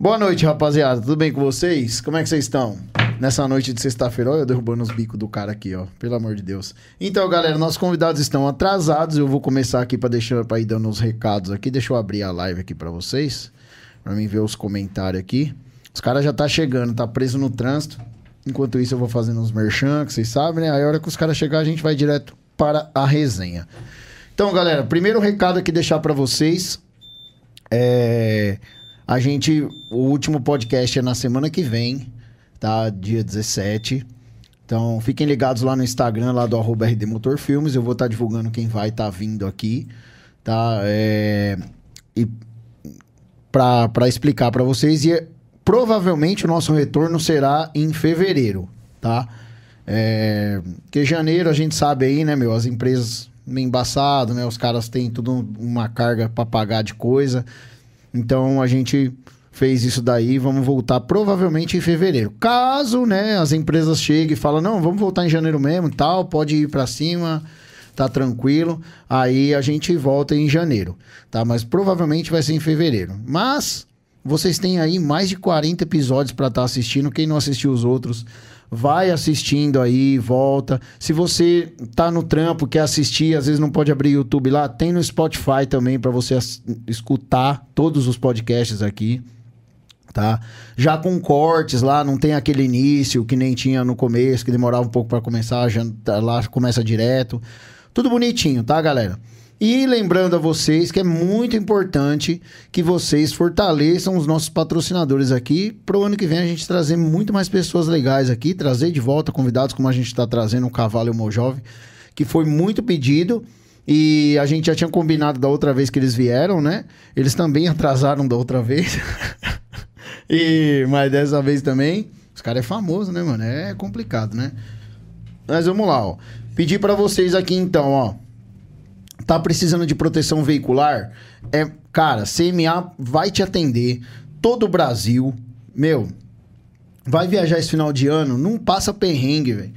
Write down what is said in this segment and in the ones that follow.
Boa noite, rapaziada. Tudo bem com vocês? Como é que vocês estão? Nessa noite de sexta-feira, olha eu derrubando os bicos do cara aqui, ó. Pelo amor de Deus. Então, galera, nossos convidados estão atrasados. Eu vou começar aqui para deixar para ir dando os recados aqui. Deixa eu abrir a live aqui para vocês, para mim ver os comentários aqui. Os caras já tá chegando, tá preso no trânsito. Enquanto isso, eu vou fazendo uns merchan, que vocês sabem, né? Aí a hora que os caras chegar, a gente vai direto para a resenha. Então, galera, primeiro recado aqui deixar para vocês é a gente, o último podcast é na semana que vem, tá? Dia 17. Então, fiquem ligados lá no Instagram, lá do arroba RD Motor Filmes. Eu vou estar tá divulgando quem vai estar tá vindo aqui, tá? É... E para explicar para vocês. E provavelmente o nosso retorno será em fevereiro, tá? É... Porque janeiro a gente sabe aí, né, meu? As empresas meio embaçado, né? Os caras têm tudo uma carga para pagar de coisa. Então a gente fez isso daí, vamos voltar provavelmente em fevereiro. Caso, né, as empresas cheguem e falem, não, vamos voltar em janeiro mesmo, tal, pode ir para cima, tá tranquilo. Aí a gente volta em janeiro, tá? Mas provavelmente vai ser em fevereiro. Mas vocês têm aí mais de 40 episódios para estar tá assistindo. Quem não assistiu os outros, vai assistindo aí, volta. Se você tá no trampo, quer assistir, às vezes não pode abrir YouTube lá, tem no Spotify também para você escutar todos os podcasts aqui, tá? Já com cortes lá, não tem aquele início que nem tinha no começo, que demorava um pouco para começar, já lá começa direto. Tudo bonitinho, tá, galera? E lembrando a vocês que é muito importante que vocês fortaleçam os nossos patrocinadores aqui para o ano que vem a gente trazer muito mais pessoas legais aqui, trazer de volta convidados como a gente está trazendo o Cavalo e o Mojove, que foi muito pedido. E a gente já tinha combinado da outra vez que eles vieram, né? Eles também atrasaram da outra vez. e mas dessa vez também, os caras é famoso, né, mano? É complicado, né? Mas vamos lá, ó. Pedir para vocês aqui então, ó Tá precisando de proteção veicular? É, cara, CMA vai te atender. Todo o Brasil. Meu, vai viajar esse final de ano, não passa perrengue, velho.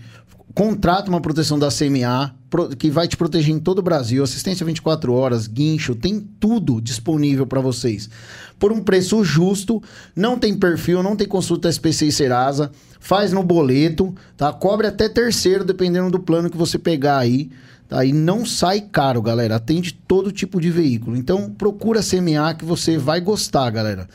Contrata uma proteção da CMA que vai te proteger em todo o Brasil. Assistência 24 horas, guincho, tem tudo disponível para vocês. Por um preço justo, não tem perfil, não tem consulta SPC e Serasa, faz no boleto, tá? Cobre até terceiro, dependendo do plano que você pegar aí. Tá? E não sai caro, galera. Atende todo tipo de veículo. Então, procura CMA que você vai gostar, galera.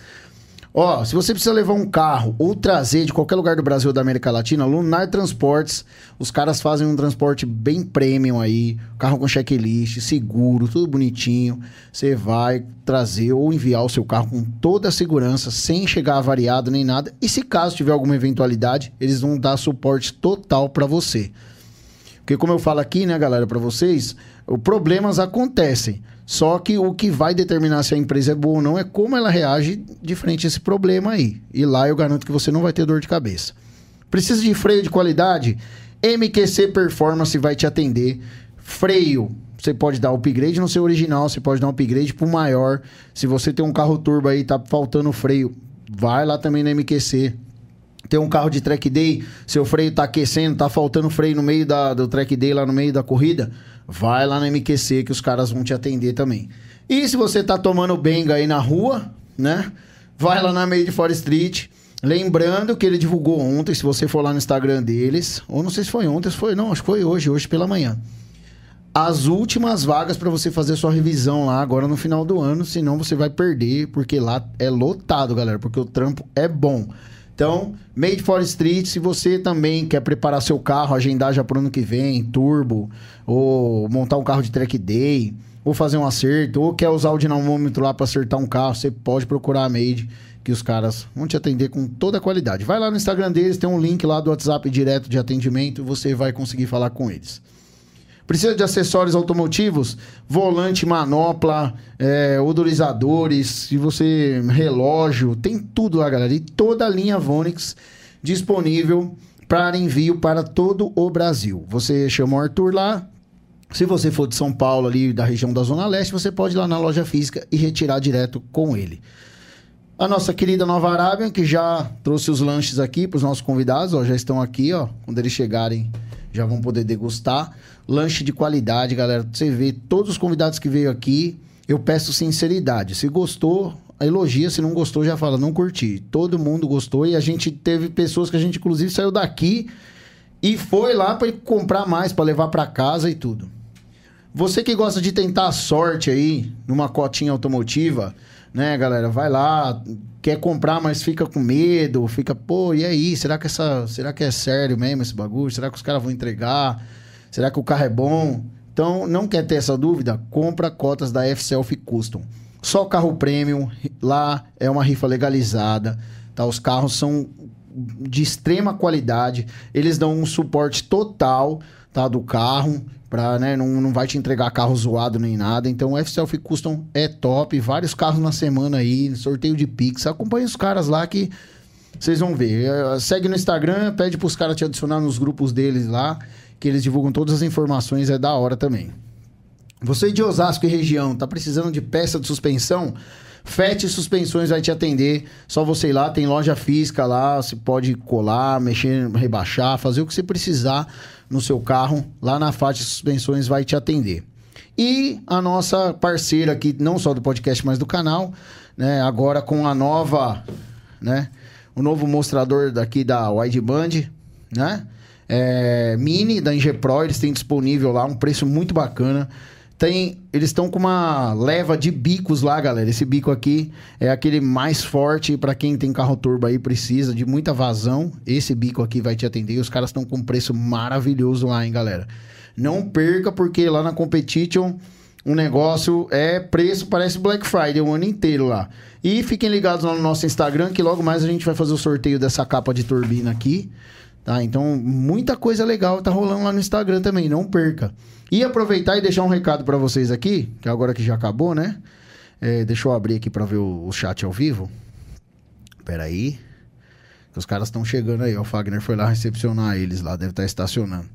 Ó, se você precisa levar um carro ou trazer de qualquer lugar do Brasil ou da América Latina, Lunar Transportes, os caras fazem um transporte bem premium aí, carro com checklist, seguro, tudo bonitinho. Você vai trazer ou enviar o seu carro com toda a segurança, sem chegar avariado nem nada. E se caso tiver alguma eventualidade, eles vão dar suporte total para você. Porque como eu falo aqui, né, galera, para vocês, os problemas acontecem. Só que o que vai determinar se a empresa é boa ou não é como ela reage de frente a esse problema aí. E lá eu garanto que você não vai ter dor de cabeça. Precisa de freio de qualidade? MQC Performance vai te atender. Freio, você pode dar upgrade no seu original, você pode dar upgrade pro maior. Se você tem um carro turbo aí, tá faltando freio, vai lá também na MQC tem um carro de track day, seu freio tá aquecendo, tá faltando freio no meio da, do track day, lá no meio da corrida, vai lá no MQC que os caras vão te atender também. E se você tá tomando benga aí na rua, né? Vai lá na Made for Street. Lembrando que ele divulgou ontem, se você for lá no Instagram deles, ou não sei se foi ontem, se foi, não, acho que foi hoje, hoje pela manhã. As últimas vagas para você fazer sua revisão lá agora no final do ano, senão você vai perder, porque lá é lotado, galera, porque o trampo é bom. Então, Made for Street, se você também quer preparar seu carro, agendar já para o ano que vem, turbo, ou montar um carro de track day, ou fazer um acerto, ou quer usar o dinamômetro lá para acertar um carro, você pode procurar a Made, que os caras vão te atender com toda a qualidade. Vai lá no Instagram deles, tem um link lá do WhatsApp direto de atendimento, você vai conseguir falar com eles. Precisa de acessórios automotivos? Volante, manopla, é, odorizadores, se você relógio, tem tudo lá, galera. E toda a linha Vonix disponível para envio para todo o Brasil. Você chama o Arthur lá. Se você for de São Paulo, ali da região da Zona Leste, você pode ir lá na loja física e retirar direto com ele. A nossa querida Nova Arábia, que já trouxe os lanches aqui para os nossos convidados, ó, já estão aqui, ó. Quando eles chegarem, já vão poder degustar. Lanche de qualidade, galera. Você vê todos os convidados que veio aqui. Eu peço sinceridade. Se gostou, elogia, se não gostou, já fala, não curti. Todo mundo gostou e a gente teve pessoas que a gente, inclusive, saiu daqui e foi lá para comprar mais, para levar para casa e tudo. Você que gosta de tentar a sorte aí numa cotinha automotiva, né, galera? Vai lá, quer comprar, mas fica com medo, fica, pô, e aí? Será que essa, será que é sério mesmo esse bagulho? Será que os caras vão entregar? Será que o carro é bom? Então, não quer ter essa dúvida? Compra cotas da F-Self Custom. Só carro premium, lá é uma rifa legalizada, tá? Os carros são de extrema qualidade, eles dão um suporte total, tá, do carro, pra, né, não, não vai te entregar carro zoado nem nada. Então, o F-Self Custom é top, vários carros na semana aí, sorteio de Pix. Acompanha os caras lá que vocês vão ver. É, segue no Instagram, pede pros caras te adicionar nos grupos deles lá, que eles divulgam todas as informações, é da hora também. Você de Osasco e região, tá precisando de peça de suspensão? FET Suspensões vai te atender. Só você ir lá, tem loja física lá, você pode colar, mexer, rebaixar, fazer o que você precisar no seu carro. Lá na FAT Suspensões vai te atender. E a nossa parceira aqui, não só do podcast, mas do canal, né? Agora com a nova, né? O novo mostrador daqui da Wideband, né? É, mini da Ingepro, eles têm disponível lá um preço muito bacana. Tem, eles estão com uma leva de bicos lá, galera. Esse bico aqui é aquele mais forte para quem tem carro turbo aí precisa de muita vazão. Esse bico aqui vai te atender. Os caras estão com um preço maravilhoso lá, hein, galera. Não perca porque lá na Competition um negócio é preço parece Black Friday o ano inteiro lá. E fiquem ligados lá no nosso Instagram que logo mais a gente vai fazer o sorteio dessa capa de turbina aqui. Tá? Então, muita coisa legal tá rolando lá no Instagram também, não perca. E aproveitar e deixar um recado para vocês aqui, que agora que já acabou, né? É, deixa eu abrir aqui para ver o, o, chat ao vivo. Pera aí. Os caras estão chegando aí. O Fagner foi lá recepcionar eles lá, deve estar tá estacionando.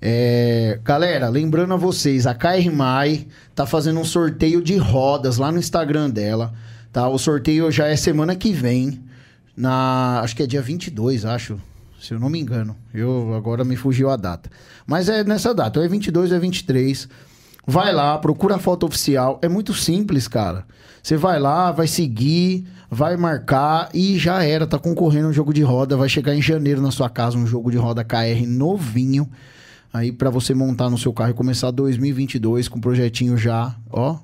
É, galera, lembrando a vocês, a KR Mai tá fazendo um sorteio de rodas lá no Instagram dela, tá? O sorteio já é semana que vem, na, acho que é dia 22, acho se eu não me engano. Eu agora me fugiu a data. Mas é nessa data, ou é 22 ou é 23. Vai lá, procura a foto oficial. É muito simples, cara. Você vai lá, vai seguir, vai marcar e já era. Tá concorrendo um jogo de roda. Vai chegar em janeiro na sua casa um jogo de roda KR novinho. Aí para você montar no seu carro e começar 2022 com o projetinho já, ó,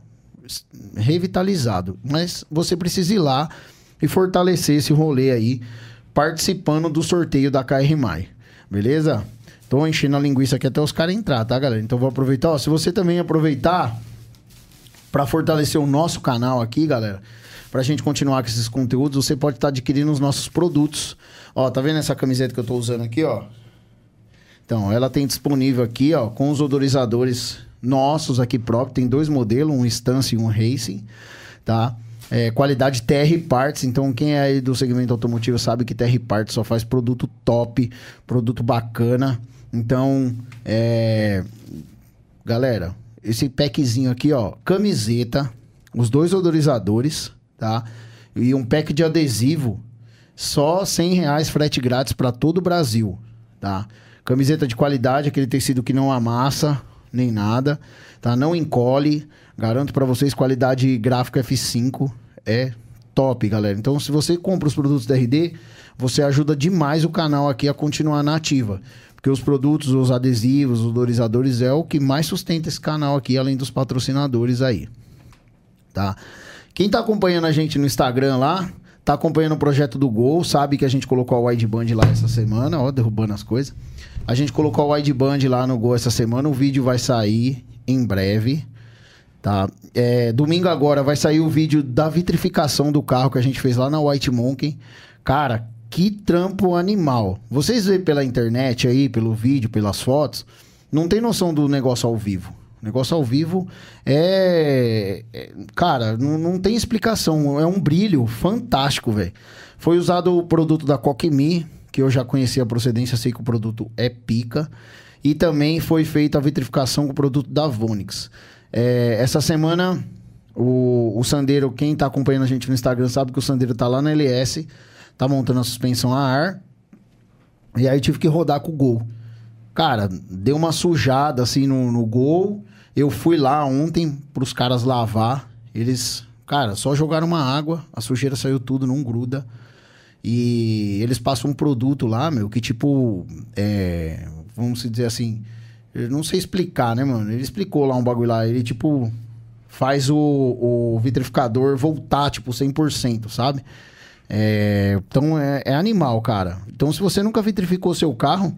revitalizado. Mas você precisa ir lá e fortalecer esse rolê aí participando do sorteio da KR Mai. Beleza? Tô enchendo a linguiça aqui até os caras entrar, tá, galera? Então vou aproveitar. Ó, se você também aproveitar para fortalecer o nosso canal aqui, galera, pra gente continuar com esses conteúdos, você pode estar tá adquirindo os nossos produtos. Ó, tá vendo essa camiseta que eu tô usando aqui, ó? Então, ela tem disponível aqui, ó, com os odorizadores nossos aqui próprios. Tem dois modelos, um Stance e um Racing, tá? É, qualidade TR Parts, então quem é aí do segmento automotivo sabe que TR Parts só faz produto top, produto bacana. Então, é... galera, esse packzinho aqui, ó, camiseta, os dois odorizadores, tá? E um pack de adesivo, só 100 reais frete grátis para todo o Brasil, tá? Camiseta de qualidade, aquele tecido que não amassa nem nada, tá? Não encolhe, garanto para vocês qualidade gráfica F5, é top, galera. Então, se você compra os produtos da RD, você ajuda demais o canal aqui a continuar na ativa. Porque os produtos, os adesivos, os odorizadores é o que mais sustenta esse canal aqui, além dos patrocinadores aí. Tá? Quem tá acompanhando a gente no Instagram lá, tá acompanhando o projeto do Gol, sabe que a gente colocou a wideband lá essa semana, ó, derrubando as coisas. A gente colocou a wideband lá no Gol essa semana, o vídeo vai sair em breve. Tá? É, domingo agora vai sair o vídeo da vitrificação do carro que a gente fez lá na White Monkey. Cara, que trampo animal. Vocês veem pela internet aí, pelo vídeo, pelas fotos, não tem noção do negócio ao vivo. O negócio ao vivo é. é cara, não, não tem explicação. É um brilho fantástico, velho. Foi usado o produto da Coquemi, que eu já conhecia a procedência, sei que o produto é pica. E também foi feita a vitrificação com o produto da Vonix. É, essa semana, o, o Sandeiro, quem tá acompanhando a gente no Instagram sabe que o Sandeiro tá lá na LS, tá montando a suspensão a ar. E aí tive que rodar com o gol. Cara, deu uma sujada assim no, no gol. Eu fui lá ontem pros caras lavar. Eles Cara, só jogaram uma água, a sujeira saiu tudo, não gruda. E eles passam um produto lá, meu, que tipo. É, vamos dizer assim. Eu não sei explicar, né, mano? Ele explicou lá um bagulho lá. Ele, tipo, faz o, o vitrificador voltar, tipo, 100%, sabe? É, então, é, é animal, cara. Então, se você nunca vitrificou seu carro,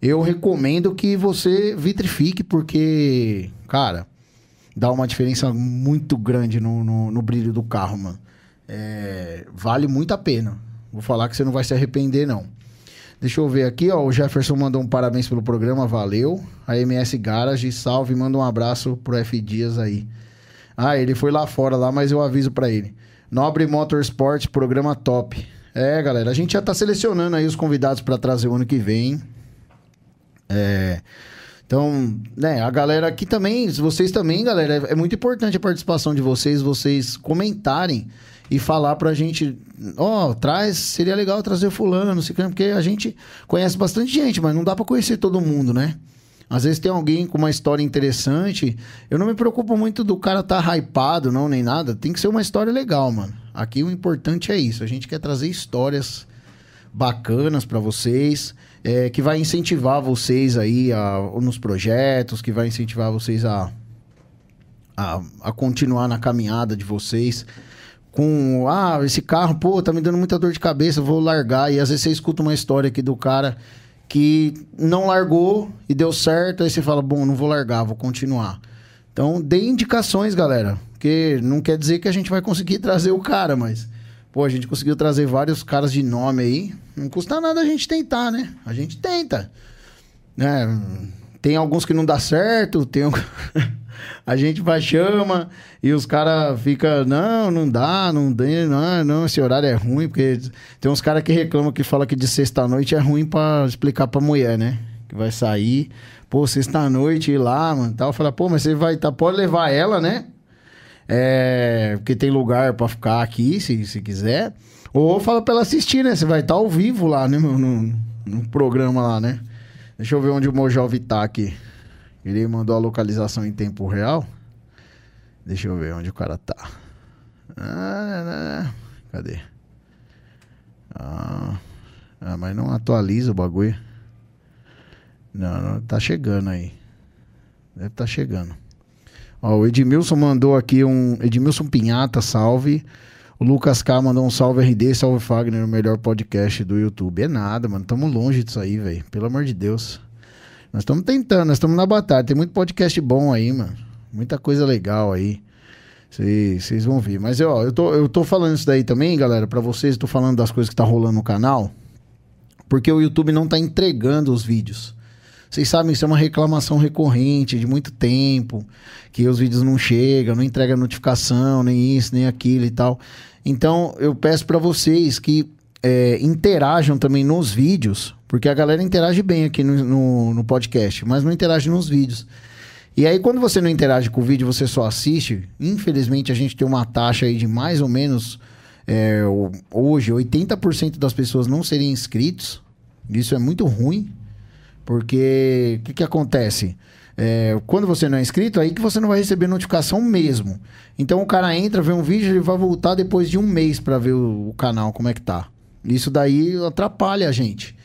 eu recomendo que você vitrifique, porque, cara, dá uma diferença muito grande no, no, no brilho do carro, mano. É, vale muito a pena. Vou falar que você não vai se arrepender, não. Deixa eu ver aqui, ó. O Jefferson mandou um parabéns pelo programa, valeu. A MS Garage, salve, manda um abraço pro F Dias aí. Ah, ele foi lá fora lá, mas eu aviso para ele. Nobre Motorsport, programa top. É, galera, a gente já tá selecionando aí os convidados para trazer o ano que vem. É. Então, né, a galera aqui também, vocês também, galera, é, é muito importante a participação de vocês, vocês comentarem e falar pra gente, ó, oh, traz, seria legal trazer fulano, porque a gente conhece bastante gente, mas não dá para conhecer todo mundo, né? Às vezes tem alguém com uma história interessante. Eu não me preocupo muito do cara tá hypado, não, nem nada. Tem que ser uma história legal, mano. Aqui o importante é isso. A gente quer trazer histórias bacanas para vocês, é, que vai incentivar vocês aí a, nos projetos, que vai incentivar vocês a, a, a continuar na caminhada de vocês com ah, esse carro, pô, tá me dando muita dor de cabeça, vou largar. E às vezes você escuta uma história aqui do cara que não largou e deu certo, aí você fala, bom, não vou largar, vou continuar. Então, dê indicações, galera, porque não quer dizer que a gente vai conseguir trazer o cara, mas pô, a gente conseguiu trazer vários caras de nome aí. Não custa nada a gente tentar, né? A gente tenta. É, tem alguns que não dá certo, tem a gente vai chama e os caras ficam, não, não dá, não dá, não, não, esse horário é ruim, porque tem uns caras que reclamam que fala que de sexta-noite é ruim para explicar pra mulher, né? Que vai sair, pô, sexta-noite ir lá, mano, tal. Fala, pô, mas você vai, tá, pode levar ela, né? É, porque tem lugar para ficar aqui, se, se quiser. Ou fala pra ela assistir, né? Você vai estar tá ao vivo lá, né, no, no programa lá, né? Deixa eu ver onde o Mojove tá aqui. Ele mandou a localização em tempo real. Deixa eu ver onde o cara tá. Ah, cadê? Ah, ah, mas não atualiza o bagulho. Não, não, tá chegando aí. Deve tá chegando. Ó, o Edmilson mandou aqui um. Edmilson Pinhata, salve. O Lucas K mandou um salve RD, salve Fagner, o melhor podcast do YouTube. É nada, mano. Tamo longe disso aí, velho. Pelo amor de Deus. Nós estamos tentando, nós estamos na batalha. Tem muito podcast bom aí, mano. Muita coisa legal aí. Vocês vão ver. Mas ó, eu tô, eu tô falando isso daí também, galera, para vocês. Tô falando das coisas que tá rolando no canal. Porque o YouTube não tá entregando os vídeos. Vocês sabem, isso é uma reclamação recorrente de muito tempo, que os vídeos não chegam, não entrega notificação, nem isso, nem aquilo e tal. Então, eu peço para vocês que é, interajam também nos vídeos, porque a galera interage bem aqui no, no, no, podcast, mas não interage nos vídeos. E aí, quando você não interage com o vídeo, você só assiste, infelizmente a gente tem uma taxa aí de mais ou menos, é, hoje, 80% das pessoas não serem inscritos. Isso é muito ruim, porque o que, que acontece? É, quando você não é inscrito, aí que você não vai receber notificação mesmo. Então o cara entra, vê um vídeo, ele vai voltar depois de um mês para ver o, o, canal, como é que tá. Isso daí atrapalha a gente.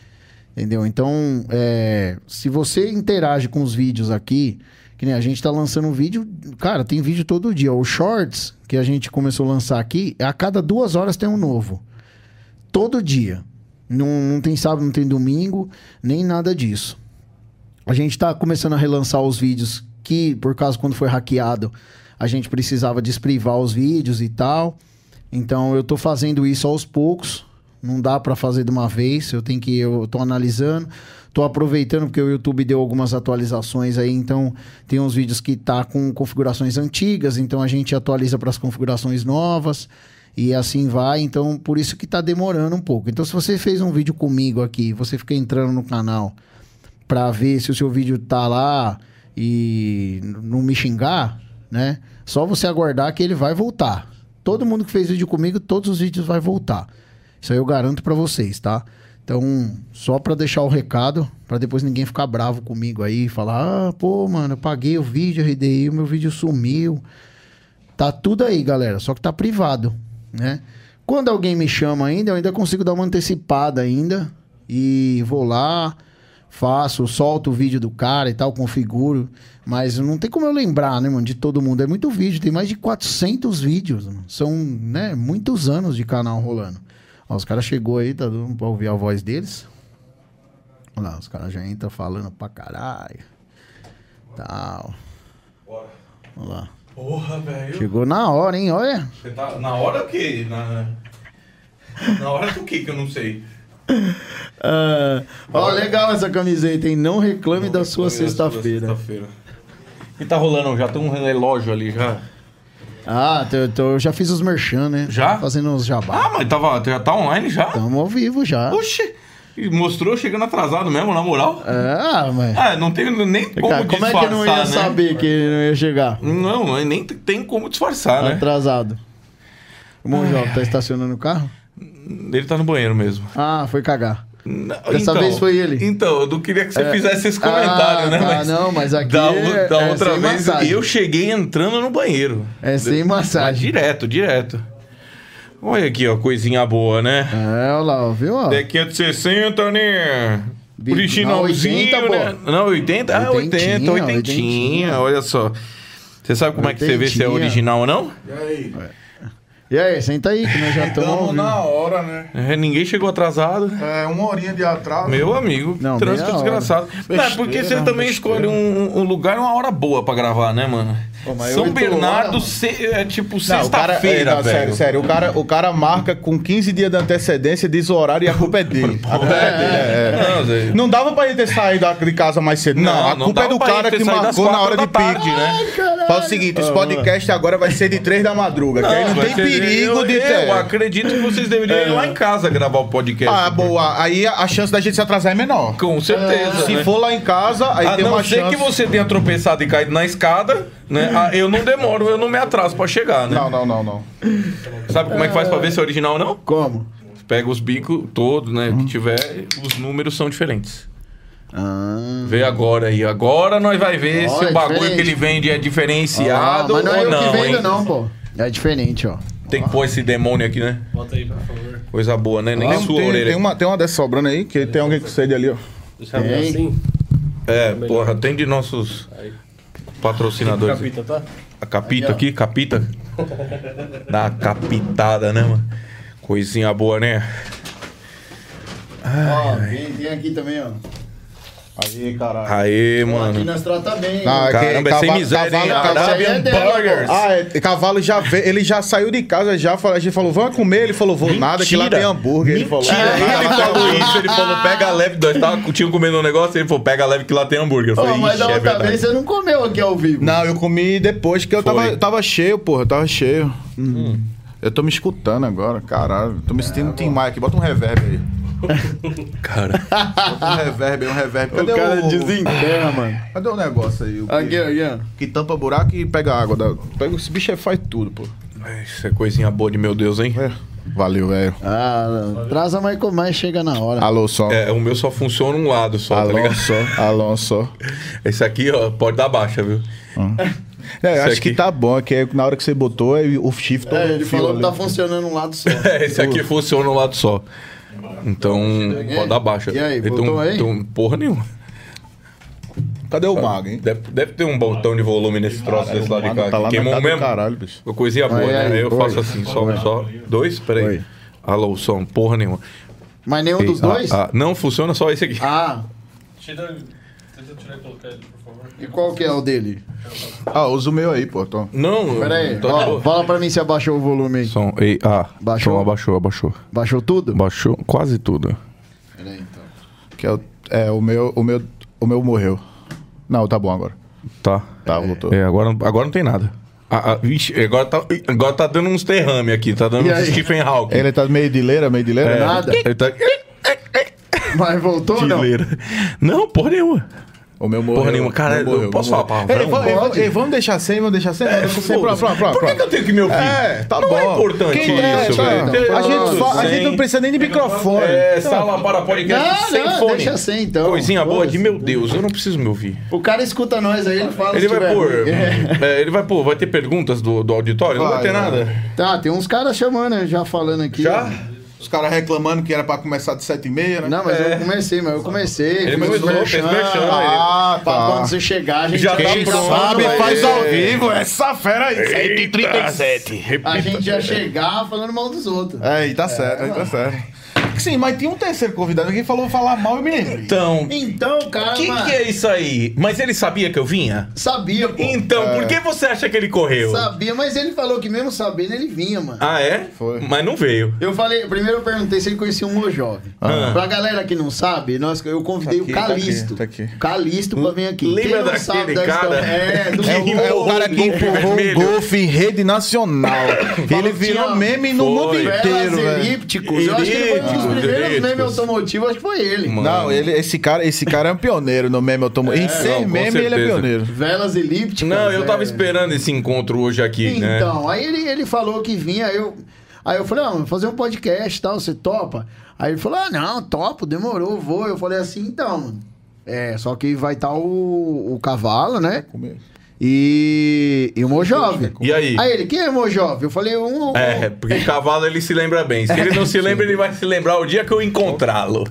Entendeu? Então, é, se você interage com os vídeos aqui, que nem a gente tá lançando um vídeo, cara, tem vídeo todo dia. O Shorts, que a gente começou a lançar aqui, a cada duas horas tem um novo. Todo dia. Não, não tem sábado, não tem domingo, nem nada disso. A gente tá começando a relançar os vídeos que, por causa quando foi hackeado, a gente precisava desprivar os vídeos e tal. Então eu tô fazendo isso aos poucos. Não dá para fazer de uma vez, eu tenho que eu tô analisando, tô aproveitando porque o YouTube deu algumas atualizações aí, então tem uns vídeos que tá com configurações antigas, então a gente atualiza para as configurações novas e assim vai, então por isso que tá demorando um pouco. Então se você fez um vídeo comigo aqui, você fica entrando no canal para ver se o seu vídeo tá lá e não me xingar, né? Só você aguardar que ele vai voltar. Todo mundo que fez vídeo comigo, todos os vídeos vai voltar. Isso aí eu garanto para vocês, tá? Então, só para deixar o recado, para depois ninguém ficar bravo comigo aí e falar: "Ah, pô, mano, eu paguei o vídeo RDI, o meu vídeo sumiu". Tá tudo aí, galera, só que tá privado, né? Quando alguém me chama ainda, eu ainda consigo dar uma antecipada ainda e vou lá, faço, solto o vídeo do cara e tal, configuro, mas não tem como eu lembrar, né, mano, de todo mundo. É muito vídeo, tem mais de 400 vídeos, mano. São, né, muitos anos de canal rolando. Ó, os caras chegou aí, tá dando pra ouvir a voz deles. Olha lá, os caras já entram falando pra caralho. Tal. Bora. Olha lá. Porra, velho. Chegou na hora, hein? Olha. Você tá na hora o quê? Na, na hora do quê que eu não sei? Ah, ó, legal essa camiseta, hein? Não reclame Não da sua reclame da sexta-feira. sexta-feira. E tá rolando, já tem um relógio ali já. Ah, tô- tô- eu já fiz os merchan, né? Já? Fazendo os jabá. Ah, mas tava, já tá online já? Tamo ao vivo já. Oxi! Mostrou chegando atrasado mesmo, na moral. Ah, mas. Ah, não tem nem como Cara, como é disfarçar, que não ia né? saber que ele não ia chegar? Não, nem tem como disfarçar, né? Atrasado. O Monjol tá estacionando o carro? Ele tá no banheiro mesmo. Ah, foi cagar. Não, Dessa vez foi ele. Então, eu não queria que você É. fizesse esse comentário, Ah, né? tá, não, mas aqui da, é- da é outra sem vez massagem. eu cheguei entrando no banheiro. É sem Mas massagem. direto, direto. Olha aqui, ó, coisinha boa, né? É, olha lá, viu? Ó? É 560, né? Originalzinho, não, 80, né? Não, 80? Ah, 80, Oitentinha, 80. oitentinha. Olha só. Você sabe como é que você vê se é Oitentinha. original ou não? E aí? E aí, senta aí que nós já estamos na hora, né? É, ninguém chegou atrasado. É, uma horinha de atraso. Meu amigo, Não, trânsito meia desgraçado. Não, é porque você Besteira, também besteira. escolhe um, um lugar e uma hora boa pra gravar, né, mano? Pô, São Bernardo horas, se- é tipo é, sexta-feira, velho. sério, sério. O cara, o cara marca com 15 dias de antecedência, diz o horário e a culpa é dele. A culpa é dele. é, é. Não. Não dava pra ele ter saído de casa mais cedo. Não, Não, a não culpa é do cara que marcou na hora de pique, né? Fala o seguinte, esse podcast agora vai ser de 3 da madruga, que aí não tem ser- perigo eu, de eu, ter. acredito que vocês deveriam ir lá em casa gravar o podcast. Ah, boa. Aí a a chance da gente se atrasar é menor. Com certeza. Se né? for lá em casa, aí A tem não uma ser chance. que você tenha tropeçado e caído na escada, né? Ah, eu não demoro, eu não me atraso pra chegar, né? Não, não, não, não. Sabe como é que faz pra ver se é original ou não? Como? Pega os bicos todos, né? Que tiver, os números são diferentes. Ah. Vê agora aí. Agora nós vai ver Ó, se é o bagulho diferente. que ele vende é diferenciado Ah, mas não é ou eu não, que vendo, hein? não, pô. É diferente, ó. Tem que pôr esse demônio aqui, né? Bota aí, por favor. Coisa boa, né? Nem Tem, sua tem, orelha. tem uma, tem uma dessa sobrando aí, que tem alguém com sede ali, ó. Deixa eu ver Tem. assim. É, porra, tem de nossos Aí. patrocinadores. Capita, tá? A capita aqui, capita. Dá uma capitada, né, mano? Coisinha boa, né? Ó, tem, tem aqui também, ó. Aí, caralho. Aê, Aqui mano. nós trata bem. Ah, Caramba, é sem cavalo- miséria, hein? cavalo- cavalo- é dela, Burgers. Ah, é, cavalo já veio, ele já saiu de casa, já falou, a gente falou, vamos comer, ele falou, vou nada, que lá Mentira. tem hambúrguer, ele falou. Mentira, "Ah, ele falou hambúrguer." isso, ele falou, pega leve, nós tava, tinha comendo um negócio, ele falou, pega leve que lá tem hambúrguer. Eu falei, mas ixi, da é outra verdade. vez você não comeu aqui ao vivo. Não, eu comi depois, que eu tava, tava cheio, porra, eu tava cheio. Eu tô me escutando agora, caralho. Tô me sentindo um Tim Maia aqui, bota um reverb aí. Cara, Bota um reverb um reverb. O Cadê cara o, desenterra, mano. Cadê o negócio aí? O que, Aqui, aqui, ó. que tampa buraco e pega água. Da, pega, esse bicho aí faz tudo, pô. isso é coisinha boa de meu Deus, hein? É. Valeu, velho. Ah, traz a mais, mais chega na hora. Alô, só. É, o meu só funciona um lado só, tá ligado? Alonso, Alonso. Esse aqui, ó, pode dar baixa, viu? É, eu Esse acho aqui. que tá bom, é que aí na hora que você botou, o shift É, ele o falou que ali. tá funcionando um lado só. É, esse aqui funciona um lado só. Então, pode dar baixa. E aí, voltou um- aí? tem um- porra nenhuma. Cadê o mago, hein? Deve, deve ter um botão de volume nesse troço desse lado de cá. tá lá Queimou na mesmo? caralho, bicho. Uma coisinha boa, Aí, né? aí, eu oi. faço assim, só, só. Dois? Peraí. Oi. Alô, som, porra nenhuma. Mas nenhum dos Ah, dois? ah, não funciona só esse aqui. Ah, Tira, tenta tirar e colocar ele. E qual que é o dele? Ah, usa o meu aí, pô. Tô. Não, Pera aí, de ó, fala pra mim se abaixou o volume aí. Som, ei, ah, Baixou? som abaixou, abaixou. Baixou tudo? Baixou quase tudo. Pera aí, então. Que é, o, é o meu, o meu, o meu morreu. Não, tá bom agora. Tá. Tá, voltou. É, agora, agora não tem nada. Ah, ah, vixe, agora tá, agora tá dando uns derrame aqui, tá dando E uns aí? Stephen Hawking. Ele tá meio de leira, meio de leira? É, nada. Ele tá Mas voltou ou de não? leira. Não, porra nenhuma. O meu morreu. Porra nenhuma. Cara, O meu eu posso falar morreu. palavrão? Ei, vamos- ei, vamos deixar sem, vamos deixar sem. vamos deixar sem. Foda-se. pronto, pronto, Por que, que eu tenho que me ouvir? É, tá não bom. é importante Quem é, isso, tá? velho. A gente, fa- a gente não precisa nem de microfone. É, sala para podcast Não, sem não, fone. deixa sem, então. Coisinha boa de meu Deus, eu não preciso me ouvir. O cara escuta nós aí, ele fala Ele se vai tiver pôr. É. é, ele vai pôr, vai ter perguntas do, do auditório? não vai Vai, ter vai. nada. Tá, tem uns caras chamando, né, já falando aqui. Já? Os caras reclamando que era pra começar de 7h30, né? Não, mas É. eu comecei, mas eu comecei. Ele fez merchan, Ah, Pra tá. quando você chegar, a gente Já tá pronto, sabe é. faz ao vivo, essa fera aí. 137. A gente já chegar falando mal dos outros. É, aí tá certo, aí tá certo. Sim, mas tinha um terceiro convidado que falou falar mal e me lembrei. Então, Então, cara, o que, que é isso aí? Mas ele sabia que eu vinha? sabia, pô. Então, por que você acha que ele correu? Sabia, mas ele falou que mesmo sabendo, ele vinha, mano. Ah, é? Foi. Mas não veio. Eu falei, primeiro eu perguntei se ele conhecia um Mojove. Ah. Pra galera que não sabe, nós, eu convidei Tá aqui, o Calisto. tá aqui, tá aqui. Calisto pra vir aqui. Lembra Quem não daquele sabe da cara? história- É, do É É o, é o cara que golfe empurrou o golfe em rede nacional. Ele virou tinha- meme no mundo inteiro, elípticos. Eu acho que ele foi um dos Elípticos, primeiros memes elípticos. automotivos, acho que foi ele. Mano. Não, ele, esse, cara, esse cara é um pioneiro no meme automotivo. em ser não, meme, ele é pioneiro. Velas elípticas. Não, eu tava é. esperando esse encontro hoje aqui, né? Então, aí ele, ele falou que vinha, eu. Aí eu falei, ah, vamos fazer um podcast e tal, você topa? Aí ele falou, ah, não, topo, demorou, vou. Eu falei assim, então, mano. É, só que vai estar o, o cavalo, né? E, e o Mojove. E aí? Aí ele, quem é Mojove? Eu falei, um. um- É, porque cavalo ele se lembra bem. Se ele não se lembra, ele vai se lembrar o dia que eu encontrá-lo.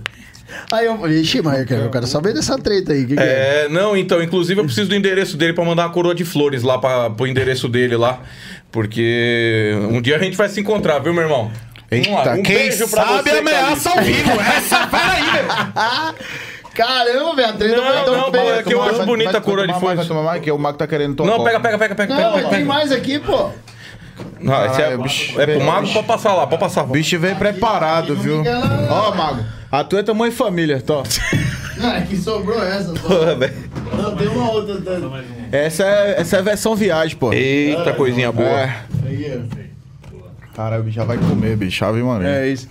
Aí eu falei, ixi, mas eu quero, eu quero saber dessa treta aí. Que que é? É, não, então, inclusive eu preciso do endereço dele pra mandar uma coroa de flores lá pra, pro endereço dele lá. Porque um dia a gente vai se encontrar, viu, meu irmão? Vamos lá, Eita, um quem beijo pra sabe você, ameaça ao vivo. Essa fera aí, velho. Caramba, velho, a treta Não, foi tão não, feia. é que eu acho vai- bonita vai- a coroa de flores. vai tomar mais, que o Mago tá querendo tomar. Não, pega, pega, pega, pega, Não, pega, mas pega. tem mais aqui, pô. Não, esse é, Ah, é, bicho. é pro mago, pode passar lá, pode passar. O bicho veio preparado, Aqui viu? Ó, Mago, a tua é tamanho família. Não, é que sobrou essa. Só. Porra, velho. Não, tem uma outra. tá- Essa é, essa é a versão viagem, pô. Eita, coisinha boa. É. Caralho, o bicho já vai comer, bicho. Ave. Maria. É isso.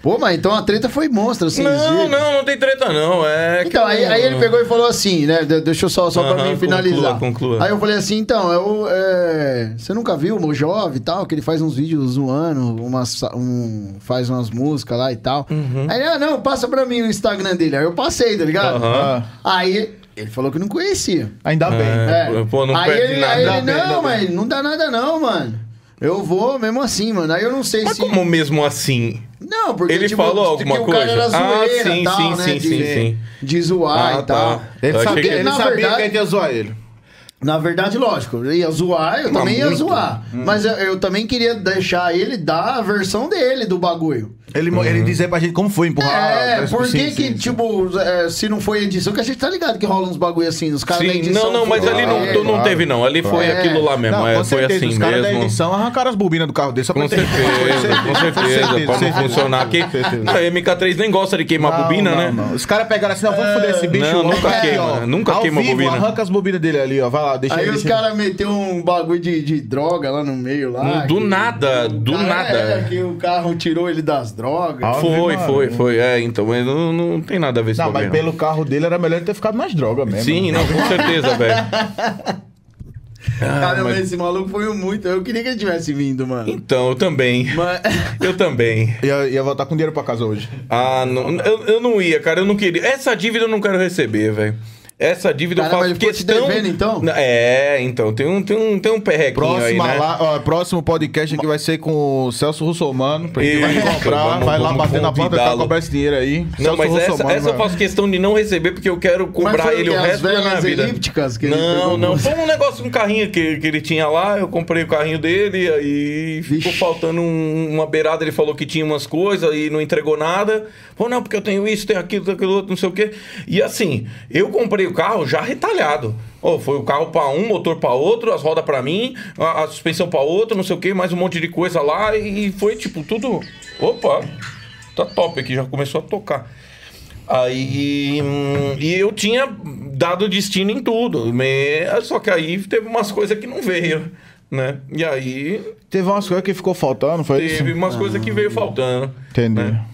Pô, mas então a treta foi monstro, assim. Não, não, não tem treta não. É que Então, aí, aí ele pegou e falou assim, né? de- Deixa eu só, só pra mim finalizar. conclua, conclua. Aí eu falei assim, então, eu, é, você nunca viu o Mojove e tal? Que ele faz uns vídeos zoando, umas, um, faz umas músicas lá e tal. Uhum. Aí, ah, não, passa pra mim o Instagram dele. Aí eu passei, tá ligado? Aham. Aí ele falou que não conhecia. Ainda bem. É. É. Pô, não aí perde ele, nada. Aí ele, não, mas não dá nada não, mano. Eu vou mesmo assim, mano. Aí eu não sei Mas se... como mesmo assim? Não, porque Ele tipo, falou que alguma o cara coisa? era Ah, zoeira sim, e tal, sim, né? sim, de, sim, sim. de zoar Ah, e tal. tá. Ele Eu sabia, que- ele Na sabia verdade- que a gente ia zoar ele. Na verdade, lógico, eu ia zoar, eu Mas também ia muito. zoar. Mas eu, eu também queria deixar ele dar a versão dele do bagulho. Ele, ele dizer pra gente como foi empurrar. é, por que sim, que, sim. tipo, é, se não foi edição, que a gente tá ligado que rola uns bagulho assim, os caras da edição... não, não, mas ali não, é, não teve não. Ali foi É. aquilo lá mesmo. Não, é, com foi certeza, assim os caras da mesmo. edição arrancaram as bobinas do carro dele só pra Com ter- certeza, com certeza, pra não funcionar aqui. A MK3 nem gosta de queimar Não, bobina, não, né? não. Os caras pegaram assim, não, vamos foder esse bicho. Não, nunca queima, nunca queima bobina. Arranca as bobinas dele ali, ó. Vai lá, deixa Aí os caras meteu um bagulho de, droga lá no meio lá. Do nada, do nada. É, que o carro tirou ele das drogas. Ah, Foi, Ave foi, foi. É, então, mas não, não tem nada a ver com Não, isso. mas pelo carro dele era melhor ele ter ficado nas drogas mesmo. Sim, não, com certeza, velho. Ah, Cara, mas- esse maluco foi muito. Eu queria que ele tivesse vindo, mano. Então, eu também. Mas. Eu também. Ia, ia voltar com dinheiro pra casa hoje. Ah, não, eu, eu não ia, cara, eu não queria. Essa dívida eu não quero receber, velho. Essa dívida eu faço ele ficou te questão... devendo, então? É, então, tem um, tem um, tem um perrequinho aí, Próxima né? lá, ó, próximo podcast aqui vai ser com o Celso Russomano. Pra gente vai comprar, vamos- vai lá bater na porta pra convidá-lo. cobrar esse dinheiro aí. Não, Celso mas essa, Russomano essa eu vai- faço questão de não receber porque eu quero cobrar ele o resto da minha vida. que ele não, não. Foi um negócio, um carrinho que, que ele tinha lá. Eu comprei o carrinho dele aí ficou Vixe. faltando um- uma beirada. Ele falou que tinha umas coisas e não entregou nada. Falou, não, porque eu tenho isso, tenho aquilo, tenho aquilo outro, não sei o quê. E assim, eu comprei o carro já retalhado. Ó, foi o carro pra um, motor pra outro, as rodas pra mim, a, a suspensão pra outro, não sei o quê, mais um monte de coisa lá. E foi tipo tudo. Opa! Tá top aqui, já começou a tocar. Aí. hum, e eu tinha dado destino em tudo. Só que aí teve umas coisas que não veio, né? E aí Teve umas coisas que ficou faltando, foi teve isso? umas coisas que veio faltando. Entendi. né?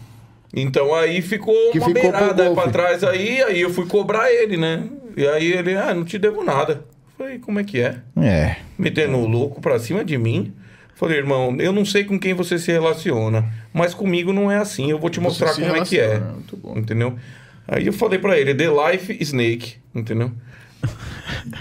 Então aí ficou Que uma ficou beirada pra trás aí, aí eu fui cobrar ele, né? E aí ele, ah, não te devo nada. Falei, como é que é? É. Metendo o louco pra cima de mim. Falei, irmão, eu não sei com quem você se relaciona, mas comigo não é assim. Eu vou te mostrar como é que é. relaciona, muito bom. Entendeu? Aí eu falei pra ele, The Life Snake, entendeu?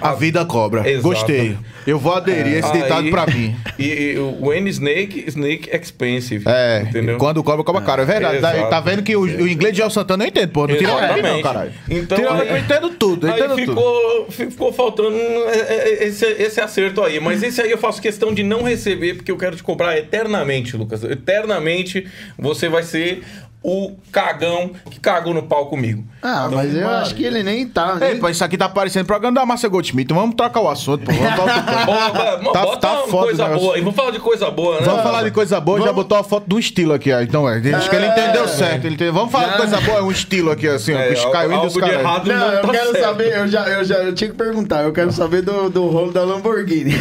A vida cobra. Exato. Gostei. Eu vou aderir esse ditado Aí- pra mim. E, e o When Snake, Snake Expensive. É, entendeu? quando cobra, cobra caro. É verdade. Tá, Exato. tá vendo que o, o inglês de El Santana eu entendo, pô. Não tira mim, não, caralho. Então, tira aí- que eu entendo tudo, eu entendo tudo. ficou, fi- ficou faltando é, é, esse, esse acerto aí. Mas esse aí eu faço questão de não receber, porque eu quero te cobrar eternamente, Lucas. Eternamente você vai ser o cagão que cagou no pau comigo. Ah, mas eu acho que ele nem tá. Ei, Nem... pô, isso aqui tá parecendo programa da Márcia Goldschmidt. Então vamos trocar o assunto, pô. Vamos pra outro ponto. Bota, Tá- bota tá uma foda coisa o boa aí. Vamos falar de coisa boa, né? Vamos falar de coisa boa, já botou a foto do estilo aqui, ó. Então, é. Acho que ele entendeu certo. Ele entendeu. Vamos falar de coisa boa, é um estilo aqui, assim, ó. É, bicho caiu algo dos de caras. errado Não, eu tá quero certo. saber, eu já, eu já eu tinha que perguntar, eu quero saber do, do rolo da Lamborghini.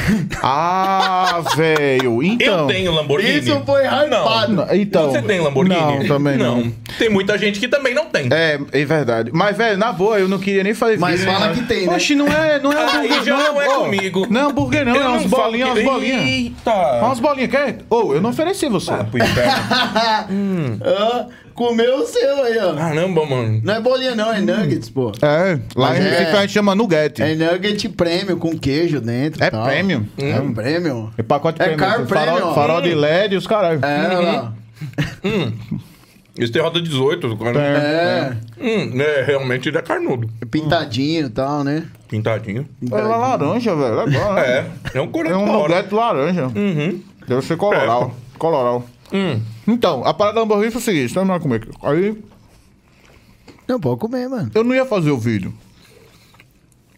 Ah, velho. Então. Eu tenho Lamborghini. Isso foi hypado. Não, Então. Você tem Lamborghini? Não, também não. Tem muita gente que também não tem. É, é verdade. Mas, velho, na boa, eu não queria nem fazer Mas fala que tem, né? Oxe, não é, não é Aí hambúrguer, já não é ó. comigo. Não é hambúrguer, não. Eu é umas falo bolinhas, que- umas bolinhas. Eita! Umas bolinhas, quer? Ô, eu não ofereci você. Ah, pro inferno. Ah, comeu o seu aí, ó. Caramba, mano. Não é bolinha não, é nuggets, pô. É, lá Mas em é- a gente chama nugget. É nugget premium com queijo dentro. e É tal. premium? É um premium. É pacote É premium. car farol, premium. farol de LED e os caralho. É, olha lá. Esse tem roda 18, cara. É, Hum, é, realmente ele é carnudo. pintadinho e tal, né? Pintadinho. É laranja, velho. Legal, né? É, é um corante É um nugget laranja. Uhum. Deve ser coloral. Coloral. Hum. Então, a parada da Lamborghini foi o seguinte, terminar comer. Aí, Não, pode comer, mano. eu não ia fazer o vídeo.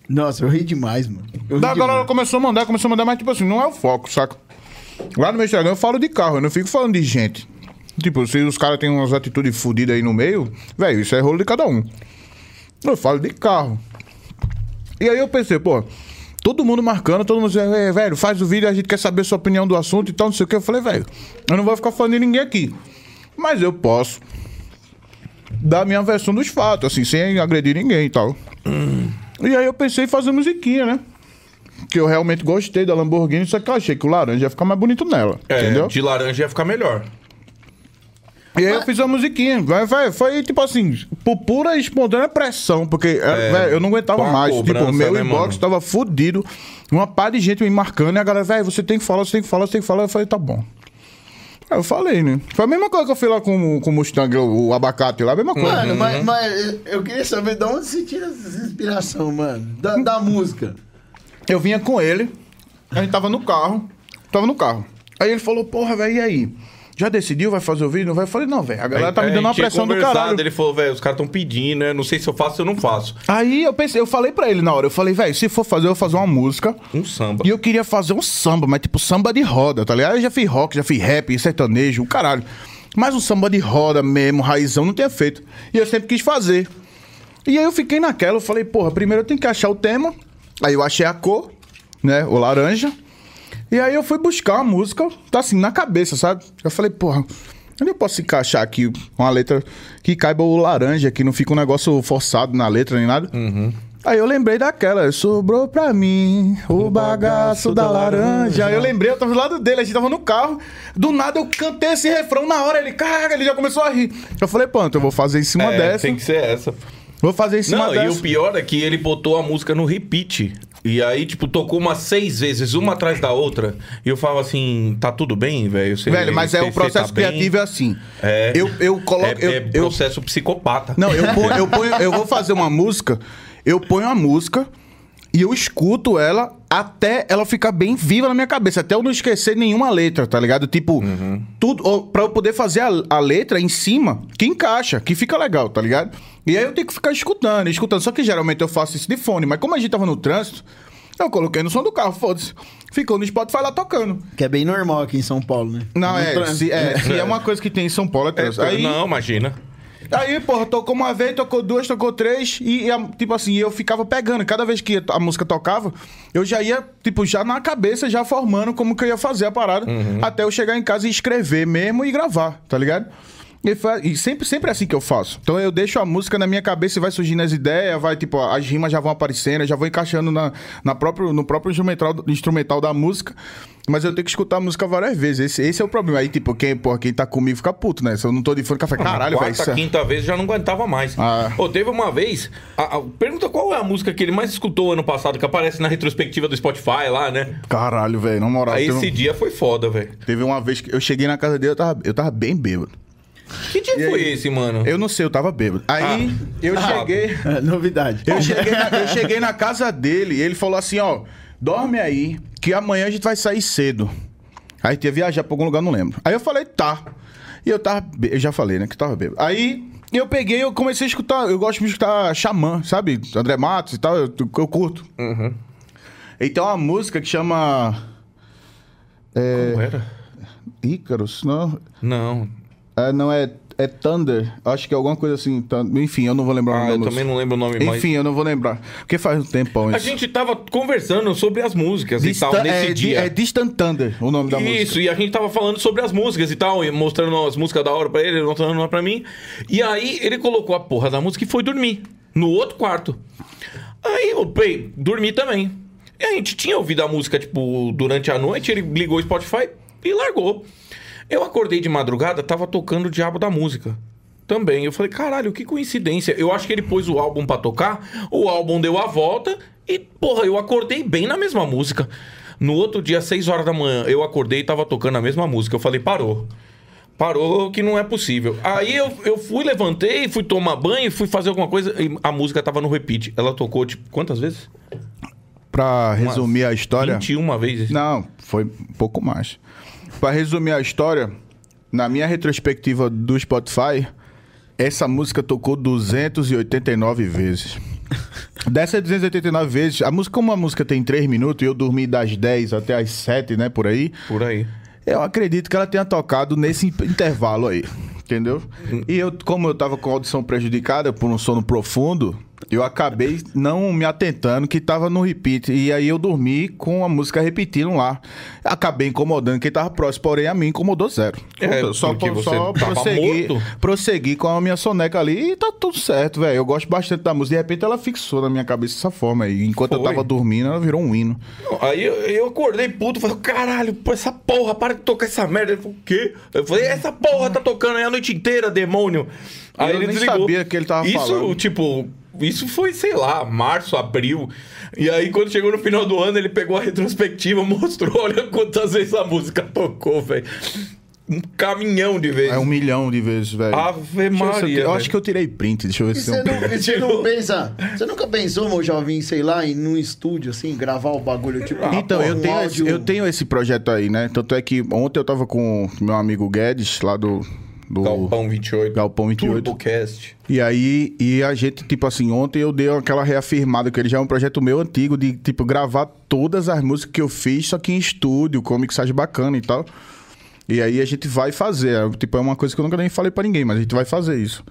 Nossa, eu ri demais, mano. Eu ri Da galera demais. começou a mandar, começou a mandar, mas tipo assim, não é o foco, saca? Lá no meu Instagram eu falo de carro, eu não fico falando de gente. Tipo, se os caras têm umas atitudes fodidas aí no meio, velho, isso é rolo de cada um. Eu falo de carro. E aí eu pensei, pô, todo mundo marcando, todo mundo dizendo, "É, velho, faz o vídeo, a gente quer saber sua opinião do assunto e tal, não sei o que. Eu falei, velho, eu não vou ficar falando de ninguém aqui. Mas eu posso dar a minha versão dos fatos, assim, sem agredir ninguém e tal. E aí eu pensei em fazer musiquinha, né? Que eu realmente gostei da Lamborghini, só que eu achei que o laranja ia ficar mais bonito nela. É, entendeu? de laranja ia ficar melhor. E aí eu fiz a musiquinha. Vai, vai, foi tipo assim, por pura e espontânea pressão, porque é, velho, eu não aguentava mais. cobrança, Tipo, meu né, inbox mano? tava fudido. Uma pá de gente me marcando e a galera, velho, você tem que falar, você tem que falar, você tem que falar. Eu falei, tá bom. Aí eu falei, né? Foi a mesma coisa que eu fui lá com, com o Mustang, o, o abacate lá, a mesma coisa. Uhum. Mano, mas, mas eu queria saber de onde você tira essa inspiração, mano. Da, da música. Eu vinha com ele, a gente tava no carro, tava no carro. Aí ele falou, porra, velho, e aí? Já decidiu, vai fazer o vídeo? Não vai? Eu falei, não, velho, a galera tá me dando uma pressão do caralho. Ele falou, velho, os caras tão pedindo, né? Não sei se eu faço ou não faço. Aí eu pensei, eu falei pra ele na hora, eu falei, velho, se for fazer, eu vou fazer uma música. Um samba. E eu queria fazer um samba, mas tipo samba de roda, tá ligado? Eu já fiz rock, já fiz rap, sertanejo, o caralho. Mas um samba de roda mesmo, raizão, não tinha feito. E eu sempre quis fazer. E aí eu fiquei naquela, eu falei, porra, primeiro eu tenho que achar o tema. Aí eu achei a cor, né, o laranja. E aí eu fui buscar uma música, tá assim, na cabeça, sabe? Eu falei, porra, onde eu posso encaixar aqui uma letra que caiba o laranja, que não fica um negócio forçado na letra nem nada? Aí eu lembrei daquela, sobrou pra mim o bagaço da laranja. Aí eu lembrei, eu tava do lado dele, a gente tava no carro. Do nada eu cantei esse refrão na hora, ele, cara, ele já começou a rir. Eu falei, pronto, eu vou fazer em cima É, dessa. tem que ser essa. Vou fazer em cima Não, e dessa. o pior é que ele botou a música no repeat. E aí, tipo, tocou umas seis vezes, uma atrás da outra. E eu falava assim, tá tudo bem, velho? Velho, mas é você- o processo você tá bem? criativo é assim. É. Eu, eu coloco. É, eu, é eu- processo psicopata. Não, eu ponho, eu ponho, eu vou fazer uma música, eu ponho a música e eu escuto ela até ela ficar bem viva na minha cabeça, até eu não esquecer nenhuma letra, tá ligado? Tipo, tudo ó, pra eu poder fazer a, a letra em cima que encaixa, que fica legal, tá ligado? E aí eu tenho que ficar escutando, escutando, só que geralmente eu faço isso de fone, mas como a gente tava no trânsito, eu coloquei no som do carro, foda-se. Ficou no Spotify lá tocando. Que é bem normal aqui em São Paulo, né? Não, é, trânsito. se é, se é uma coisa que tem em São Paulo, é É, trânsito. Aí, Não, imagina. Aí, porra, tocou uma vez, tocou duas, tocou três, e, e tipo assim, eu ficava pegando. Cada vez que a música tocava, eu já ia, tipo, já na cabeça, já formando como que eu ia fazer a parada, até eu chegar em casa e escrever mesmo e gravar, tá ligado? E, fa- e sempre, sempre é assim que eu faço. Então eu deixo a música na minha cabeça e vai surgindo as ideias, vai, tipo, as rimas já vão aparecendo, eu já vou encaixando na, na próprio, no próprio instrumental, instrumental da música. Mas eu tenho que escutar a música várias vezes. Esse, esse é o problema. Aí, tipo, quem, porra, quem tá comigo fica puto, né? Se eu não tô de fone café, caralho, velho. Quarta, é- quinta vez já não aguentava mais. Ah. Pô, teve uma vez. a- a- pergunta qual é a música que ele mais escutou ano passado, que aparece na retrospectiva do Spotify lá, né? Caralho, velho, na moral. Aí esse dia foi foda, velho. teve uma vez que eu cheguei na casa dele, eu tava, eu tava bem bêbado. Que dia foi esse, mano? Eu não sei, eu tava bêbado. Aí eu Ah. cheguei. É, novidade. Eu cheguei, na, eu cheguei na casa dele e ele falou assim, ó, dorme aí, que amanhã a gente vai sair cedo. Aí a gente ia viajar pra algum lugar, não lembro. Aí eu falei, tá. E eu tava, eu já falei, né, que tava bêbado. Aí eu peguei, eu comecei a escutar, eu gosto de escutar Xamã, sabe? André Matos e tal, eu, eu curto. Então a música que chama Como era? Ícaros, não, Não. É, não é, é Thunder, acho que é alguma coisa assim, enfim, eu não vou lembrar o Ah, nome eu da também não lembro o nome. Enfim, eu não vou lembrar, porque faz um tempão A isso. gente tava conversando sobre as músicas e tal Distan- nesse é, di- dia. é Distant Thunder o nome da música. Isso, e a gente tava falando sobre as músicas e tal, e mostrando as músicas da hora pra ele, ele mostrando uma pra mim. E aí ele colocou a porra da música e foi dormir. No outro quarto. Aí eu pei, dormi também. E a gente tinha ouvido a música, tipo, durante a noite, ele ligou o Spotify e largou. Eu acordei de madrugada, tava tocando o diabo da música. Também. Eu falei, caralho, que coincidência. Eu acho que ele pôs o álbum pra tocar, o álbum deu a volta e, porra, eu acordei bem na mesma música. No outro dia, 6 horas da manhã, eu acordei e tava tocando a mesma música. Eu falei, parou. Parou que não é possível. Aí eu, eu fui, levantei, fui tomar banho, fui fazer alguma coisa e a música tava no repeat. Ela tocou, tipo, quantas vezes? Pra resumir a história. 21 vezes. Não, foi um pouco mais. Pra resumir a história, na minha retrospectiva do Spotify, essa música tocou 289 vezes. Dessas 289 vezes, a música, como a música tem 3 minutos e eu dormi das 10 até as 7, né, por aí, Por aí. eu acredito que ela tenha tocado nesse in- intervalo aí. Entendeu? E eu, como eu tava com a audição prejudicada por um sono profundo, eu acabei não me atentando que tava no repeat. E aí eu dormi com a música repetindo lá. Acabei incomodando quem tava próximo, porém a mim incomodou zero. É, só porque por- só tava prosseguir, com a minha soneca ali e tá tudo certo, velho. Eu gosto bastante da música. De repente ela fixou na minha cabeça dessa forma aí. Enquanto eu Foi. tava dormindo, ela virou um hino. Aí eu, eu acordei puto, falei, caralho, pô, essa porra, para de tocar essa merda. Ele falou, o quê? Eu falei, essa porra tá tocando aí a noite inteira, demônio. Aí Eu ele nem desligou. sabia que ele tava isso, falando. tipo, isso foi, sei lá, março, abril. E aí, quando chegou no final do ano, ele pegou a retrospectiva, mostrou, olha quantas vezes a música tocou, velho. Um caminhão de vezes. É um milhão de vezes, velho. Ave eu eu Maria, Eu, velho. acho que eu tirei print, deixa eu ver E se você eu... não, você não pensa. Você nunca pensou, meu jovem, sei lá, em num estúdio, assim, gravar o bagulho, tipo. Então, um eu tenho, esse, áudio- eu tenho esse projeto aí, né? Tanto é que ontem eu tava com meu amigo Guedes, lá do... do Galpão 28. Galpão 28. TurboCast. E aí, e a gente, tipo assim, ontem eu dei aquela reafirmada que ele já é um projeto meu antigo de, tipo, gravar todas as músicas que eu fiz, só que em estúdio, com mixagem bacana e tal. E aí a gente vai fazer. É, Tipo, é uma coisa que eu nunca nem falei pra ninguém, mas a gente vai fazer isso.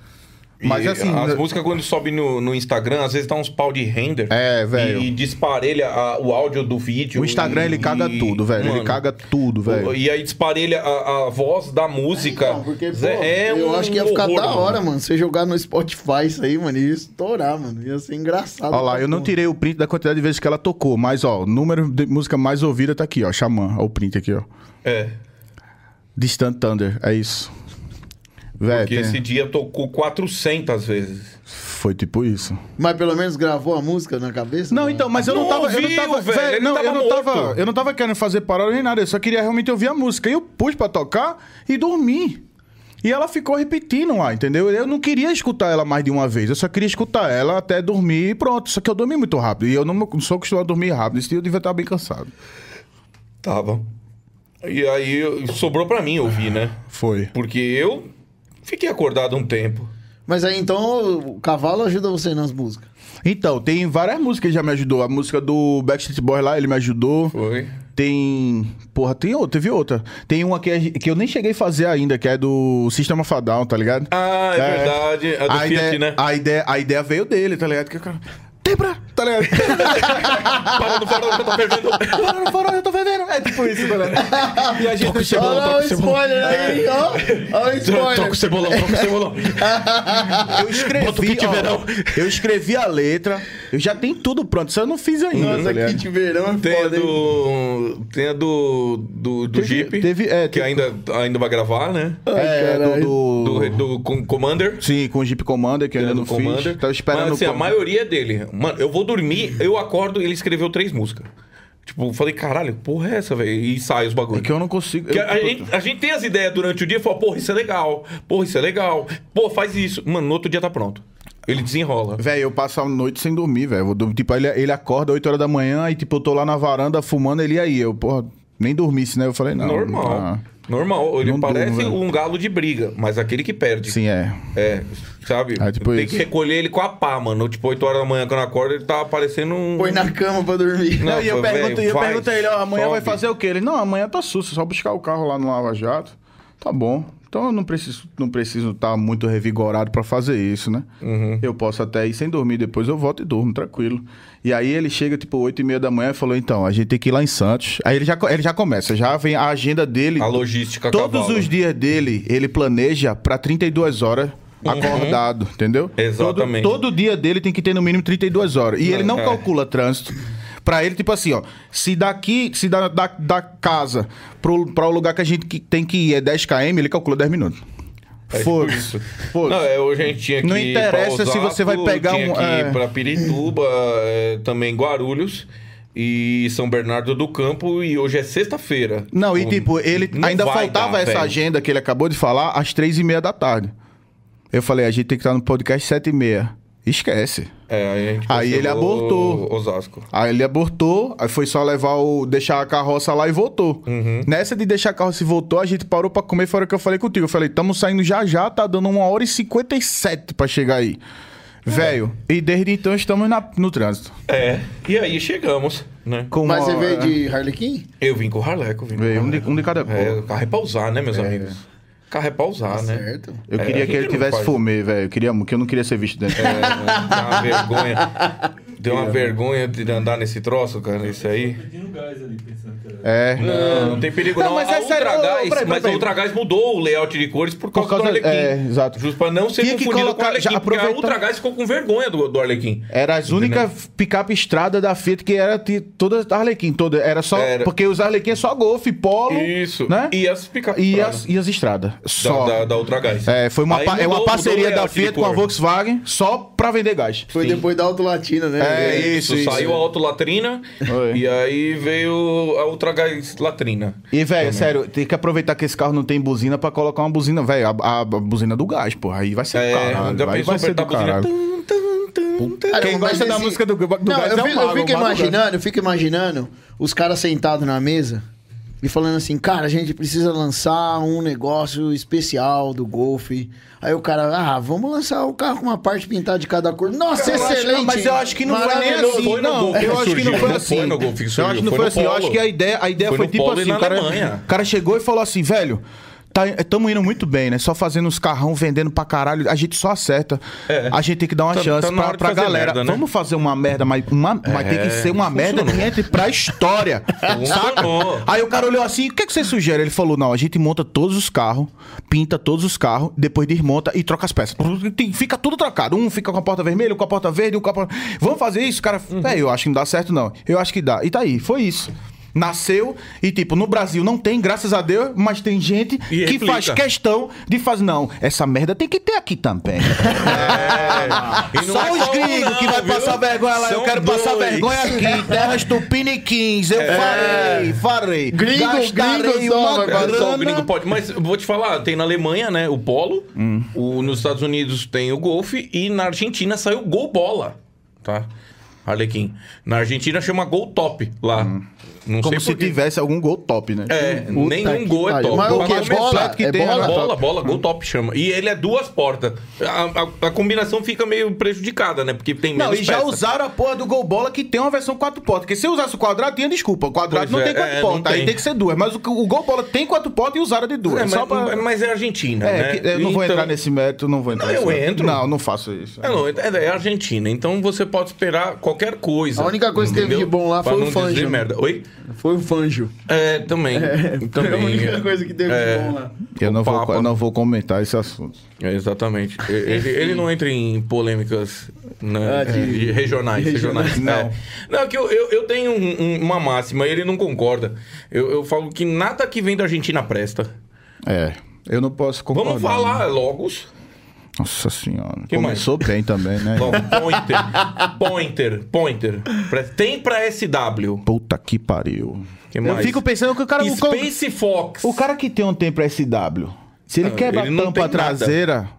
Mas E assim. As né- músicas, quando sobe no, no Instagram, às vezes dá uns pau de render. É, velho. E disparelha a- o áudio do vídeo. O Instagram, e- ele caga e- tudo, velho. Ele Mano, caga tudo, velho. E aí disparelha a, a voz da música. Então, porque, pô, é eu um acho que ia ficar horror, da hora, mano. Você jogar no Spotify isso aí, mano, ia estourar, mano. Ia ser engraçado. Olha lá, eu não tirei o print da quantidade de vezes que ela tocou, mas ó, o número de música mais ouvida tá aqui, ó. Xamã, ó, o print aqui, ó. É. Distant Thunder, é isso. Velho, Porque esse dia tocou 400 vezes. foi tipo isso. Mas pelo menos gravou a música na cabeça? Não, então, mas eu não Não tava. eu ouviu, não tava, velho, não, tava eu não tava. Eu não tava querendo fazer paródia nem nada. Eu só queria realmente ouvir a música. E eu pus pra tocar e dormi. E ela ficou repetindo lá, entendeu? Eu não queria escutar ela mais de uma vez. Eu só queria escutar ela até dormir e pronto. Só que eu dormi muito rápido. E eu não não sou acostumado a dormir rápido. Esse dia eu devia estar bem cansado. Tava. E aí eu- sobrou pra mim ouvir, né? Foi. Porque eu fiquei acordado um tempo. Mas aí então o cavalo ajuda você nas músicas. Então, tem várias músicas que já me ajudou. A música do Backstreet Boys lá, ele me ajudou. Foi. Tem. Porra, tem outra, teve outra. Tem uma que, a gente- que eu nem cheguei a fazer ainda, que é do System of a Down, tá ligado? Ah, é, verdade. A do Fiat, ideia, né? A ideia, a ideia veio dele, tá ligado? Que o cara. Debra! Tá tá ligado? Para no farol eu tô perdendo. Para no farol, eu tô vendendo. É tipo isso, tá ligado? E a gente não chegou. Olha o spoiler aí, ó. Olha o spoiler. Troca o cebolão, troca o cebolão. Eu escrevi, ó, eu escrevi a letra, eu já tenho tudo pronto, só eu não fiz ainda. tá Nossa, ligado? kit verão é Tem a foda, hein? do. Tem a do. Do, do Teve- Jeep. teve- é, que teve- ainda, ainda vai gravar, né? É, caralho. do, Do, do, do, com- Commander. Sim, com o Jeep Commander, que eu ainda do não Commander. fiz. Tava esperando Mas, assim, o a maioria é dele. Mano, eu vou dormir, eu acordo ele escreveu três músicas. Tipo, eu falei, caralho, porra é essa, velho? E sai os bagulhos. É que eu não consigo. Eu- a, gente, a gente tem as ideias durante o dia e fala, porra, isso é legal. Porra, isso é legal. Pô, faz isso. Mano, no outro dia tá pronto. Ele desenrola. Velho, eu passo a noite sem dormir, velho. Tipo, ele, ele acorda 8 horas da manhã, aí, tipo, eu tô lá na varanda fumando ele e aí. Eu, porra, nem dormisse, né? Eu falei, não. Normal. ah, Normal. Ele Não parece durmo, velho. um galo de briga, mas aquele que perde. sim, é. É, sabe? É, tipo Tem isso. que recolher ele com a pá, mano. Tipo, 8 horas da manhã, quando eu acordo, ele tá parecendo um. Põe na cama pra dormir. Não, e eu foi, pergunto, eu faz, pergunto a ele, ó, amanhã vai sobe. fazer o quê? Ele, não, amanhã tá susto, é só buscar o carro lá no Lava Jato. Tá bom. Então eu não preciso não preciso estar muito revigorado pra fazer isso, né? Uhum. Eu posso até ir sem dormir, depois eu volto e durmo, tranquilo. E aí ele chega, tipo, 8 e meia da manhã e falou, então, a gente tem que ir lá em Santos. Aí ele já, ele já começa, já vem a agenda dele. A logística Todos cavalo. os dias dele, ele planeja pra 32 horas acordado, entendeu? Uhum. Exatamente. Todo, todo dia dele tem que ter no mínimo 32 horas. E ele não é. calcula trânsito. Pra ele, tipo assim, ó, se daqui, se da, da, da casa pro, pra o lugar que a gente que- tem que ir é 10 km, ele calcula 10 minutos. É tipo Foda-se. Não, é, hoje a gente tinha que Não ir pra interessa se você vai pegar tinha um- que ir é. pra Pirituba, é, também Guarulhos e São Bernardo do Campo e hoje é sexta-feira. Não, e tipo, ele ainda faltava dar, essa velho. agenda que ele acabou de falar às três e meia da tarde. Eu falei, a gente tem que estar no podcast sete e meia. Esquece. É, aí, a gente Aí ele abortou. Osasco. Aí ele abortou, aí foi só levar o. deixar a carroça lá e voltou. Uhum. Nessa de deixar a carroça e voltou, a gente parou pra comer, foi a hora que eu falei contigo. Eu falei, tamo saindo já já, tá dando uma hora e 57 pra chegar aí. Velho, e desde então estamos na- no trânsito. É, e aí chegamos, né? Com Mas uma- você veio de Harlequin? Eu vim com o Harleco, vim com Veio o um de- Harleco. um de cada É, o carro é pra usar, né, meus amigos? Carro é pra usar, né? Certo. Eu É, queria que ele tivesse faz. fumê, velho. Eu queria, que eu não queria ser visto dentro. É, uma vergonha. Deu uma vergonha de andar nesse troço, cara, isso aí. Pedindo gás ali, pensando que era. É. Não, não tem perigo Não, não. mas a é sério, Ultragás, ô, peraí, mas a peraí. Ultragás mudou o layout de cores por causa, causa- do Arlequim. é, exato. Justo pra não ser Tinha que confundido com o colocar- Arlequim, já porque a aproveita- Ultragás ficou com vergonha do, do Arlequim. Era as únicas picape estrada da Fiat que era ti- toda Arlequim, toda. Era só. Era. Porque os Arlequim é só Golf, Polo. Isso. Né? E as picape E as, e as estradas. da, Só. da, da Ultragás. É, foi uma, Aí pa- é mudou- uma parceria mudou o da layout de Fiat com a cor. Volkswagen só pra vender gás. Foi depois da Auto Latina, né? É, velho? isso, isso. Saiu a Auto Latrina Oi. e aí veio a Ultragás Latrina. E, velho, sério, tem que aproveitar que esse carro não tem buzina pra colocar uma buzina, velho, a, a- a buzina do gás, porra. Aí vai ser do É, caralho. Aí vai ser do buzina? caralho. Tum, tum, tum, tum. Cara, Quem gosta da esse- música do, do Não, gás eu, é o fico, mago, eu fico o mago imaginando, eu fico imaginando os caras sentados na mesa e falando assim, cara, a gente precisa lançar um negócio especial do Golf. Aí o cara, ah, vamos lançar o carro com uma parte pintada de cada cor. Nossa, Eu acho- excelente! não, mas eu acho que não foi nem assim. Foi Não, eu acho que não foi assim. foi no Golf que Eu acho que não foi assim. Eu acho que a ideia, a ideia Foi foi, tipo e assim, o cara, o cara chegou e falou assim, velho, tá, tamo indo muito bem, né? Só fazendo uns carrão, vendendo pra caralho, a gente só acerta. É. A gente tem que dar uma Tá- chance tá pra, pra galera. merda, né? Vamos fazer uma merda, mas, uma, mas tem que ser uma merda que entre pra história. saca? Aí o cara olhou assim, o que, é que você sugere? Ele falou, não, a gente monta todos os carros, pinta todos os carros, depois desmonta e troca as peças. Tem- Fica tudo trocado. Um fica com a porta vermelha, um com a porta verde, um com a porta... Vamos fazer isso? Cara, velho, eu acho que não dá certo, não. Eu acho que dá. E tá aí, foi isso. Nasceu e, tipo, no Brasil não tem, graças a Deus, mas tem gente E que replica. faz questão de fazer. Não, essa merda tem que ter aqui também. É. E não Só é os gringos não, que vai viu? passar vergonha lá. eu São quero passar dois. vergonha aqui. Terras tupiniquins. Eu farei, farei. Gringo, Gastarei gringo uma passar. Só o grana. gringo pode. Mas eu vou te falar, tem na Alemanha, né? O Polo. Hum. O, nos Estados Unidos tem o Golf. E na Argentina saiu o Gol Bola. Tá? Arlequim. Na Argentina chama Gol Top lá. Hum. Não Como sei se por quê. tivesse algum gol top, né? É, Puta nenhum que gol é top. Mas o que é bola? que É tem bola? a- Bola, bola, gol top chama. E ele é duas portas. A, a- a combinação fica meio prejudicada, né? Porque tem Não, menos e já peça. usaram a porra do gol bola que tem uma versão quatro portas. Porque se usasse o quadrado, tinha desculpa. O quadrado Pois não é, tem quatro é, não portas. Aí tem. tem que ser duas. Mas o, o gol bola tem quatro portas e usaram de duas. É, mas, só pra... mas é Argentina, É, né? que- eu não vou Então- entrar nesse mérito, não vou entrar Não, nesse eu mérito. entro. Não, não faço isso. É, não, é, é Argentina, então você pode esperar qualquer coisa. A única coisa que teve de bom lá foi o não Fangio. merda. Oi? Foi o Fanjo. É, também. Foi também. a única coisa que teve É. de bom lá. Eu não, vou, eu não vou comentar esse assunto. É, exatamente. Ele, ele não entra em polêmicas né, Ah, de- de regionais. regionais. regionais. Não. É. Não, que eu, eu, eu tenho um- um- uma máxima, ele não concorda. Eu, eu falo que nada que vem da Argentina presta. É, eu não posso concordar. Vamos falar Logos. Nossa senhora. Que Começou bem também, né? Logo, Pointer. Pointer. Pointer. Tem pra SW. Puta que pariu. Que Eu mais? fico pensando que o cara... o- Space Fox. O cara que tem um tempo SW, se ele Ah, quebra ele a tampa tem nada. traseira,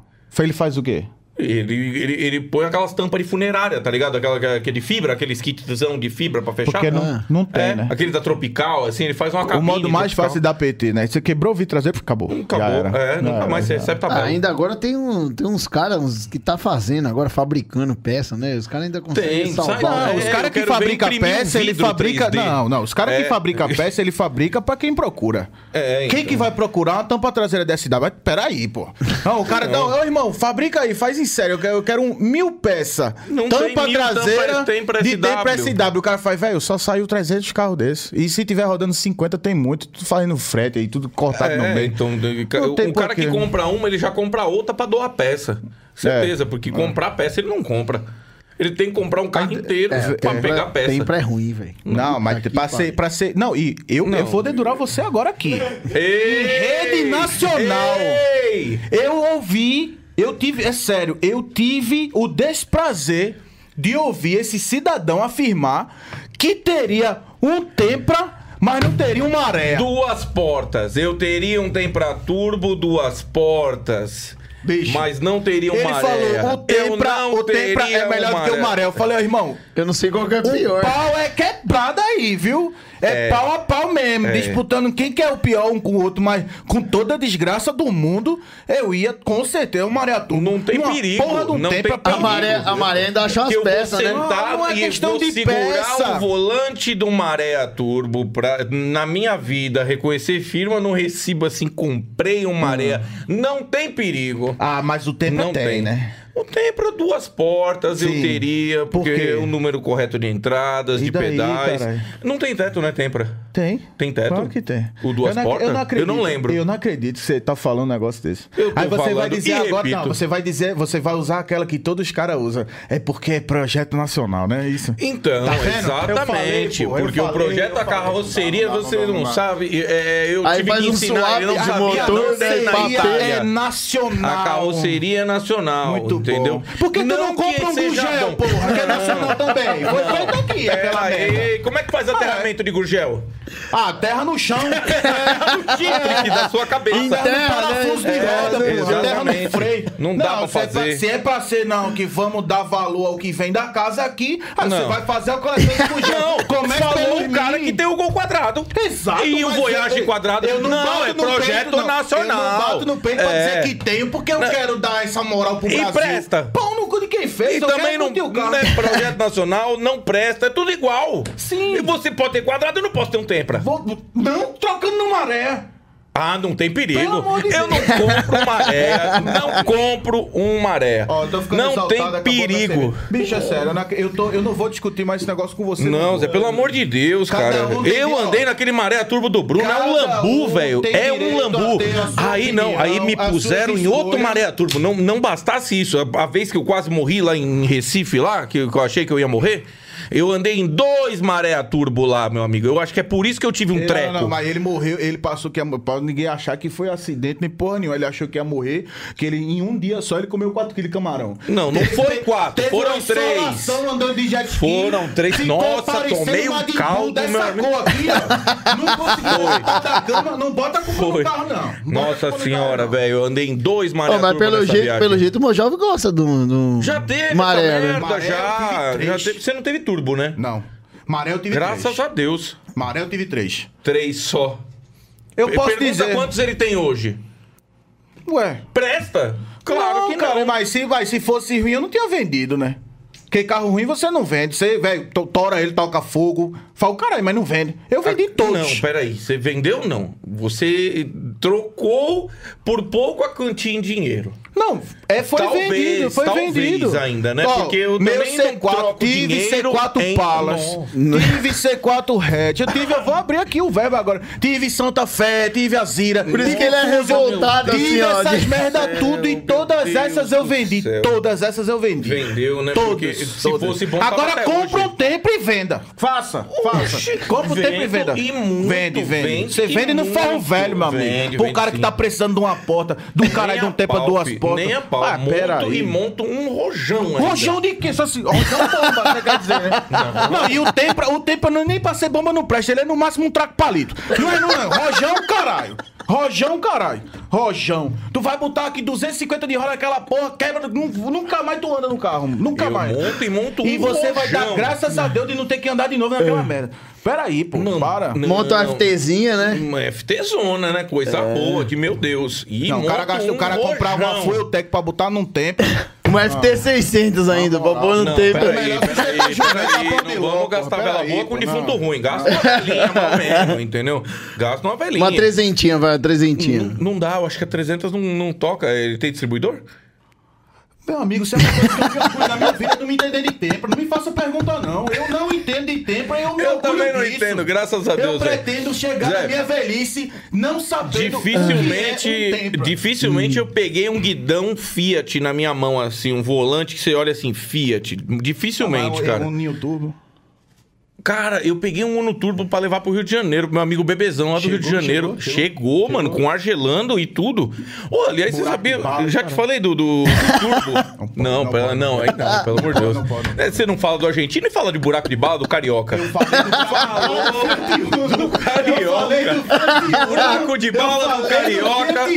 ele faz o quê? Ele, ele, ele põe aquelas tampas de funerária, tá ligado? Aquela, aquele fibra, aqueles kitzão de fibra pra fechar. Porque não, Ah. não tem, é, né? aquele da Tropical, assim, ele faz uma O cabine. modo mais tropical. fácil da PT, né? Você quebrou o vidro traseiro, acabou. Acabou. Já era. É, nunca era, mais você recebe Ah, tabela. ainda agora tem, um, tem uns caras uns que tá fazendo agora, fabricando peça, né? Os caras ainda conseguem Tem, salvar. sai- Não, É, os caras que fabricam imprimir um peça, ele fabrica. 3D. Não, não. Os caras É. que fabricam peça, ele fabrica pra quem procura. É, Quem então. que vai procurar uma tampa traseira dessa idade? Peraí, pô. Não, o cara. Não, ô, irmão, fabrica aí, faz em sério. Eu quero, eu quero um mil peças. Não tampa tem mil traseira tampa, tem pra de. D pra SW. O cara faz, velho, só saiu 300 carros desses. E se tiver rodando 50, tem muito. Tudo fazendo frete aí, tudo cortado no É, meio. então, de- Não o tem cara que compra uma, ele já compra outra pra doar peça. Certeza, porque comprar peça ele não compra. Ele tem que comprar um carro inteiro pra Tem pegar peça. Tem pré ruim, velho. Não, mas Puta que pra ser, pra ser. Não, e eu, Não. eu vou dedurar você agora aqui. Ei! Rede Nacional. Ei! Eu ouvi, eu tive, é sério, eu tive o desprazer de ouvir esse cidadão afirmar que teria um Tempra, mas não teria um Maré. Duas portas. Eu teria um Tempra Turbo, duas portas. Bicho, mas não teria um Ele maré. falou, o Eu Tempra, não o Tempra é melhor do que o Maré. Eu falei, ó, irmão, Eu não sei qual que é pior. o pau é quebrado aí, viu? É, É. pau a pau mesmo, É. disputando quem que é o pior um com o outro, mas com toda a desgraça do mundo, eu ia com certeza o Maré Turbo. Não tem Uma perigo, Porra do não Tempra tem pra A perigo. maré, a maré ainda achou as peças, né? Não, não é e questão de segurar peça. o volante do Maré Turbo pra, na minha vida, reconhecer firma no recibo assim, comprei um Maré. Não tem perigo. Ah, mas o Tempra Não tem, tem, né? O Tempra, duas portas eu Sim. teria, Por porque quê? é o número correto de entradas, E de daí, pedais. caralho? Não tem teto, né, Tempra? Tem. Tem teto? Claro que tem. O duas eu não, portas? Eu não acredito. Eu não lembro. Eu não acredito que você tá falando um negócio desse. Eu tô Aí você vai dizer agora, repito. não, você vai dizer, você vai usar aquela que todos os caras usam. É porque é projeto nacional, né? Isso. Então, Tá exatamente. Eu falei, pô, eu porque o falei, projeto eu da carroceria Não, não, você não, sabe. é, eu Aí tive faz que um ensinar, ele não sabia, motor, não né, é nacional. A carroceria nacional, Muito entendeu? bom. Por que tu não compra um Gurgel, porra? Que é nacional também. Foi feito aqui, aí, como é que faz aterramento de Gurgel? Ah, terra no chão. Chifre da sua cabeça. Terra no Terra, parafuso né? de É, roda, porra. Terra no freio. Não dá pra se é fazer. se é pra ser, não, que vamos dar valor ao que vem da casa aqui, aí você Não. vai fazer a coleção de. Não, Começa falou o cara que tem o gol quadrado. Exato. E o Voyage eu- quadrado? Eu não, Não, é no projeto peito, não. nacional. Eu não bato no peito pra É. dizer que tenho, porque eu Não. quero dar essa moral pro E Brasil. presta. Pão no cu de quem fez. E eu também quero não, não é projeto nacional, não presta, é tudo igual. Sim. E você pode ter quadrado, eu não posso ter um Tempra. Vou- Não, trocando no maré. Ah, não tem perigo. De eu não compro maré. Não compro um maré. Ó, não tem perigo. Bicho, é sério, eu não, tô, eu não vou discutir mais esse negócio com você. Não, Zé, pelo amor de Deus, Cada cara. um eu andei naquele maré turbo do Bruno, é um Cada lambu, um velho. É um lambu. Aí não, aí me opinião, puseram em outro maré turbo. Não, não bastasse isso. A, a vez que eu quase morri lá em Recife, lá, que, que eu achei que eu ia morrer, eu andei em dois maré turbo lá, meu amigo. Eu acho que é por isso que eu tive um Não, treco. Não, mas ele morreu, ele passou que ia morrer. Pra ninguém achar que foi acidente nem porra nenhuma. Ele achou que ia morrer, que ele em um dia só ele comeu 4 quilos de camarão. Não, não Teve- foi teve- quatro, teve foram uma três. insolação andando de jet ski. Foram três. Ficou Nossa, parecendo tomei um caldo, meu amigo. cor aqui, ó. Não conseguiu cama. Não bota a culpa Foi. no carro, não. Não Nossa senhora, não. velho. Eu andei em dois maré Ó, mas turbo pelo jeito, viagem. pelo jeito o Mojave gosta do, do Já teve maré, essa né? merda, Maré, já. já teve- Você não teve turbo, né? Não. Maré eu tive Graças três. a Deus. Maré eu tive três. Três só. Eu posso Pergunta dizer. quantos ele tem hoje. Ué. Presta? Claro não, que não. cara, mas se, vai, se fosse ruim, eu não tinha vendido, né? Porque carro ruim você não vende. Você, velho, to- tora ele, toca fogo. Fala, caralho, mas não vende. Eu vendi todos. Ah, Não, peraí. Você vendeu não. Você trocou por pouco a quantia em dinheiro. Não, é, foi Talvez, vendido, foi talvez vendido. ainda, né? Ó, Porque eu meu também não C4, troco tive dinheiro C4 em- Palas, tive C4 Hatch, eu tive, eu vou abrir aqui o verbo agora, tive Santa Fé, tive Azira. Por isso que ele é revoltado Tive assim, ó. essas de- merda tudo e todas Deus essas eu vendi, todas essas eu vendi. Vendeu, né? Porque se todos. fosse bom, Agora compra hoje. um tempo e venda. Faça, faça. Oxi, Compra um tempo e venda. e muito, vende, vende. vende Você vende no ferro velho, meu amigo. Pro cara que tá precisando de uma porta, do cara de um tempo a pau, duas Nem a pau. Ah, pera monto aí. e monto um rojão ainda. Rojão de quê? Só assim, rojão bomba, você quer dizer, né? Não, e o tempo, o tempo não, nem pra ser bomba não presta, ele é no máximo um traco palito. Não é, não é. Rojão, caralho. Rojão, caralho. Rojão. Tu vai botar aqui 250 de roda naquela porra, quebra, nu- nunca mais tu anda no carro. Nunca Eu mais. monto e monto um E você vai dar rojão. graças a Deus de não ter que andar de novo naquela merda. Pera aí, pô. Não, para. não. Monta uma FTzinha, né? Uma FT zona, né? Coisa boa, que meu Deus. E Não, o cara, gasta, o um cara comprava uma rojão. Fueltec pra botar num tempo. Uma FT600 ainda, pra pôr no Não, de Não louco, vamos gastar vela boa com defunto ruim. Gasta uma velhinha, mais ou menos, entendeu? Gasta uma velhinha. Uma trezentinha, vai, uma trezentinha. Não dá, eu acho que a 300 não, não toca. Ele tem distribuidor? Meu amigo, se é uma coisa que eu já fui na minha vida, não me entender de tempo. Não me faça pergunta, não. Eu não entendo de tempo, eu me Eu também não disso. entendo, graças a Deus, Eu Zé. pretendo chegar Zé, na minha velhice não sabendo Dificilmente, o que é um tempo. dificilmente eu peguei um guidão Fiat na minha mão, assim, um volante que você olha assim, Fiat. Dificilmente, Ah, cara. Um Ninho Turbo. Cara, eu peguei um Uno Turbo pra levar pro Rio de Janeiro, pro meu amigo Bebezão lá do Rio de Chegou, Janeiro. chegou, Chegou, chegou. mano, com ar gelando e tudo. Ô, aliás, você sabia? bala, eu já te cara. falei do, do, do Turbo. não, não pode. não, aí não, pelo amor de Deus. não pode, não É, Você não fala do argentino e fala de buraco de bala do carioca. Falou do carioca. Buraco de bala do carioca.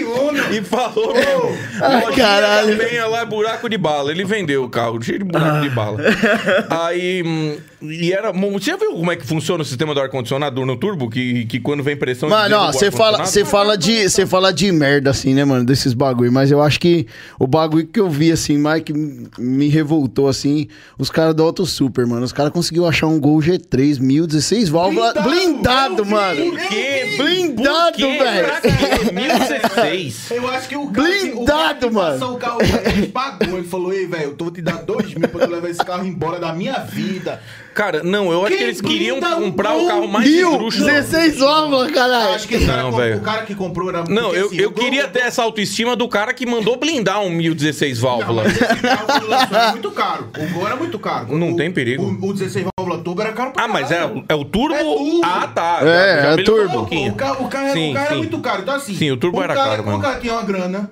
E falou mesmo. Lojinha caralho. da Penha lá, buraco de bala. Ele vendeu o carro, cheio de buraco de bala. Aí, hum, e era... Você já viu como é que funciona o sistema do ar-condicionado no turbo? Que, que quando vem pressão... Mano, ó, você fala, fala de, você fala de merda assim, né, mano, desses bagulho, mas eu acho que o bagulho que eu vi assim, mais que me revoltou assim, os caras do Auto Super, mano, os caras conseguiu achar um Gol G3 1016 válvula Blindado, blindado, mano. Por quê? Blindado, velho. Pra quê? 1016. Eu acho que o cara, que- o cara Blindado, que mano. passou o carro ele pagou. Ele falou, ei, velho, eu tô vou te dar dois mil pra tu levar esse carro embora da minha vida. Cara, não, eu acho que Quem eles queriam um comprar o carro mais Mil, esdrúxulo. 16 válvulas, caralho. Acho que o cara, Não, velho. o cara que comprou era... Não, porque, eu, assim, eu o- queria o- ter essa autoestima do cara que mandou blindar um 1016 Não, válvula. mas esse carro que lançou era muito caro. O Gol era muito caro. Não O- tem perigo. O, o 16 válvula turbo era caro pra Ah, mas é, é o turbo? É turbo. Ah, tá. É, é melhorou turbo. Um. O carro, o carro, Sim, o carro era muito caro. Então, assim. Sim, o turbo era cara, caro mesmo. O cara tinha uma grana.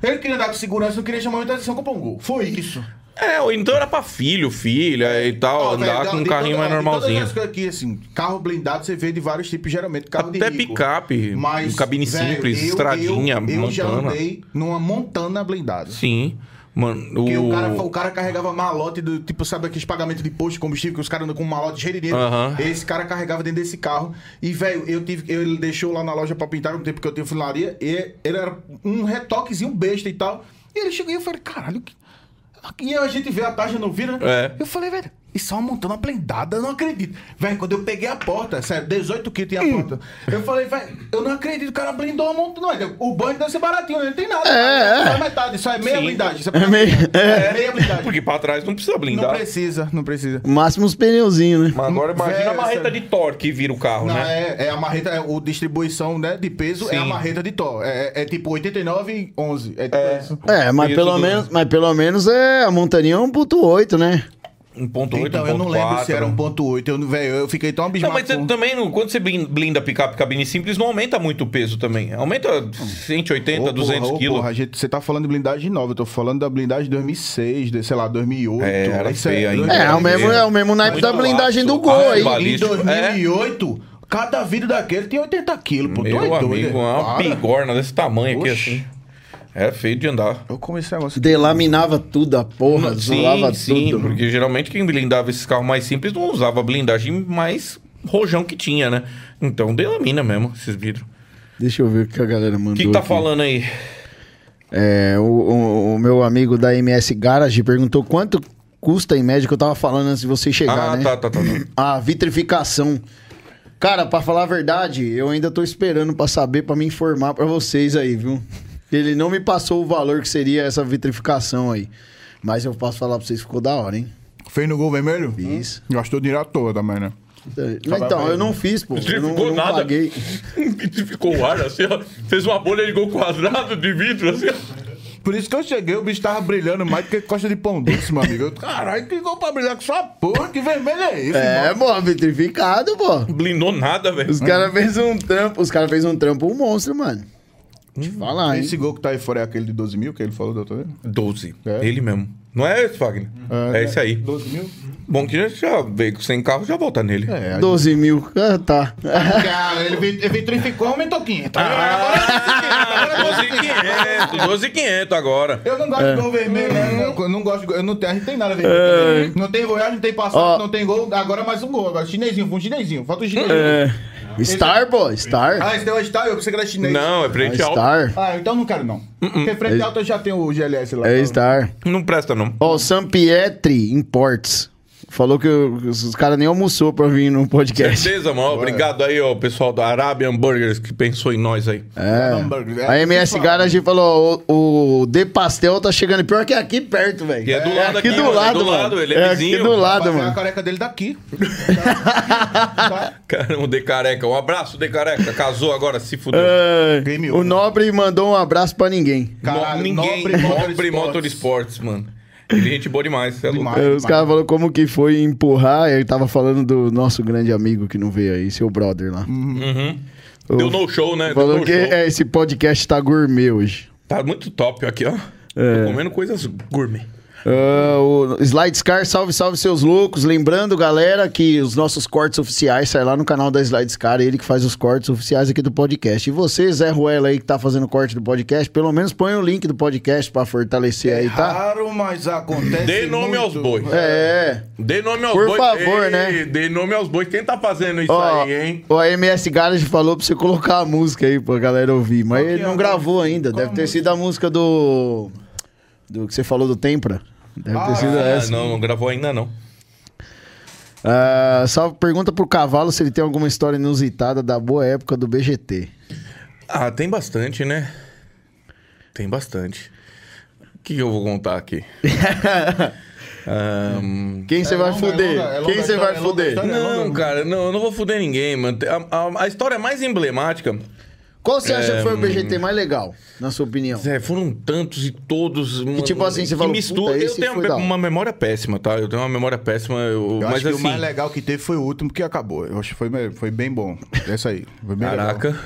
Ele queria andar com segurança, não queria chamar muita atenção, comprou um gol. Foi isso. É, ou então era pra filho, filha e tal, Ó, andar velho, com um carrinho toda- mais normalzinho. Todas as coisas aqui, assim, carro blindado você vê de vários tipos, geralmente carro Até de rico. picape, Mas, cabine velho, simples, eu- estradinha, eu, eu já montana. andei numa montana blindada. Sim. Mano, Porque o... o... cara, o cara carregava malote do tipo, sabe aqueles pagamentos de posto de combustível que os caras andam com um malote cheio de dinheiro? Aham. Esse cara carregava dentro desse carro. E, velho, eu tive. eu- Ele deixou lá na loja pra pintar no tempo que eu tenho funilaria. E ele era um retoquezinho besta e tal. E ele chegou e eu falei, caralho, que. E a gente vê a taxa no vira. É. Eu falei, velho, isso é uma montana blindada, eu não acredito. Velho, quando eu peguei a porta, sério, 18 quilos tinha a porta. Eu falei, velho, eu não acredito, o cara blindou a montana. Não, o banho deve ser baratinho, não tem nada. É, é. Só metade, isso é meia Sim. blindagem. Isso É meio- é meia blindagem. Porque pra trás não precisa Não blindar. precisa, não precisa. Máximo os pneuzinhos, né? Mas agora imagina a marreta sério. de Thor que vira o carro, Não, né? é, é a marreta, é, o distribuição né, de peso é Sim. a marreta de Thor. É, é, é tipo 89 e 11. É tipo É. isso. É, mas pelo, menos, mas pelo menos é a montaninha é 1.8, né? 1.8, Então eu não lembro se era 1.4. 1.8. Eu, velho, eu fiquei tão Não, abismado. mas você com- também, não- quando você blin- blinda picape cabine simples, não aumenta muito o peso também. Aumenta 180, Ô, 200 porra, quilos. porra, a gente, você tá falando de blindagem nova, eu tô falando da blindagem de 2006, de, sei lá, 2008. É, era Isso feia ainda. É, é o mesmo, é o mesmo naipe muito da blindagem do laço, Gol aço aí. balístico. Em 2008, cada vidro daquele tinha 80 quilos, pô. tu Meu é doido. amigo, uma Para. bigorna desse tamanho aqui, Oxi. assim. Era feio de andar. Eu comecei a negócio. Delaminava tudo, a porra, Sim, zoava sim, tudo. porque geralmente quem blindava esses carros mais simples não usava blindagem mais rojão que tinha, né? Então delamina mesmo esses vidros. Deixa eu ver o que a galera mandou. O que, que tá aqui. falando aí? É, o, o- o meu amigo da MS Garage perguntou quanto custa em média que eu tava falando antes de você chegar, ah, né? tá, tá, tá. tá. A vitrificação. Cara, pra falar a verdade, eu ainda tô esperando pra saber, pra me informar pra vocês aí, viu? Ele não me passou o valor que seria essa vitrificação aí. Mas eu posso falar pra vocês, ficou da hora, hein? Fez no gol vermelho? Fiz. Gastou dinheiro à toa também, né? Então, eu não fiz, pô. Eu não, eu não nada. paguei. Ficou o ar assim, ó. Fez uma bolha de gol quadrado de vidro, assim, ó. Por isso que eu cheguei, o bicho tava brilhando mais do que costa de pão doce, meu amigo. Caralho, que gol pra brilhar com sua porra, que vermelho é esse, É, pô, vitrificado, pô. Blindou nada, velho. Os caras fez um trampo, os caras fez um trampo um monstro, mano. Te falar, hein? Esse gol que tá aí fora é aquele de 12 mil que ele falou da outra vez? 12. É. Ele mesmo. Não é esse, Wagner? É, esse aí. 12 mil? Bom que já- já veio com 100 carros, já volta nele. É, a 12 mil. Ah, tá. Cara, ele ele vitrificou, aumentou 500. Ah, 12,500, 12,500 agora. Eu não gosto É. de gol vermelho, né? Eu não gosto de gol. Eu não tenho, a gente tem nada vermelho. Não tem voyage, não tem passado, Ó. não tem gol. Agora mais um gol. Agora chinesinho, foi um chinesinho. Falta um chinesinho. É. Star, pô, Star. Ah, esse deu Star, eu pensei que era chinês. Não, é É frente alto. Star. Ah, então não quero não. Porque frente alta eu já tenho o GLS lá. É Star. Não presta, não. Ó, o Sampietri Imports. Falou que os caras nem almoçou pra vir no podcast. Certeza, mano. Obrigado aí, ó, pessoal da Arabian Burgers que pensou em nós aí. É. A MS Garage falou: o, o De Pastel tá chegando. Pior que é aqui perto, velho. Que é do lado aqui aqui, do mano, é lado, do mano. lado, ele é vizinho. aqui do lado, Fazer a mano. careca dele daqui. Caramba, o De Careca. Um abraço, De Careca. Casou agora, se fudeu. É, Game o over. Nobre mandou um abraço pra ninguém. Caralho, Ninguém. Nobre Nobre, Motorsports. Motorsports, mano. Ele é gente boa demais. Você é louco. Demais. É, os demais. caras falaram como que foi empurrar. Ele tava falando do nosso grande amigo que não veio aí, seu brother lá. Uhum. Deu no show, né? Falou que show. é, esse podcast tá gourmet hoje. Tá muito top aqui, ó. É. Tô comendo coisas gourmet. Ah, o Slides Car, salve, salve seus loucos. Lembrando, galera, que os nossos cortes oficiais saem lá no canal da Slides Car, ele que faz os cortes oficiais aqui do podcast. E você, Zé Ruela aí que tá fazendo corte do podcast, pelo menos põe o link do podcast pra fortalecer aí, tá? Raro, mas acontece Dê nome muito. aos bois. É. Dê nome aos Por bois. favor, Ei, né? Dê nome aos bois. Quem tá fazendo isso Ó, aí, hein? o MS Garage falou pra você colocar a música aí pra galera ouvir, mas ele que é não a gravou ainda. Qual Deve ter sido a música do. Do que você falou do Tempra. Deve ter sido Ah, essa. não, não gravou ainda não. Ah, só pergunta pro cavalo se ele tem alguma história inusitada da boa época do BGT. Ah, tem bastante, né? Tem bastante. O que, que eu vou contar aqui? Ahn, Quem você É vai longa, é fuder? longa, é longa Quem você vai é longa fuder? história. Não, cara, não, eu não vou fuder ninguém, mano. A, a- a história mais emblemática. Qual você acha que É, foi o BGT mais legal, na sua opinião? Zé, foram tantos e todos. mano, tipo assim, você que falou, mistura. "Puta, Eu tenho foi uma, da hora." uma memória péssima, tá? Eu tenho uma memória péssima. eu- Eu mas acho que assim. o mais legal que teve foi o último que acabou. Eu acho que foi, me- foi bem bom. Essa aí. Foi bem legal. Caraca.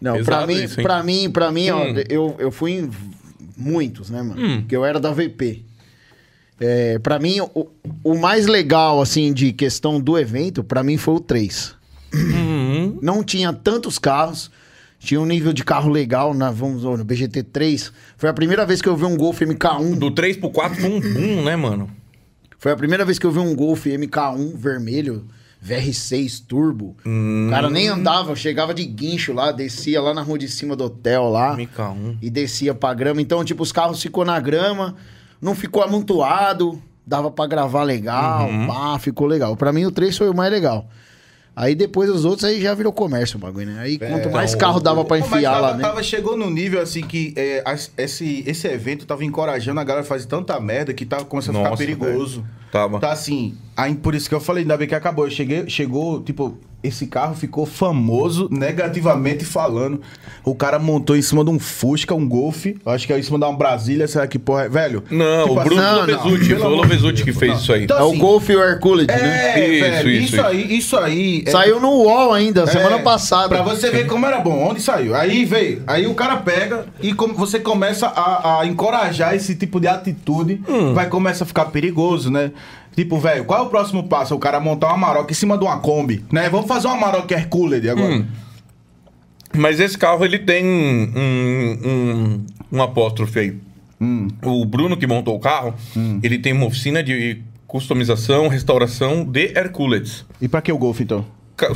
Não, pra mim, isso, hein? pra mim, pra mim, ó, Hum. eu, eu fui em muitos, né, mano? Hum. Porque eu era da VP. É, pra mim, o, o mais legal, assim, de questão do evento, pra mim foi o 3. Uhum. Não tinha tantos carros, tinha um nível de carro legal na, vamos no BGT 3. Foi a primeira vez que eu vi um Golf MK1. Do 3 pro 4 foi um boom, né, mano? Foi a primeira vez que eu vi um Golf MK1 vermelho, VR6 turbo. O cara nem andava, chegava de guincho lá, descia lá na rua de cima do hotel lá. MK1. E descia pra grama. Então, tipo, os carros ficou na grama, não ficou amontoado, dava pra gravar legal, Uhum. pá, ficou legal. Pra mim, o 3 foi o mais legal. Aí depois os outros aí já virou comércio o bagulho, né? Aí quanto mais não, carro dava mas enfiar tava, lá, né? tava- chegou num nível assim que é, esse, esse evento tava encorajando a galera a fazer tanta merda que tava começando a ficar Nossa, perigoso. Tava. Tá assim, aí por isso que eu falei, ainda bem que acabou. Eu cheguei, chegou, tipo, esse carro ficou famoso negativamente falando. O cara montou em cima de um Fusca, um Golf, acho que é em cima de uma Brasília, será que porra é, velho? Não, Tipo o Bruno assim, pelo Foi o que fez não. isso aí. Então, É o assim, Golf e o Hercules, É, Isso, né? velho, isso, isso, isso. aí, isso aí. é- Saiu no UOL ainda, semana é, passada. Pra você ver como era bom, onde saiu. Aí veio, aí o cara pega e como você começa a, a encorajar esse tipo de atitude, Hum. vai começar a ficar perigoso, né? Tipo, velho, qual é o próximo passo? O cara montar uma maroca em cima de uma Kombi, né? Vamos fazer uma maroca Hercules agora. Hum. Mas esse carro, ele tem um, um, um apóstrofe aí. Hum. O Bruno que montou o carro, ele tem uma oficina de customização, restauração de Hercules. E pra que o Golf, então? ca-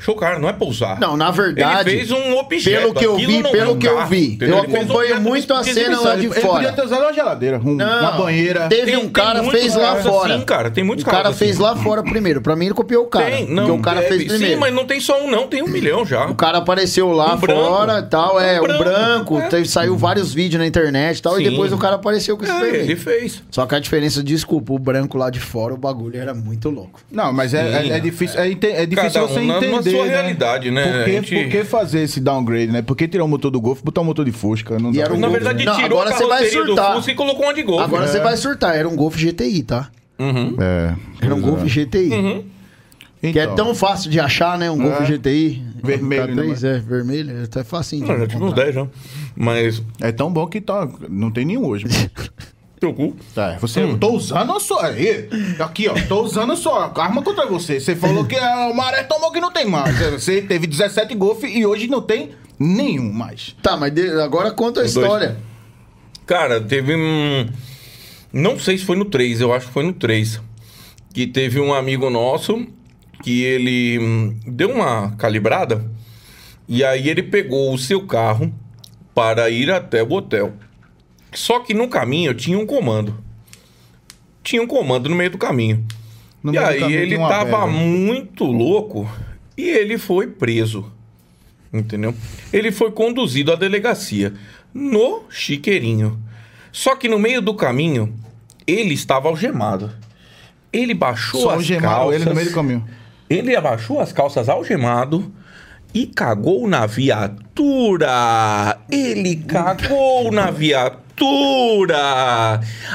show car. Show car, não é pousar. Não, na verdade, Ele fez um objeto. pelo que eu vi, não é pelo um que eu vi, entendeu? eu Ele acompanho objeto muito a cena lá de Ele fora. podia ter usado uma geladeira, um- uma banheira. Teve Tem- um cara fez lá caras fora. assim, cara, tem muitos O cara caras fez assim. lá fora primeiro. Pra mim, ele copiou o cara. Tem, não, porque o cara é, fez primeiro. Sim, mas não tem só um, não, tem um milhão já. O cara apareceu lá Um fora e tal, é, Um um branco, branco, é. teve- saiu vários vídeos na internet e tal, e Sim. depois o cara apareceu com esse É, vermelho. ele fez. Só que a diferença, desculpa, o branco lá de fora, o bagulho era muito louco. Não, mas é, é- é difícil, é, é difícil um você na- sua né? realidade, né? Por que, gente- por que fazer esse downgrade, né? Por que tirar o motor do Golf e botar o motor de Fusca? Não E era um Na Golf, verdade, Não, tirou agora a você vai carroceria do surtar. Fusca e colocou uma de Golf. Agora É. você vai surtar, era um Golf GTI, tá? É. Era um Golf GTI. Uhum. Que é Então, tão fácil de achar, né? Um Golf É. GTI. Vermelho, né, K3, é, vermelho. É até facinho de Não, já tive uns encontrar. 10 já. Mas. É tão bom que tá, não tem nenhum hoje. Teu cu. Tá, você, tô usando a sua. Aí, aqui, ó, tô usando a sua arma contra você. Você falou que a- o Maré tomou que não tem mais. Você teve 17 Golf e hoje não tem nenhum mais. Tá, mas de- agora conta a Dois. história. Cara, teve um. Não sei se foi no 3, eu acho que foi no 3. Que teve um amigo nosso que ele hum, deu uma calibrada e aí ele pegou o seu carro para ir até o hotel. Só que no caminho tinha um comando. Tinha um comando no meio do caminho. No e aí caminho ele tava muito louco e ele foi preso. Entendeu? Ele foi conduzido à delegacia no chiqueirinho. Só que no meio do caminho, ele estava algemado. Ele baixou Só as calças. ele no meio do caminho. Ele abaixou as calças algemado e cagou na viatura. Ele cagou na viatura.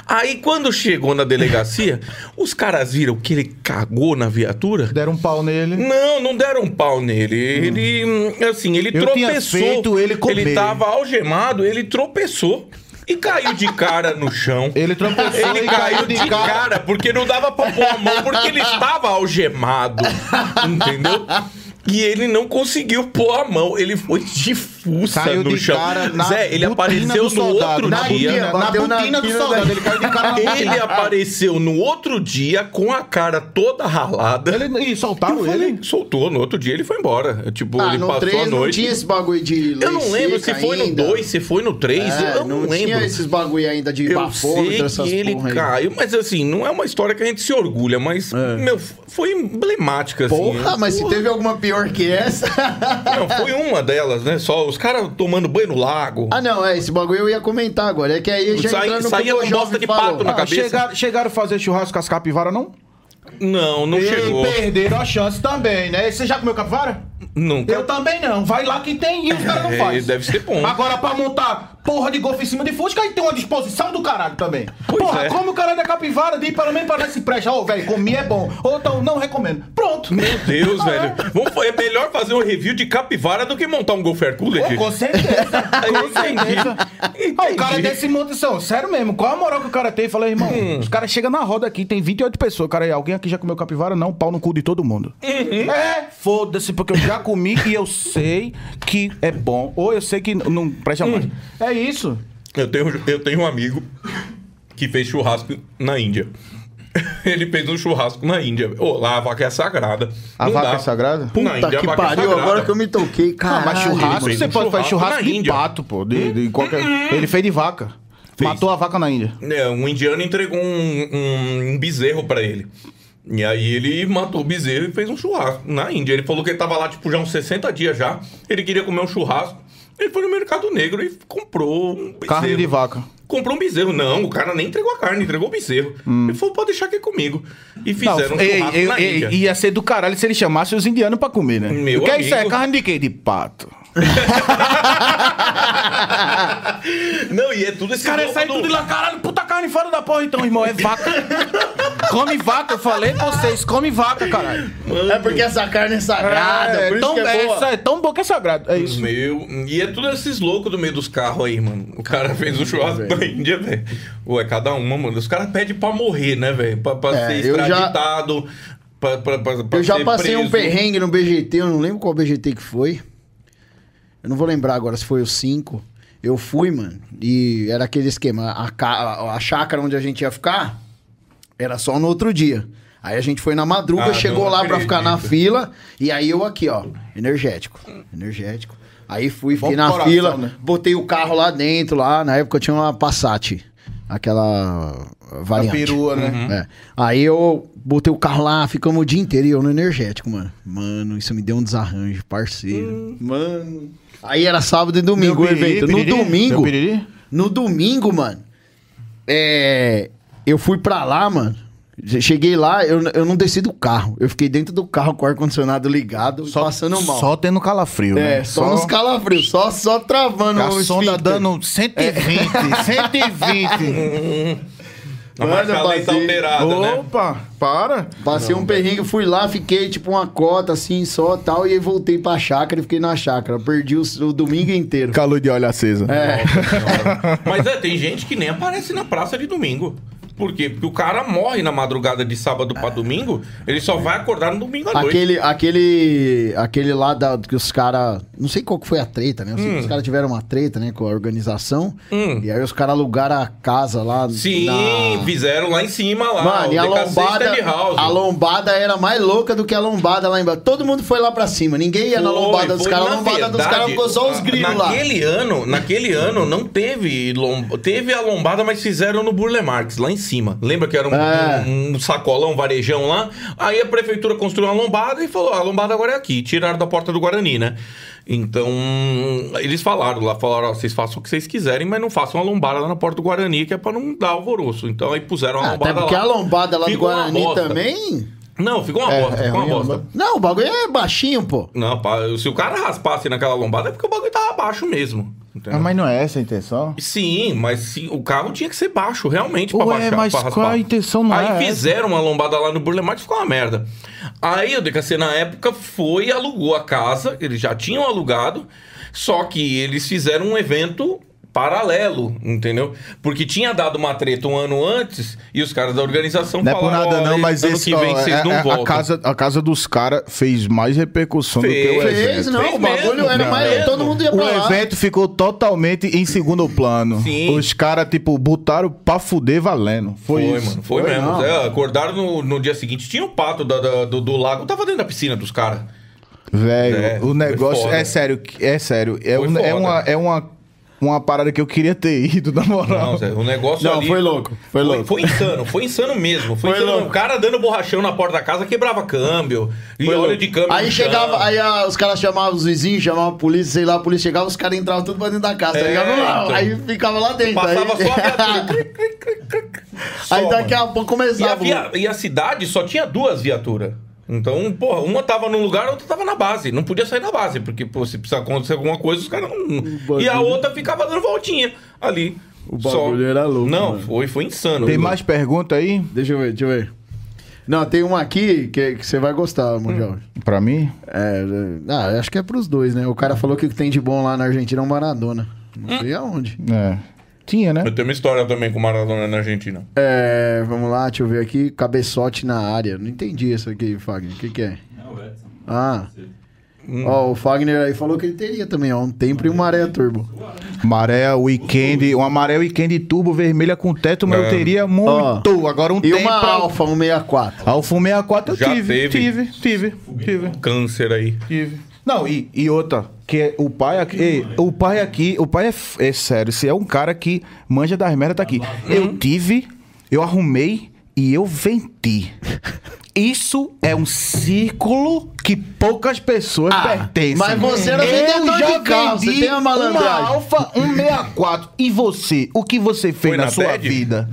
Aí quando chegou na delegacia, os caras viram que ele cagou na viatura. Deram um pau nele. Não, não deram um pau nele. Ele, hum, assim, ele Eu tinha tropeçou. feito ele comer. Ele tava algemado, ele tropeçou e caiu de cara no chão. Ele tropeçou Ele e caiu de cara. porque não dava pra pôr a mão, porque ele estava algemado. Entendeu? E ele não conseguiu pôr a mão. Ele foi de fuça Caiu no de chão. Zé, ele apareceu no outro na dia. botina, na botina do soldado. da- Ele caiu de cara Ele apareceu no outro dia com a cara toda ralada. Ele, e soltaram ele. soltou. No outro dia ele foi embora. Tipo, Ah, ele passou 3 a não noite. tinha esse bagulho de Eu não lembro se foi ainda. no 2, se foi no 3. É, eu não, não lembro. tinha esses bagulho ainda de Eu bafômetro, sei essas que ele caiu, mas assim, não é uma história que a gente se orgulha, mas, meu, foi emblemática, assim. Porra, mas se teve alguma pior que essa... Não, foi uma delas, né? Só os caras tomando banho no lago. ah, não, é, esse bagulho eu ia comentar agora. É que aí já Sai- entrando saía com bosta de falou. pato na Ah, cabeça. chegaram, chegaram a fazer churrasco com as capivaras, não? Não, não e chegou. perderam a chance também, né? Você já comeu capivara? Nunca. Eu também não. Vai lá que tem e os caras não É, fazem. deve ser bom. Agora, pra montar porra de golfe em cima de Fusca, aí tem uma disposição do caralho também. Pois porra, é. come o caralho da capivara, de pelo menos se presta. Ô, velho, comi é bom. Ou então, não recomendo. Pronto. Meu Deus, velho. Vamos, é melhor fazer um review de capivara do que montar um Golf Hercules. Pô, com certeza. com certeza. Entendi. Ah, o cara desse montação, sério mesmo, qual a moral que o cara tem? Falei, irmão, Hum. os caras chegam na roda aqui, tem 28 pessoas. Cara, alguém aqui já comeu capivara? Não, pau no cu de todo mundo. Uhum. É, foda-se, porque eu já comi e eu sei que é bom. Ou eu sei que não presta mais. É isso. Eu tenho, eu tenho um amigo que fez churrasco na Índia. Ele fez um churrasco na Índia. Ô, lá a vaca é sagrada. A Não vaca dá. é sagrada? Na Puta Índia, a que vaca é pariu, sagrada. agora que eu me toquei, cara. mas churrasco, você fez pode um fazer churrasco churrasco na de Índia. pato, pô. De, de qualquer... Ele fez de vaca. Fez. Matou a vaca na Índia. É, um indiano entregou um, um, um bezerro pra ele. E aí ele matou o bezerro e fez um churrasco na Índia. Ele falou que ele tava lá, tipo, já uns 60 dias já. Ele queria comer um churrasco. Ele foi no mercado negro e comprou um bezerro. Carne de vaca. Comprou um bezerro. Não, o cara nem entregou a carne, entregou o bezerro. Ele falou, pode deixar aqui comigo. E fizeram um ei, churrasco ei, na ei, Índia. ia ser do caralho se ele chamasse os indianos pra comer, né? Meu o que é isso? É amigo. carne de quê? De pato. Não, e é tudo esse Cara, sai do- tudo de lá, caralho, puta carne fora da porra, então, irmão. É vaca. come vaca, eu falei pra vocês, come vaca, caralho. É porque essa carne é sagrada, por isso tão, que é boa. essa é tão boa que é sagrado. É isso. Meu, e é tudo esses loucos do meio dos carros aí, mano. O cara fez um churrasco na Índia, velho. Ué, cada uma, mano. Os caras pedem pra morrer, né, velho? Pra, pra É, ser eu já- extraditado. Pra, pra, pra, pra Eu já passei um preso. perrengue no BGT, eu não lembro qual BGT que foi. Eu não vou lembrar agora se foi o 5. Eu fui, mano, e era aquele esquema. A, a, a chácara onde a gente ia ficar era só no outro dia. Aí a gente foi na madruga, Ah, chegou lá pra ficar na fila. E aí eu aqui, ó, energético. Energético. Aí fui, fiquei Bom na coração, fila, né? botei o carro lá dentro, lá. Na época eu tinha uma Passat. Aquela A variante. perua, né? Uhum. É. Aí eu botei o carro lá, ficamos o dia inteiro e eu no energético, mano. Mano, isso me deu um desarranjo, parceiro. Mano. Aí era sábado e domingo o Deu piriri, evento. No domingo. No domingo, mano. É. Eu fui pra lá, mano. Cheguei lá, eu, eu não desci do carro. Eu fiquei dentro do carro com o ar-condicionado ligado, passando mal. Só tendo calafrio, é, né? só, nos calafrios, só, só travando A o sonda esfíncter. dando 120, 120. A Mano, marcha eu lenta passei- né? Opa, para. Passei um perrengue, fui lá, fiquei tipo uma cota assim só tal, e aí voltei pra chácara e fiquei na chácara. Perdi o, o domingo inteiro. Calor de olho acesa. É. Mas é, tem gente que nem aparece na praça de domingo. Por quê? Porque o cara morre na madrugada de sábado pra domingo, ele só vai acordar no domingo à noite. Aquele, aquele, aquele lá da, que os caras. Não sei qual que foi a treta, né? Eu sei que os caras tiveram uma treta, né, com a organização. Hum. E aí os caras alugaram a casa lá. Sim, na- fizeram lá em cima lá. Mano, e a lombada, House. a lombada era mais louca do que a lombada lá embaixo. Todo mundo foi lá pra cima. Ninguém ia na Foi, lombada dos caras. A Na lombada dos verdade, caras ficou só os grilos lá. naquele Ano, naquele ano não teve lomba, teve a lombada, mas fizeram no Burle Marx, lá em cima. Lembra que era um, É. um- um sacolão, um varejão lá? Aí a prefeitura construiu uma lombada e falou: "Ah, a lombada agora é aqui. Tiraram da porta do Guarani, né? Então, eles falaram lá, falaram, ó, vocês façam o que vocês quiserem, mas não façam uma lombada lá na porta do Guarani, que é pra não dar alvoroço. Então aí puseram a Ah, lombada até porque lá. a lombada lá do Ficou uma Guarani também. Não, ficou uma É, bosta, é ficou uma bosta. Não, o bagulho é baixinho, pô. Não, pá, se o cara raspasse naquela lombada é porque o bagulho tava baixo mesmo. Ah, mas não é essa a intenção? Sim, mas sim, o carro tinha que ser baixo, realmente, pra Ué, baixar. mas pra qual raspar. a intenção não Aí é essa? fizeram uma lombada lá no Burlemart e ficou uma merda. Aí o DKC na época foi e alugou a casa, eles já tinham alugado, só que eles fizeram um evento paralelo, entendeu? Porque tinha dado uma treta um ano antes e os caras da organização Não é por falaram, nada, não, "Olha, mas ano esse, que vem ó, vocês é- não é- voltam. a, casa, a casa dos caras fez mais repercussão do que o Fez, evento. Fez, não, Fez o bagulho mesmo, era não, mais. mesmo. Todo mundo ia O pra lá. evento ficou totalmente em segundo plano. Sim. Os caras, tipo, botaram pra fuder valendo. Foi, Foi, isso. mano, foi, Foi, mesmo. não. É, acordaram no, no dia seguinte, tinha o pato da- da- do, do lago, tava dentro da piscina dos caras. Velho, É, o negócio é sério, é sério. É, um- é uma, é uma, uma parada que eu queria ter ido, na moral. Não, Zé, o negócio Não, ali... foi louco, foi louco. Foi insano, foi insano mesmo. Foi, Foi insano. louco. O cara dando borrachão na porta da casa, quebrava câmbio. E Foi óleo louco. de câmbio Aí chegava, chão. aí ah, os caras chamavam os vizinhos, chamavam a polícia, sei lá, a polícia chegava, os caras entravam tudo pra dentro da casa, tá É, ligado? Não, então. Aí ficava lá dentro. Passava aí... só a viatura. Só, Aí daqui mano. a pouco E a, começava. via- e a cidade só tinha duas viaturas. Então, porra, uma tava num lugar, a outra tava na base. Não podia sair da base, porque, pô, se precisar acontecer alguma coisa, os caras não. E a outra ficava dando voltinha ali. O bagulho era louco, Não, mano. foi, foi insano. Tem mais pergunta aí Deixa eu ver, deixa eu ver. Não, tem uma aqui que, que você vai gostar, Mundial. pra mim? É, é, ah, acho que é pros dois, né? O cara falou que o que tem de bom lá na Argentina é um Maradona. Não sei aonde. É. Tinha, né? Eu tenho uma história também com Maradona na Argentina. É, vamos lá, deixa eu ver aqui. Cabeçote na área. Não entendi isso aqui, Fagner. O que, que é? Não, o Edson. Ah. Ó, o Fagner aí falou que ele teria também, ó. Um tempo e uma areia turbo. Maré Weekend, uma maré Weekend turbo vermelha com teto, mas eu É. teria muito. Agora um E tempo uma pra... Alfa 164. Alfa 64 eu Já tive, teve. tive, tive, tive, Câncer aí. tive. Não, e, e outra, que é o pai aqui, ei, o pai aqui, o pai é, f- é sério, se é um cara que manja das merdas, tá aqui. Eu tive, eu arrumei e eu vendi. Isso é um círculo que poucas pessoas Ah, pertencem. mas você era eu vendedor já de carro, você vendi tem uma malandragem. Uma Alfa 164. E você? O que você fez Foi na, na sua TED? vida?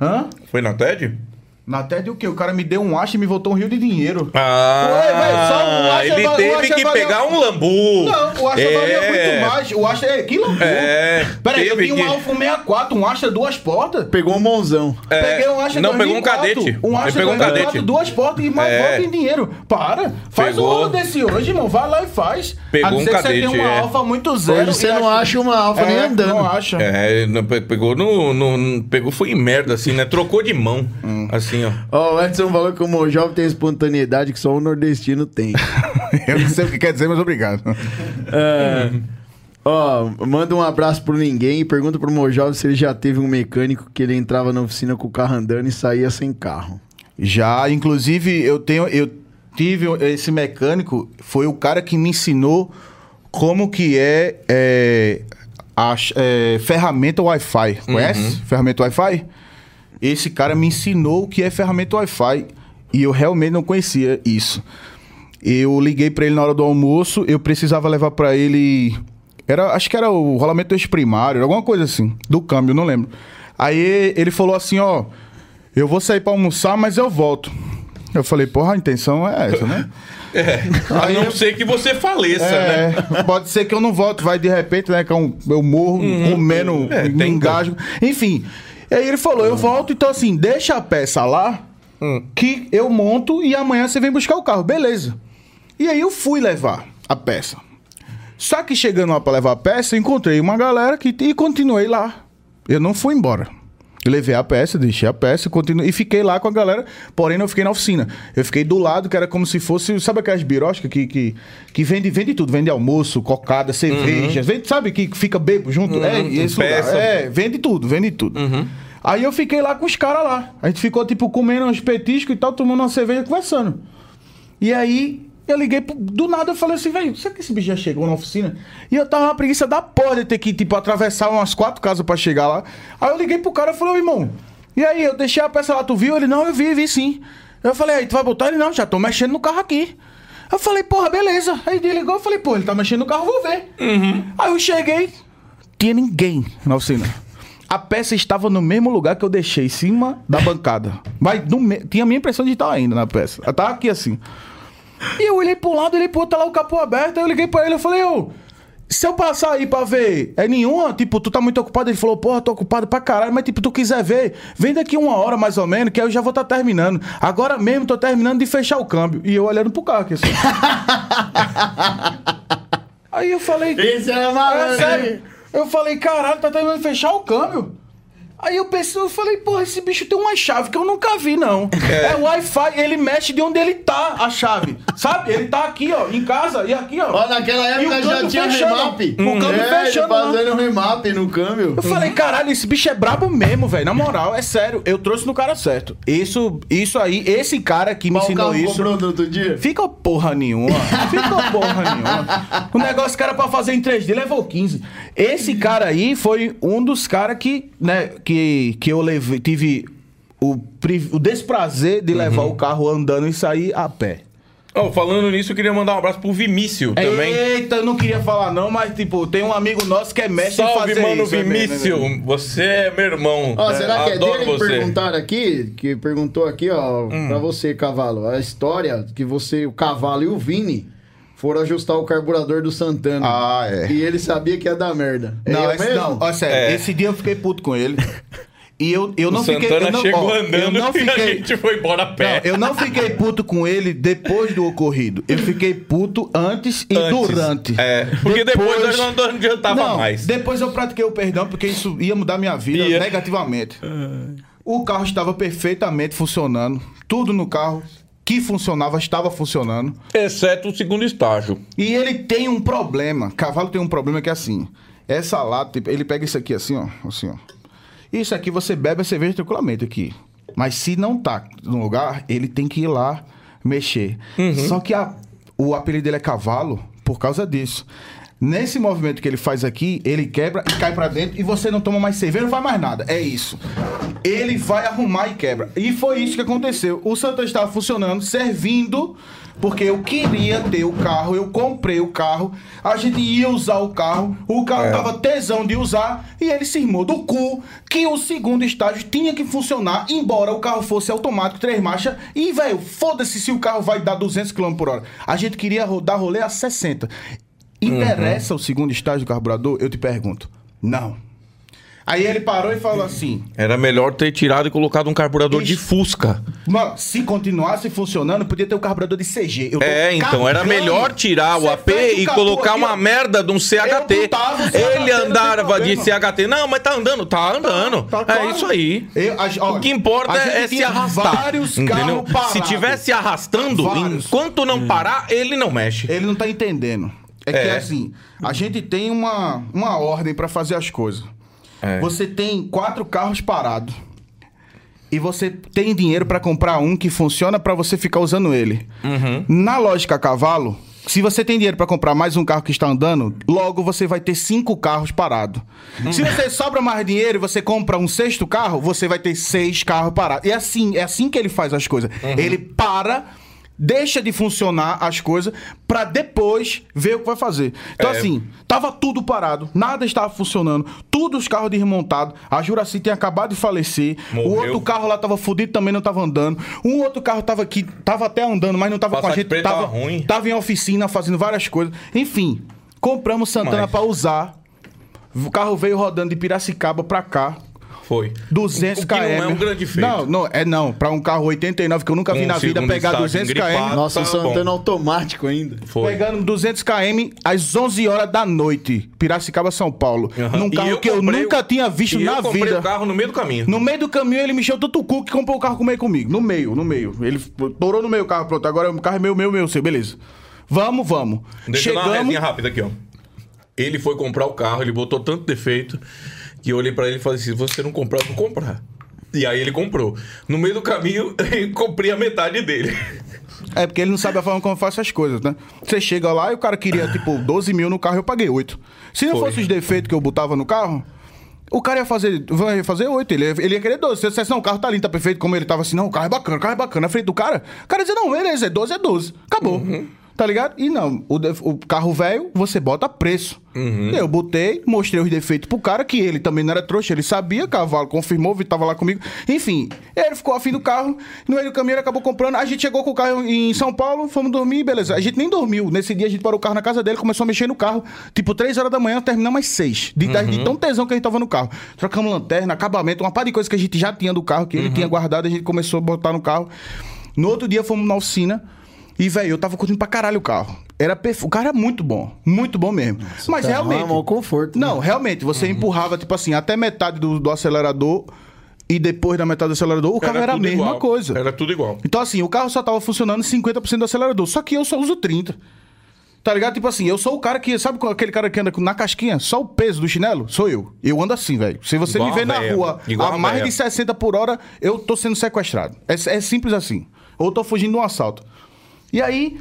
Hã? Foi na TED? Na TED o quê? O cara me deu um acho e me voltou um rio de dinheiro. Ah, Ué, velho, só o Asha ele teve que valia- pegar um lambu. Não, o Asha é, valia muito mais. O Asha, é, que loucura. É, Peraí, eu tinha um que- Alfa 64, um Asha duas portas. Pegou um monzão. É, Peguei um Asha Não, pegou um 2004, cadete. Um Asha pegou um 2004, cadete. duas portas e mais É. volta em dinheiro. Para. Faz Pegou. um rolo desse hoje, irmão. Vai lá e faz. Pegou A não um ser que você cadete, tenha uma é. Alfa muito zero. Hoje você não acha uma Alfa nem É, andando. Não acha. É, não, pegou no, no- Pegou, foi em merda, assim, né? Trocou de mão. Hum. Assim, ó. Ó, o Edson falou que o jovem tem espontaneidade que só o nordestino tem. Eu não sei o que quer dizer, mas obrigado. É. Ó, manda um abraço pro ninguém e pergunta pro Mojove se ele já teve um mecânico que ele entrava na oficina com o carro andando e saía sem carro. Já, inclusive, eu tenho. Eu tive esse mecânico, foi o cara que me ensinou como que é, é, a é, ferramenta Wi-Fi. Conhece? Ferramenta Wi-Fi? Esse cara me ensinou o que é ferramenta Wi-Fi. E eu realmente não conhecia isso. Eu liguei pra ele na hora do almoço, eu precisava levar pra ele. Era, acho que era o rolamento do eixo primário, alguma coisa assim, do câmbio, não lembro. Aí ele falou assim: ó, eu vou sair pra almoçar, mas eu volto. Eu falei, porra, a intenção é essa, né? A não ser que você faleça, né? É, pode ser que eu não volte, vai de repente, né? Que eu, eu morro comendo, É, me engajo. Enfim. E aí ele falou: eu volto, então assim, deixa a peça lá, que eu monto e amanhã você vem buscar o carro. Beleza. E aí eu fui levar a peça. Só que chegando lá pra levar a peça, encontrei uma galera que, e continuei lá. Eu não fui embora. Levei a peça, deixei a peça continuei, e fiquei lá com a galera, porém não fiquei na oficina. Eu fiquei do lado, que era como se fosse, sabe aquelas biroscas que, que, que vende, vende tudo, vende almoço, cocada, cerveja, vende, sabe que fica bebo junto? É, e esse lugar. peça. É, vende tudo, vende tudo. Aí eu fiquei lá com os caras lá. A gente ficou, tipo, comendo uns petiscos e tal, tomando uma cerveja, conversando. E aí, eu liguei, pro- do nada eu falei assim, velho, será que esse bicho já chegou na oficina? E eu tava uma preguiça da porra de ter que, tipo, atravessar umas quatro casas pra chegar lá. Aí eu liguei pro cara e falei, ô irmão, e aí, eu deixei a peça lá, tu viu? Ele, não, eu vi, vi sim. Eu falei, aí, tu vai botar? Ele, não, já tô mexendo no carro aqui. Eu falei, porra, beleza. Aí ele ligou, eu falei, pô, ele tá mexendo no carro, vou ver. Aí eu cheguei, tinha ninguém na oficina. A peça estava no mesmo lugar que eu deixei, em cima da bancada. Mas me- tinha a minha impressão de estar ainda na peça. Ela tava aqui assim. E eu olhei pro lado, olhei pro outro, tá lá o capô aberto. Aí eu liguei pra ele, eu falei, ô, se eu passar aí pra ver, é nenhuma? Tipo, tu tá muito ocupado? Ele falou, porra, tô ocupado pra caralho, mas tipo, tu quiser ver, vem daqui uma hora mais ou menos, que aí eu já vou estar terminando. Agora mesmo tô terminando de fechar o câmbio. E eu olhando pro carro aqui assim. aí eu falei. Era É sério. Eu falei, caralho, tá terminando de fechar o câmbio. Aí eu pensei, eu falei, porra, esse bicho tem uma chave que eu nunca vi, não. É, Wi-Fi, ele mexe de onde ele tá, a chave. Sabe? Ele tá aqui, ó, em casa, e aqui, ó. Ó, naquela época já tinha fechando. remap. O câmbio é, fechando lá. fazendo remap no câmbio. Eu falei, caralho, esse bicho é brabo mesmo, velho. Na moral, é sério. Eu trouxe no cara certo. Isso, isso aí, esse cara que me Qual ensinou isso. comprou no outro dia? Fica porra nenhuma. Fica porra nenhuma. O negócio que era pra fazer em 3D levou 15. Esse cara aí foi um dos caras que, né, que, que eu levei, tive o, o desprazer de levar o carro andando e sair a pé. Ó, falando nisso, eu queria mandar um abraço pro Vimício também. Eita, eu não queria falar não, mas tipo, tem um amigo nosso que é mestre em Salve, fazer mano isso. é mesmo, é Vimício. mesmo. Você é meu irmão. Ó, será que é Adoro dele que você. perguntaram aqui? Que perguntou aqui, ó, Hum. pra você, Cavalo. A história que você, o Cavalo e o Vini foram ajustar o carburador do Santana. Ah, é. E ele sabia que ia dar merda. É Não, eu esse, mesmo? não, ó, sério, É. esse dia eu fiquei puto com ele. E eu, eu O não fiquei. Santana eu não, chegou ó, andando eu não e a fiquei. gente foi embora a Não, pé. eu não fiquei puto com ele depois do ocorrido. Eu fiquei puto antes e Antes. durante. É, porque depois, eu não adiantava não, mais. Depois eu pratiquei o perdão, porque isso ia mudar minha vida Ia. negativamente. O carro estava perfeitamente funcionando. Tudo no carro que funcionava estava funcionando. Exceto o segundo estágio. E ele tem um problema. Cavalo tem um problema que é assim. Essa lata, tipo, ele pega isso aqui assim, ó. Assim, ó. Isso aqui você bebe a cerveja tranquilamente aqui. Mas se não tá no lugar, ele tem que ir lá mexer. Só que a- o apelido dele é cavalo por causa disso. Nesse movimento que ele faz aqui, ele quebra e cai pra dentro e você não toma mais cerveja, não faz mais nada. É isso. Ele vai arrumar e quebra. E foi isso que aconteceu. O Santa estava funcionando, servindo, porque eu queria ter o carro, eu comprei o carro, a gente ia usar o carro, o carro tava tesão de usar e ele se irmou do cu que o segundo estágio tinha que funcionar, embora o carro fosse automático, três marchas. E, velho, foda-se se o carro vai dar 200 km por hora. A gente queria rodar rolê a 60. Interessa o segundo estágio do carburador? Eu te pergunto. Não. Aí ele parou e falou assim: Era melhor ter tirado e colocado um carburador de. Fusca. Mano, se continuasse funcionando, podia ter o carburador de CG. É, então era melhor tirar o AP e colocar uma merda de um CHT. Ele andava de. CHT. Não, mas tá andando, tá andando. Tá é isso aí. O que importa é se arrastar. vários Entendeu? Se tiver se arrastando, enquanto não parar, ele não mexe. Ele não tá entendendo. É, que É. assim, a gente tem uma, uma ordem pra fazer as coisas. É. Você tem quatro carros parados. e você tem dinheiro pra comprar um que funciona pra você ficar usando ele. Na lógica cavalo, se você tem dinheiro pra comprar mais um carro que está andando, logo você vai ter cinco carros parados. Se você sobra mais dinheiro e você compra um sexto carro, você vai ter seis carros parados. E assim, é assim que ele faz as coisas. Ele para deixa de funcionar as coisas pra depois ver o que vai fazer. Então É. assim, tava tudo parado, nada estava funcionando, tudo os carros desmontados, a Juraci tinha acabado de falecer, o Morreu. outro carro lá tava fudido também não tava andando, um outro carro tava aqui, tava até andando, mas não tava com a gente, tava, tava ruim. tava em oficina fazendo várias coisas. Enfim, compramos Santana Mas- pra usar. O carro veio rodando de Piracicaba pra cá. Foi. 200 O que km. não é um grande feito. Não, não, é não. Pra um carro 89 que eu nunca vi Um na vida pegar estágio 200 km. Nossa, tá Santana bom. automático ainda. Foi. Pegando 200 km às 11 horas da noite, Piracicaba, São Paulo. Aham. Num carro que eu nunca o- tinha visto e na eu comprei vida. o carro no meio do caminho. No meio do caminho, ele me encheu tanto o cu que comprou o carro comigo comigo. No meio, no meio. Ele torou no meio o carro, pronto. Agora o carro é meu, meu, meu, seu. Beleza. Vamos, vamos. Deixa eu dar uma Chegamos. rápida aqui, ó. Ele foi comprar o carro, ele botou tanto defeito que eu olhei pra ele e falei assim: se você não comprar, eu vou comprar. E aí ele comprou. No meio do caminho, eu comprei a metade dele. É porque ele não sabe a forma como faz essas coisas, né? Você chega lá e o cara queria, tipo, 12 mil no carro, eu paguei 8. Se não Foi. fosse os defeitos que eu botava no carro, o cara ia fazer, vai fazer 8. Ele, ia- ele ia querer 12. Se eu dissesse, não, o carro tá lindo, tá perfeito, como ele tava assim, não, o carro é bacana, o carro é bacana, na frente do cara, o cara ia dizer, não, beleza, é 12, é 12. Acabou. Tá ligado? E não, o, o carro velho, você bota preço. Eu botei, mostrei os defeitos pro cara, que ele também não era trouxa, ele sabia, cavalo, confirmou, tava lá comigo. Enfim, ele ficou afim do carro, no meio do caminho ele acabou comprando. A gente chegou com o carro em São Paulo, fomos dormir, beleza. A gente nem dormiu. Nesse dia a gente parou o carro na casa dele, começou a mexer no carro. Tipo, 3 horas da manhã, terminamos às 6. De, de tão tesão que a gente tava no carro. Trocamos lanterna, acabamento, uma par de coisas que a gente já tinha do carro, que ele tinha guardado, a gente começou a botar no carro. No outro dia fomos na oficina. E, velho, eu tava curtindo pra caralho o carro. Era perfe... O carro era muito bom. Muito bom mesmo. Mas tá realmente. maior conforto, né? Não, realmente, você empurrava, tipo assim, até metade do, do acelerador. E depois da metade do acelerador, o carro era, a tudo mesma igual. coisa. Era tudo igual. Então, assim, o carro só tava funcionando 50% do acelerador. Só que eu só uso 30%. Tá ligado? Tipo assim, eu sou o cara que. Sabe aquele cara que anda na casquinha? Só o peso do chinelo? Sou eu. Eu ando assim, velho. Se você Igual me vê a na rua Igual a a mais de 60 por hora, eu tô sendo sequestrado. É, é simples assim. Ou tô fugindo de um assalto. E aí,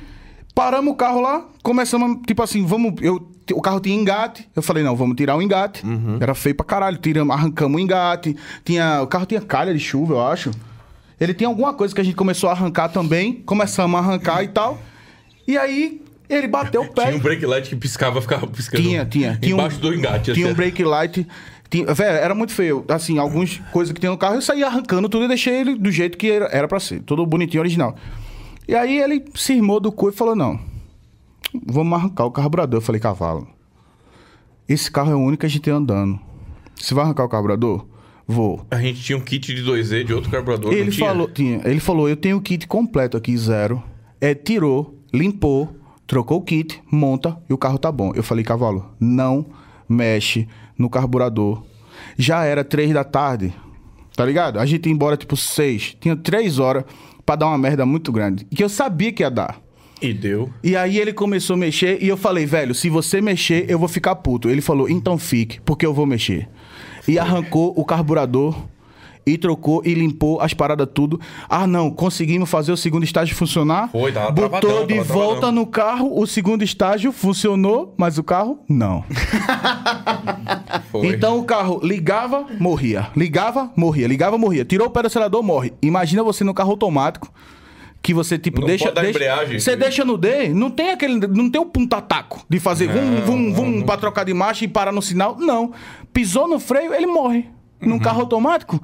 paramos o carro lá, começamos, tipo assim, vamos. Eu, o carro tinha engate. Eu falei, não, vamos tirar o engate. Uhum. Era feio pra caralho. Tiramos, arrancamos o engate. Tinha, o carro tinha calha de chuva, eu acho. Ele tinha alguma coisa que a gente começou a arrancar também. Começamos a arrancar e tal. E aí, ele bateu o pé. Tinha um brake light que piscava, ficava piscando. Tinha, tinha. tinha Embaixo do engate. Tinha um assim. brake light. Tinha, velho, era muito feio. Assim, algumas coisas que tinha no carro, eu saía arrancando tudo e deixei ele do jeito que era, era pra ser. Tudo bonitinho, original. E aí ele se irmou do cu e falou, não, vamos arrancar o carburador. Eu falei, cavalo, esse carro é o único que a gente tem andando. Você vai arrancar o carburador? Vou. A gente tinha um kit de 2E de outro carburador. Ele tinha? falou, tinha, ele falou, eu tenho o kit completo aqui, zero. É, tirou, limpou, trocou o kit, monta e o carro tá bom. Eu falei, cavalo, não mexe no carburador. Já era três da tarde, tá ligado? A gente ia embora tipo seis. Tinha três horas pra dar uma merda muito grande. Que eu sabia que ia dar. E deu. E aí ele começou a mexer e eu falei, velho, se você mexer, eu vou ficar puto. Ele falou, então fique, porque eu vou mexer. E arrancou o carburador e trocou e limpou as paradas tudo. Ah, não, conseguimos fazer o segundo estágio funcionar. Foi, tava Botou travadão, de tava volta travadão. no carro, o segundo estágio funcionou, mas o carro não. Foi. Então o carro ligava, morria. Ligava, morria. Ligava, morria. Tirou o pé do acelerador, morre. Imagina você no carro automático. Que você, tipo, Não deixa. deixa- embreagem. Você deixa no D, não tem aquele. Não tem o punta-taco de fazer vum, vum, vum pra trocar de marcha e parar no sinal. Não. Pisou no freio, ele morre. Num Uhum. carro automático.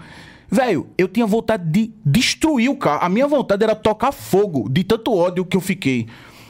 Velho, eu tinha vontade de destruir o carro. A minha vontade era tocar fogo de tanto ódio que eu fiquei.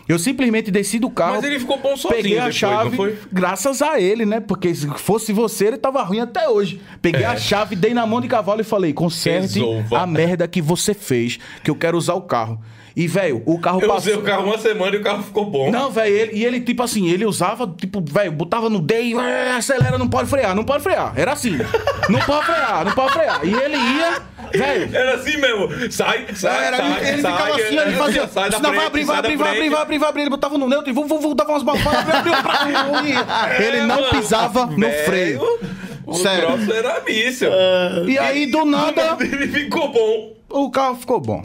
Eu simplesmente desci do carro. Mas ele ficou bom sozinho Peguei a depois, chave, graças a ele, né? Porque se fosse você, ele tava ruim até hoje. Peguei a chave, dei na mão de cavalo e falei: conserte Resolva. a merda que você fez, que eu quero usar o carro. E, velho, o carro Eu passou. usei o carro uma semana e o carro ficou bom. Não, velho, e ele, tipo assim, ele usava, tipo, velho, botava no D e "Ah, acelera, não pode frear, não pode frear. Era assim. não pode frear, não pode frear. E ele ia, velho. Era assim mesmo. Sai, sai, Era, sai, ele, ele sai. ficava assim, ele fazia. Sai da Não, vai frente, abrir, vai abrir, vai abrir, frente. vai abrir, vai abrir. Ele botava no neutro e vou, vou, vou, dava umas balfadas, abriu, abriu, pra- Ele não pisava no freio. O Sério. troço era míssil. E aí, do nada, Ele ficou bom. o carro ficou bom.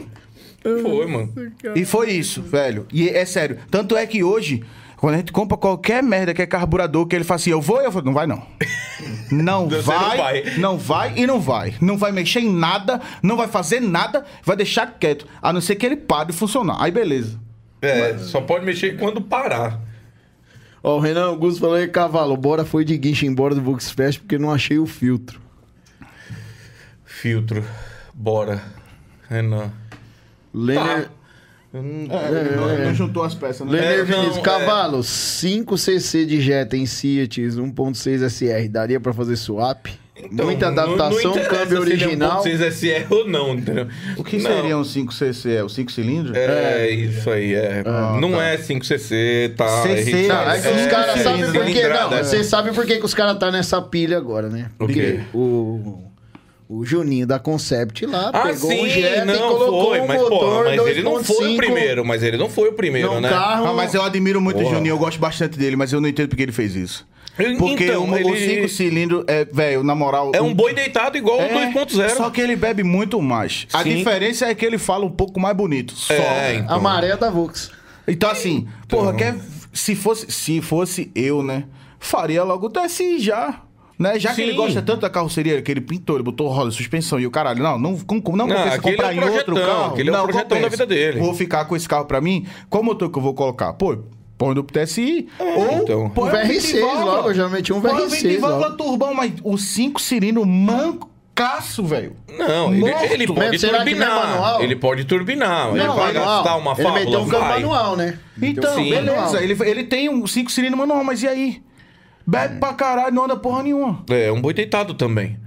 Foi, mano. E foi isso, velho. E é sério. Tanto é que hoje, quando a gente compra qualquer merda que é carburador, que ele fala assim, eu vou, eu falo, não vai não. Não Você vai, não vai. não vai e não vai. Não vai mexer em nada, não vai fazer nada, vai deixar quieto. A não ser que ele pare de funcionar. Aí beleza. É, só pode mexer quando parar. Ó, o Renan Augusto falou aí, cavalo, bora foi de guincho embora do Volksfest porque não achei o filtro. Filtro. Bora. Renan. Lenner, não, não juntou as peças, né? Lenner É, não, Vinícius, é. cavalo, 5cc de Jetta em Fiat 1.6 SR, daria pra fazer swap? Então, Muita adaptação, interessa câmbio se ele é original. 1.6 SR ou não, entendeu? O que Não. seria um 5cc? É o 5 cilindros? É, isso aí, é. não tá. é 5cc, tá? CC, é Não, é que os é, caras sabem por quê. Não, é. você sabe por que, que os caras tá nessa pilha agora, né? O Porque quê? o, o Juninho da Concept lá Ah, pegou sim, um Jetta e não colocou foi, um mas, motor mas ele não foi o 2.5 primeiro, mas ele não foi o primeiro, né? carro. Ah, mas eu admiro muito o Porra. Juninho, eu gosto bastante dele, mas eu não entendo porque ele fez isso. Então, Porque o, ele- 5 cilindros, é, velho, na moral. É o- um boi deitado igual É, o 2.0. Só que ele bebe muito mais. A Sim. diferença é que ele fala um pouco mais bonito. Só. É, então. A maré da Vox. Então, assim, porra, quer, se, fosse, se fosse eu, né? Faria logo o TSI já. Né? Já que ele gosta tanto da carroceria, que ele pintou, ele botou roda, suspensão e o caralho. Não, não, com- não, Não, compensa aquele comprar é o em outro carro. aquele é o não, projetão da vida dele. Vou ficar com esse carro pra mim. Qual motor que eu vou colocar? Pô, põe no TSI. ou então. põe Um VR6 Vitiválvula. logo, eu já meti um Põe VR6 Vitiválvula logo. turbão, mas o 5 cilindros mancaço, velho. Não, ele, Morto. ele pode será não é turbinar. ele pode turbinar. ele Não, vai manual. gastar uma Ele fábula? meteu um câmbio manual, né? Então, Sim. beleza. Ele, ele tem um 5 cilindros manual, mas e aí? Bebe pra caralho, não anda porra nenhuma. É, um boi deitado também.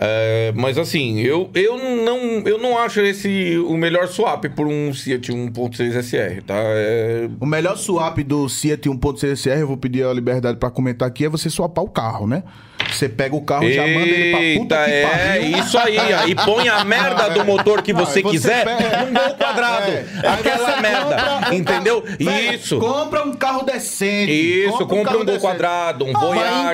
É, mas assim, eu, eu, não, eu não acho esse o melhor swap por um Fiat 1.6 SR, tá? É, O melhor swap do Fiat 1.6 SR, eu vou pedir a liberdade pra comentar aqui, é você swapar o carro, né? Você pega o carro e já manda ele pra puta que é pariu. isso aí. Aí põe a merda do motor que você, você quiser pega- num gol quadrado. É. Aquela merda. compra um entendeu? carro- isso. Compra um carro decente. Isso, compra um carro gol decente. quadrado, um Voyage. né?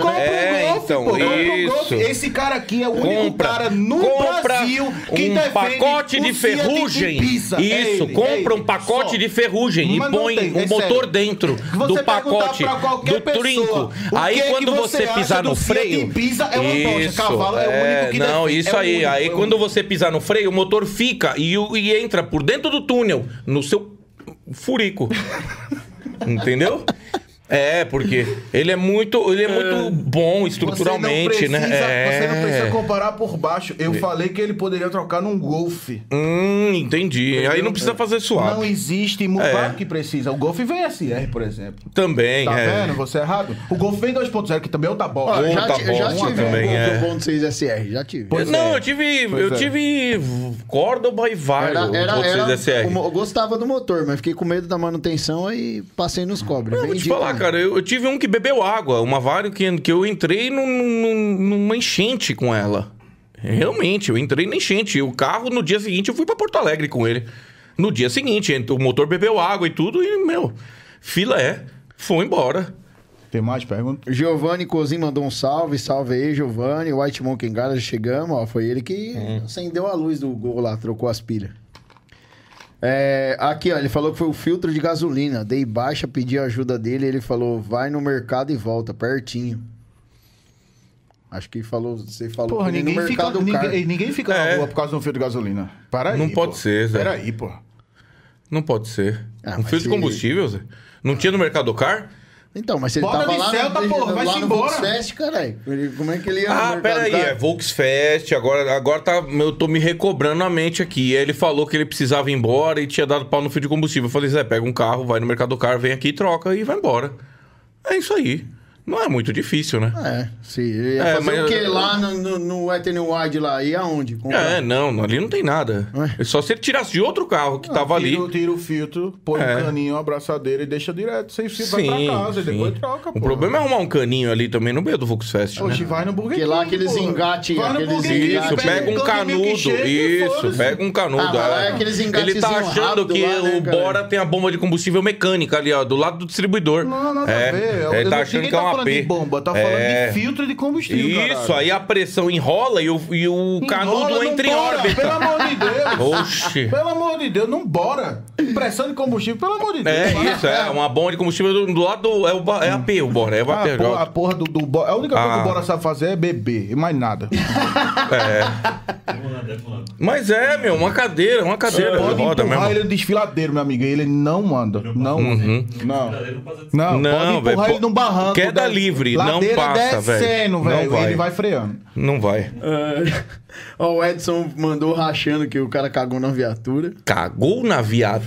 Compra É, um Golf, então, pô. Um Golf. isso. Esse cara aqui é o único Compra, cara no compra Brasil que um pacote de ferrugem. É Isso, ele, compra é um pacote Só. de ferrugem Mas e põe tem, um é motor dentro Você do pacote do trinco. Aí é quando você pisar no freio, é uma bosta, cavalo é o único que não, defende, isso é aí. único, aí é quando único. você pisar no freio, o motor fica e, e entra por dentro do túnel no seu furico. Entendeu? É, porque ele é muito, ele é muito bom estruturalmente, você né? precisa, É. Você não precisa comparar por baixo. Eu falei que ele poderia trocar num Golf. Hum, entendi. Aí não precisa fazer suave. Não existe, mu- É. que precisa. O Golf vem SR, por exemplo. Também, Tá é. vendo? Você é errado. O Golf vem 2.0, que também é outra bola. Ó, Ou já, bom, já tive também, um é. 1.6 SR, já tive. Pois não, é. eu tive. Pois eu é. tive Córdoba e Vario, Era, era, 1.6 era, SR. eu gostava do motor, mas fiquei com medo da manutenção e passei nos cobres. Eu vou te falar, cara, eu, eu tive um que bebeu água, uma Vario que, que eu entrei num- num- numa enchente com ela. Realmente, eu entrei na enchente. E o carro, no dia seguinte, eu fui pra Porto Alegre com ele. No dia seguinte, o motor bebeu água e tudo, e, meu, fila é, foi embora. Tem mais perguntas? Giovanni Cozin mandou um salve, salve aí, Giovanni. White Monkey Garage, chegamos, ó. Foi ele que acendeu a luz do gol lá, trocou as pilhas. É, aqui, ó, ele falou que foi o filtro de gasolina. Dei baixa, pedi a ajuda dele. Ele falou, vai no mercado e volta, pertinho. Acho que falou, você falou Porra, que ninguém no fica, mercado car. ninguém, ninguém fica É. na rua por causa de um filtro de gasolina. Para aí. Não pode pô. ser, Zé. Peraí, pô. Não pode ser. Ah, um filtro de combustível, Zé? Não tinha no Mercado Car? Então, mas se ele Bota tava de lá, Celta, no, porra, vai-se lá no embora. Volksfest, caralho. Como é que ele ia Ah, peraí, é Volksfest, agora, agora tá, eu tô me recobrando a mente aqui. Ele falou que ele precisava ir embora e tinha dado pau no fio de combustível. Eu falei, Zé, pega um carro, vai no Mercado Car, vem aqui, troca e vai embora. É isso aí. Não é muito difícil, né? É, sim. É, fazer mas o quê? eu- Lá no, no, no Wide lá? E aonde? Comprar? É, não, ali não tem nada. É só se ele tirasse de outro carro que tava ali. Tira, tira o filtro, põe É. um caninho, uma abraçadeira e deixa direto. Sem filtro, vai Sim, pra casa e sim. depois troca, pô. O problema é arrumar um caninho ali também no meio do Volksfest, né? Hoje vai no Burger Porque King. lá aqueles pô. engate- Vai no aqueles Isso, pega um canudo. e Isso, pega um canudo. Ah, é. é aqueles Ele tá achando que lá, né, o cara? Bora tem a bomba de combustível mecânica ali, ó, do lado do distribuidor. Não, nada é. a ver. Eu- Ele tá não- achando que é uma falando de AP. bomba, tá É. falando de filtro de combustível. Isso, caralho. aí a pressão enrola e o, e o canudo Enrola, não entra em bora, órbita. Pelo amor de Deus. Oxi. Pelo amor de Deus, não bora. Pressão de combustível, pelo amor de Deus. É isso, é uma bomba de combustível do, do lado do, é, o, é a P, o Bora, é o Ah, AP. a porra, a porra do, do Bora. A única coisa Ah. que o Bora sabe fazer é beber, e mais nada. É. Mas é, meu, uma cadeira, uma cadeira. Pode roda empurrar mesmo. ele no desfiladeiro, meu amigo. Ele não anda. Não. Uhum. Não. Não, Não, pode empurrar velho, ele num barranco. queda de- livre, não ladeira passa, velho. descendo, Não velho. vai. Ele vai freando. Não vai. É. Ó, o Edson mandou rachando que o cara cagou na viatura. Cagou na Felipe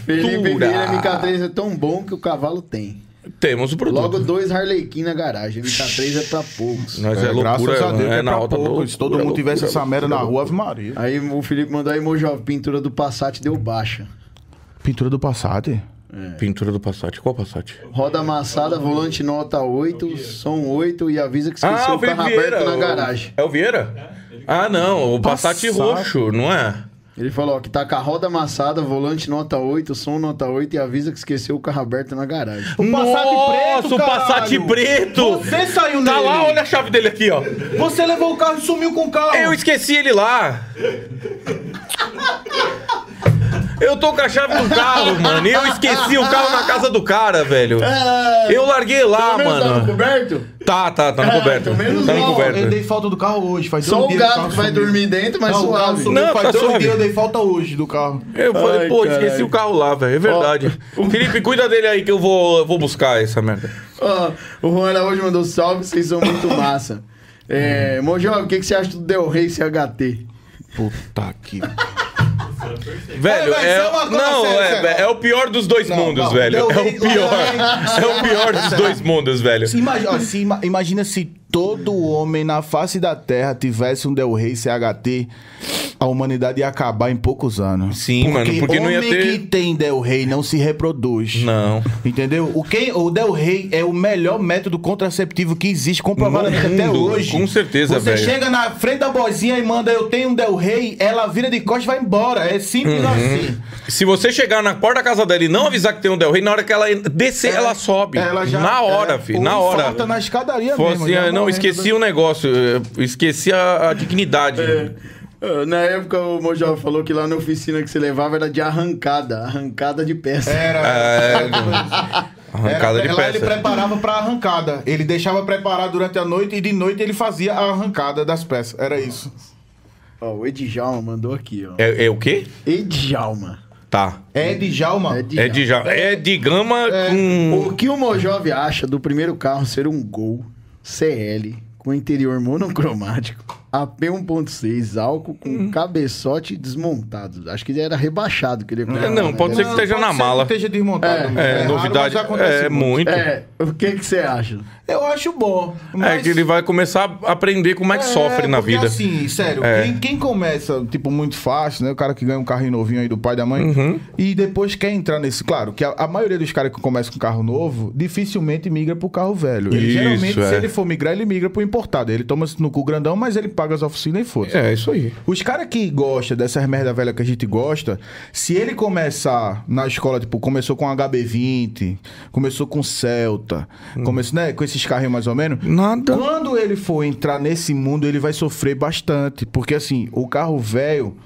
Vieira viatura. MK3 é tão bom que o cavalo tem. Temos o produto. Logo dois Harlequin na garagem. MK3 é pra poucos. Nós é, loucura, graças a Deus, é é na pra alta pouco. loucura, Se todo mundo tivesse loucura, essa merda na rua, Ave Maria. Aí o Felipe mandou aí, Mojó, pintura do Passat deu baixa. Pintura do Passat? Pintura do Passat. Qual Passat? Roda amassada, volante nota 8, som 8 e avisa que esqueceu Ah, o carro Vieira. aberto na o- garagem. É o Vieira? Ah, não. O Passat, Passat. roxo, não é? Ele falou ó, que tá com a roda amassada, volante nota 8, som nota 8 e avisa que esqueceu o carro aberto na garagem. O Passat Nossa, preto, o Passat preto! Você saiu Tá nele. lá, olha a chave dele aqui, ó. Você levou o carro e sumiu com o carro. Eu esqueci ele lá. Eu tô com a chave do carro, mano. E eu esqueci o carro na casa do cara, velho. Eu larguei lá, Pelo menos tá no mano. coberto? Tá, tá, tá no Ah, coberto. pelo menos Tá no não. Eu coberto. dei falta do carro hoje. Faz Só o gato que vai dormir dentro, mas Não, o carro suave. sumiu. Não, faz tá dois suave. dias eu dei falta hoje do carro. Eu falei, Ai, pô, caralho. esqueci o carro lá, velho. É verdade. Felipe, cuida dele aí que eu vou, eu vou buscar essa merda. Ó, o Juan Araújo mandou salve, vocês são muito massa. É, Mojó, o que, que você acha do Del Rey CHT? Puta que... Velho, é, coisa não, é, é o pior dos dois Não, mundos, não, velho. É o pior. É o pior dos dois mundos, velho. Se imagina, ó, se ima- imagina se todo homem na face da Terra tivesse um Del Rey CHT, a humanidade ia acabar em poucos anos. Sim, mano, porque não ia homem ter- que tem Del Rey não se reproduz. Não. Entendeu? O, quem, o Del Rey é o melhor método contraceptivo que existe comprovadamente até hoje. com certeza, Você velho. chega na frente da boizinha e manda eu tenho um Del Rey, ela vira de costas e vai embora. É simples Uhum. assim. Se você chegar na porta da casa dela e não avisar que tem um Del Rey, na hora que ela descer, ela sobe. Ela já- na hora, é, filho, na hora. na escadaria Falou mesmo. Não, esqueci um negócio, eu esqueci a, a dignidade. Ah, Na época, o Mojó falou que lá na oficina que você levava era de arrancada, arrancada de peça. Era. É, arrancada Era- de lá ele peça. preparava pra arrancada. Ele deixava preparar durante a noite e de noite ele fazia a arrancada das peças. Era isso. Ó, o Edjalma mandou aqui, ó. É, é o quê? Edjalma. Tá. É de Jalma. É de É de, ja- é de gama com... O que o Mojove acha do primeiro carro ser um Gol CL com interior monocromático, AP 1.6, álcool com Hum. cabeçote desmontado? Acho que ele era rebaixado que ele ia É, comprar, não, né? pode ser que esteja pode na mala. Que esteja desmontado. É, raro, novidade. mas acontece É, muito. muito. É, o que que você acha? Eu acho bom. É mas- que ele vai começar a aprender como é que sofre na vida. assim, sério, É. quem, quem começa, tipo, muito fácil, né? O cara que ganha um carrinho novinho aí do pai e da mãe, Uhum. e depois quer entrar nesse. Claro, que a, a maioria dos caras que começam com carro novo, dificilmente migra pro carro velho. Ele, Isso, geralmente, é. se ele for migrar, ele migra pro importado. Ele toma no cu grandão, mas ele paga as oficinas e foda-se. É, isso aí. Os caras que gostam dessas merda velha que a gente gosta, se ele começar na escola, tipo, começou com HB20, começou com Celta, começou, né, com esses carrinhos mais ou menos. Nada. Quando ele for entrar nesse mundo, ele vai sofrer bastante. Porque assim, o carro velho.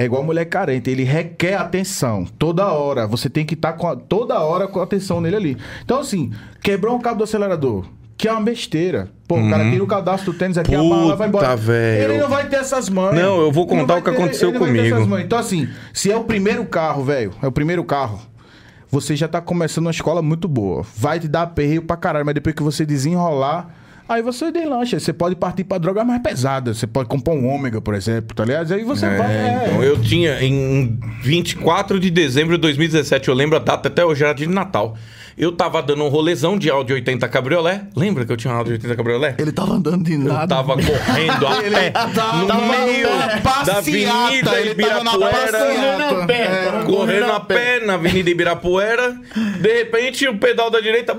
É igual mulher carente, ele requer atenção toda hora. Você tem que estar com a- toda hora com a atenção nele ali. Então, assim, quebrou um cabo do acelerador, que é uma besteira. Pô, o cara tira o cadastro do tênis aqui, a mala vai embora. Puta, velho. Ele não vai ter essas mães. Não, eu vou contar vai o que aconteceu vai ter comigo. essas mães. Então, assim, se é o primeiro carro, velho, é o primeiro carro, você já tá começando uma escola muito boa. Vai te dar aperreio pra caralho, mas depois que você desenrolar, aí você deslancha. Você pode partir pra droga mais pesada. Você pode comprar um ômega, por exemplo, tá ligado? Aí você vai. É, é. então, eu tinha em 24 de dezembro de 2017, eu lembro a data até hoje, era de Natal. Eu tava dando um rolezão de Audi 80 Cabriolé. Lembra que eu tinha um Audi 80 Cabriolé? Ele tava andando de Eu nada. tava correndo a pé no tava meio na da Avenida ele tava na Ibirapuera. passeata. É, Correndo a pé na Avenida Ibirapuera. De repente, o pedal da direita.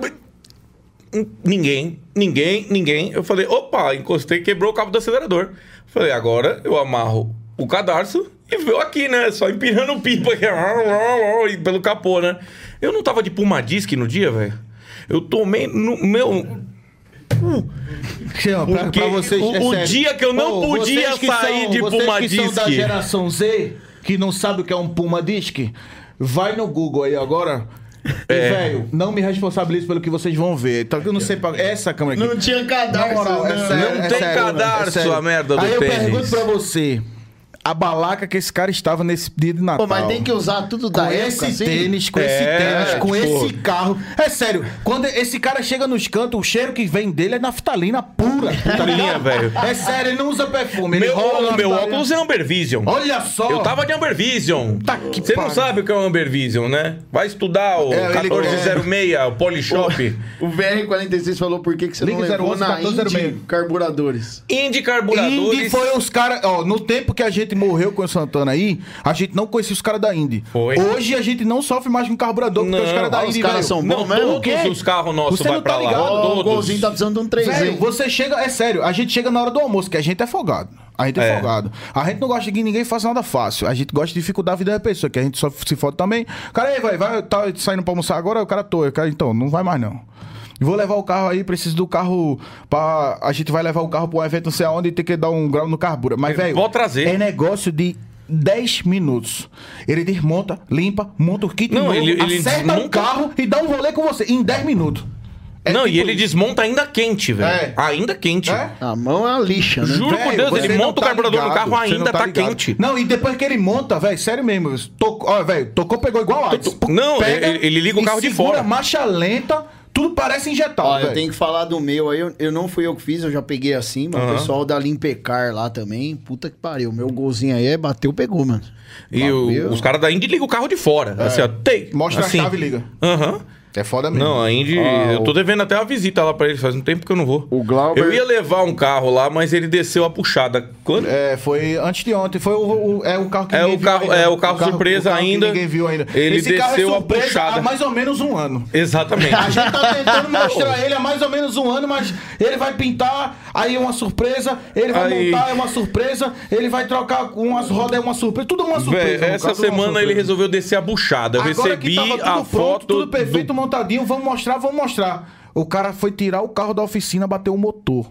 Ninguém, ninguém, ninguém. Eu falei, opa, encostei, quebrou o cabo do acelerador. Falei, agora eu amarro o cadarço e veio aqui, né? Só empinando pipa aqui, e pelo capô, né? Eu não tava de Puma Disc no dia, velho. Eu tomei no meu. Chama, pra, Porque pra vocês, o- é o dia que eu não podia vocês que sair são- de vocês Puma que são da Disc. geração Z, que não sabe o que é um Puma Disc, vai no Google aí agora. E, É. velho, não me responsabilize pelo que vocês vão ver. Então, eu não sei pra... Essa câmera aqui. Não tinha cadarço. Na moral, é não. sério, Não é tem sério, cadarço, é sério. a merda do Aí eu tênis. pergunto pra você, a balaca que esse cara estava nesse dia de Natal. Pô, mas tem que usar tudo da com época, esse assim? tênis, com É, esse tênis, com pô. esse carro. É sério, quando esse cara chega nos cantos, o cheiro que vem dele é naftalina pura. Tá ligado? velho. É sério, ele não usa perfume. Ele Meu, rola o meu naftalina. óculos é Amber Vision. Olha só. Eu tava de Amber Vision. Tá que Você não sabe o que é o Amber Vision, né? Vai estudar o É, ele- 1406, o Polishop. O VR46 falou por que, que você Liga não levou 011 na 1406. Indy Carburadores. Indy Carburadores. Indy foi os caras. Ó, no tempo que a gente morreu com o Santana aí, a gente não conhecia os caras da Indy. Foi. Hoje a gente não sofre mais com carburador, porque Não, os caras da ó, os Indy. caras velho, são bom mesmo? todos quê? os carros nossos Você vai não tá pra lá. ligado? Ó, o golzinho tá precisando de um 3 Velho, você chega, é sério, a gente chega na hora do almoço, que a gente é folgado. A gente é, É. folgado. A gente não gosta de que ninguém faça nada fácil. A gente gosta de dificultar a vida da pessoa, que a gente só se fode também. Cara, aí, vai, vai, tá saindo pra almoçar agora, o cara tô. Eu, cara, então, não vai mais não. Vou levar o carro aí, preciso do carro pra. A gente vai levar o carro pra um evento não sei aonde e ter que dar um grau no carbura. Mas, velho. Pode trazer. É negócio de 10 minutos. Ele desmonta, limpa, monta o kit Não, novo, ele- ele acerta o desmonta- carro e dá um rolê com você em 10 minutos. É não, e tipo ele isso. desmonta ainda quente, velho. É. Ainda quente. É? A mão é uma lixa, né? Juro por Velho, Deus, ele monta o tá carburador no ligado, carro você ainda tá, ligado. quente. Não, e depois que ele monta, velho, sério mesmo. Tocou, ó, velho, tocou, pegou igual a Não, ele- ele liga o carro de fora. marcha lenta, tudo parece injetado, Ó, eu tenho que falar do meu aí. Eu, eu não fui eu que fiz, eu já peguei assim, mas o Aham. pessoal da Limpecar lá também. Puta que pariu. Meu golzinho aí é bateu, pegou, mano. E o- os caras da Indy ligam o carro de fora. Assim, ó, tem. Mostra assim. a chave e liga. Aham. É foda mesmo. Não, a Indy. Ah, eu tô o- devendo até uma visita lá pra eles, faz um tempo que eu não vou. O Glauber- Eu ia levar um carro lá, mas ele desceu a puxada. Quando? É, foi antes de ontem. Foi o, o- é o carro que É ninguém o viu carro- ainda. é o carro surpresa o carro que ainda. ninguém viu ainda. Ele Esse carro é desceu a surpresa puxada. há mais ou menos um ano. Exatamente. A gente tá tentando mostrar ele há mais ou menos um ano, mas ele vai pintar, aí é uma surpresa, ele vai Aí- montar, é uma surpresa, ele vai trocar umas rodas, é uma surpresa, tudo uma surpresa. Essa caso, semana ele resolveu descer a buchada. Eu Agora recebi que tava tudo a pronto, foto. tudo perfeito, do... montadinho, vamos mostrar, vamos mostrar. O cara foi tirar o carro da oficina, bateu o motor.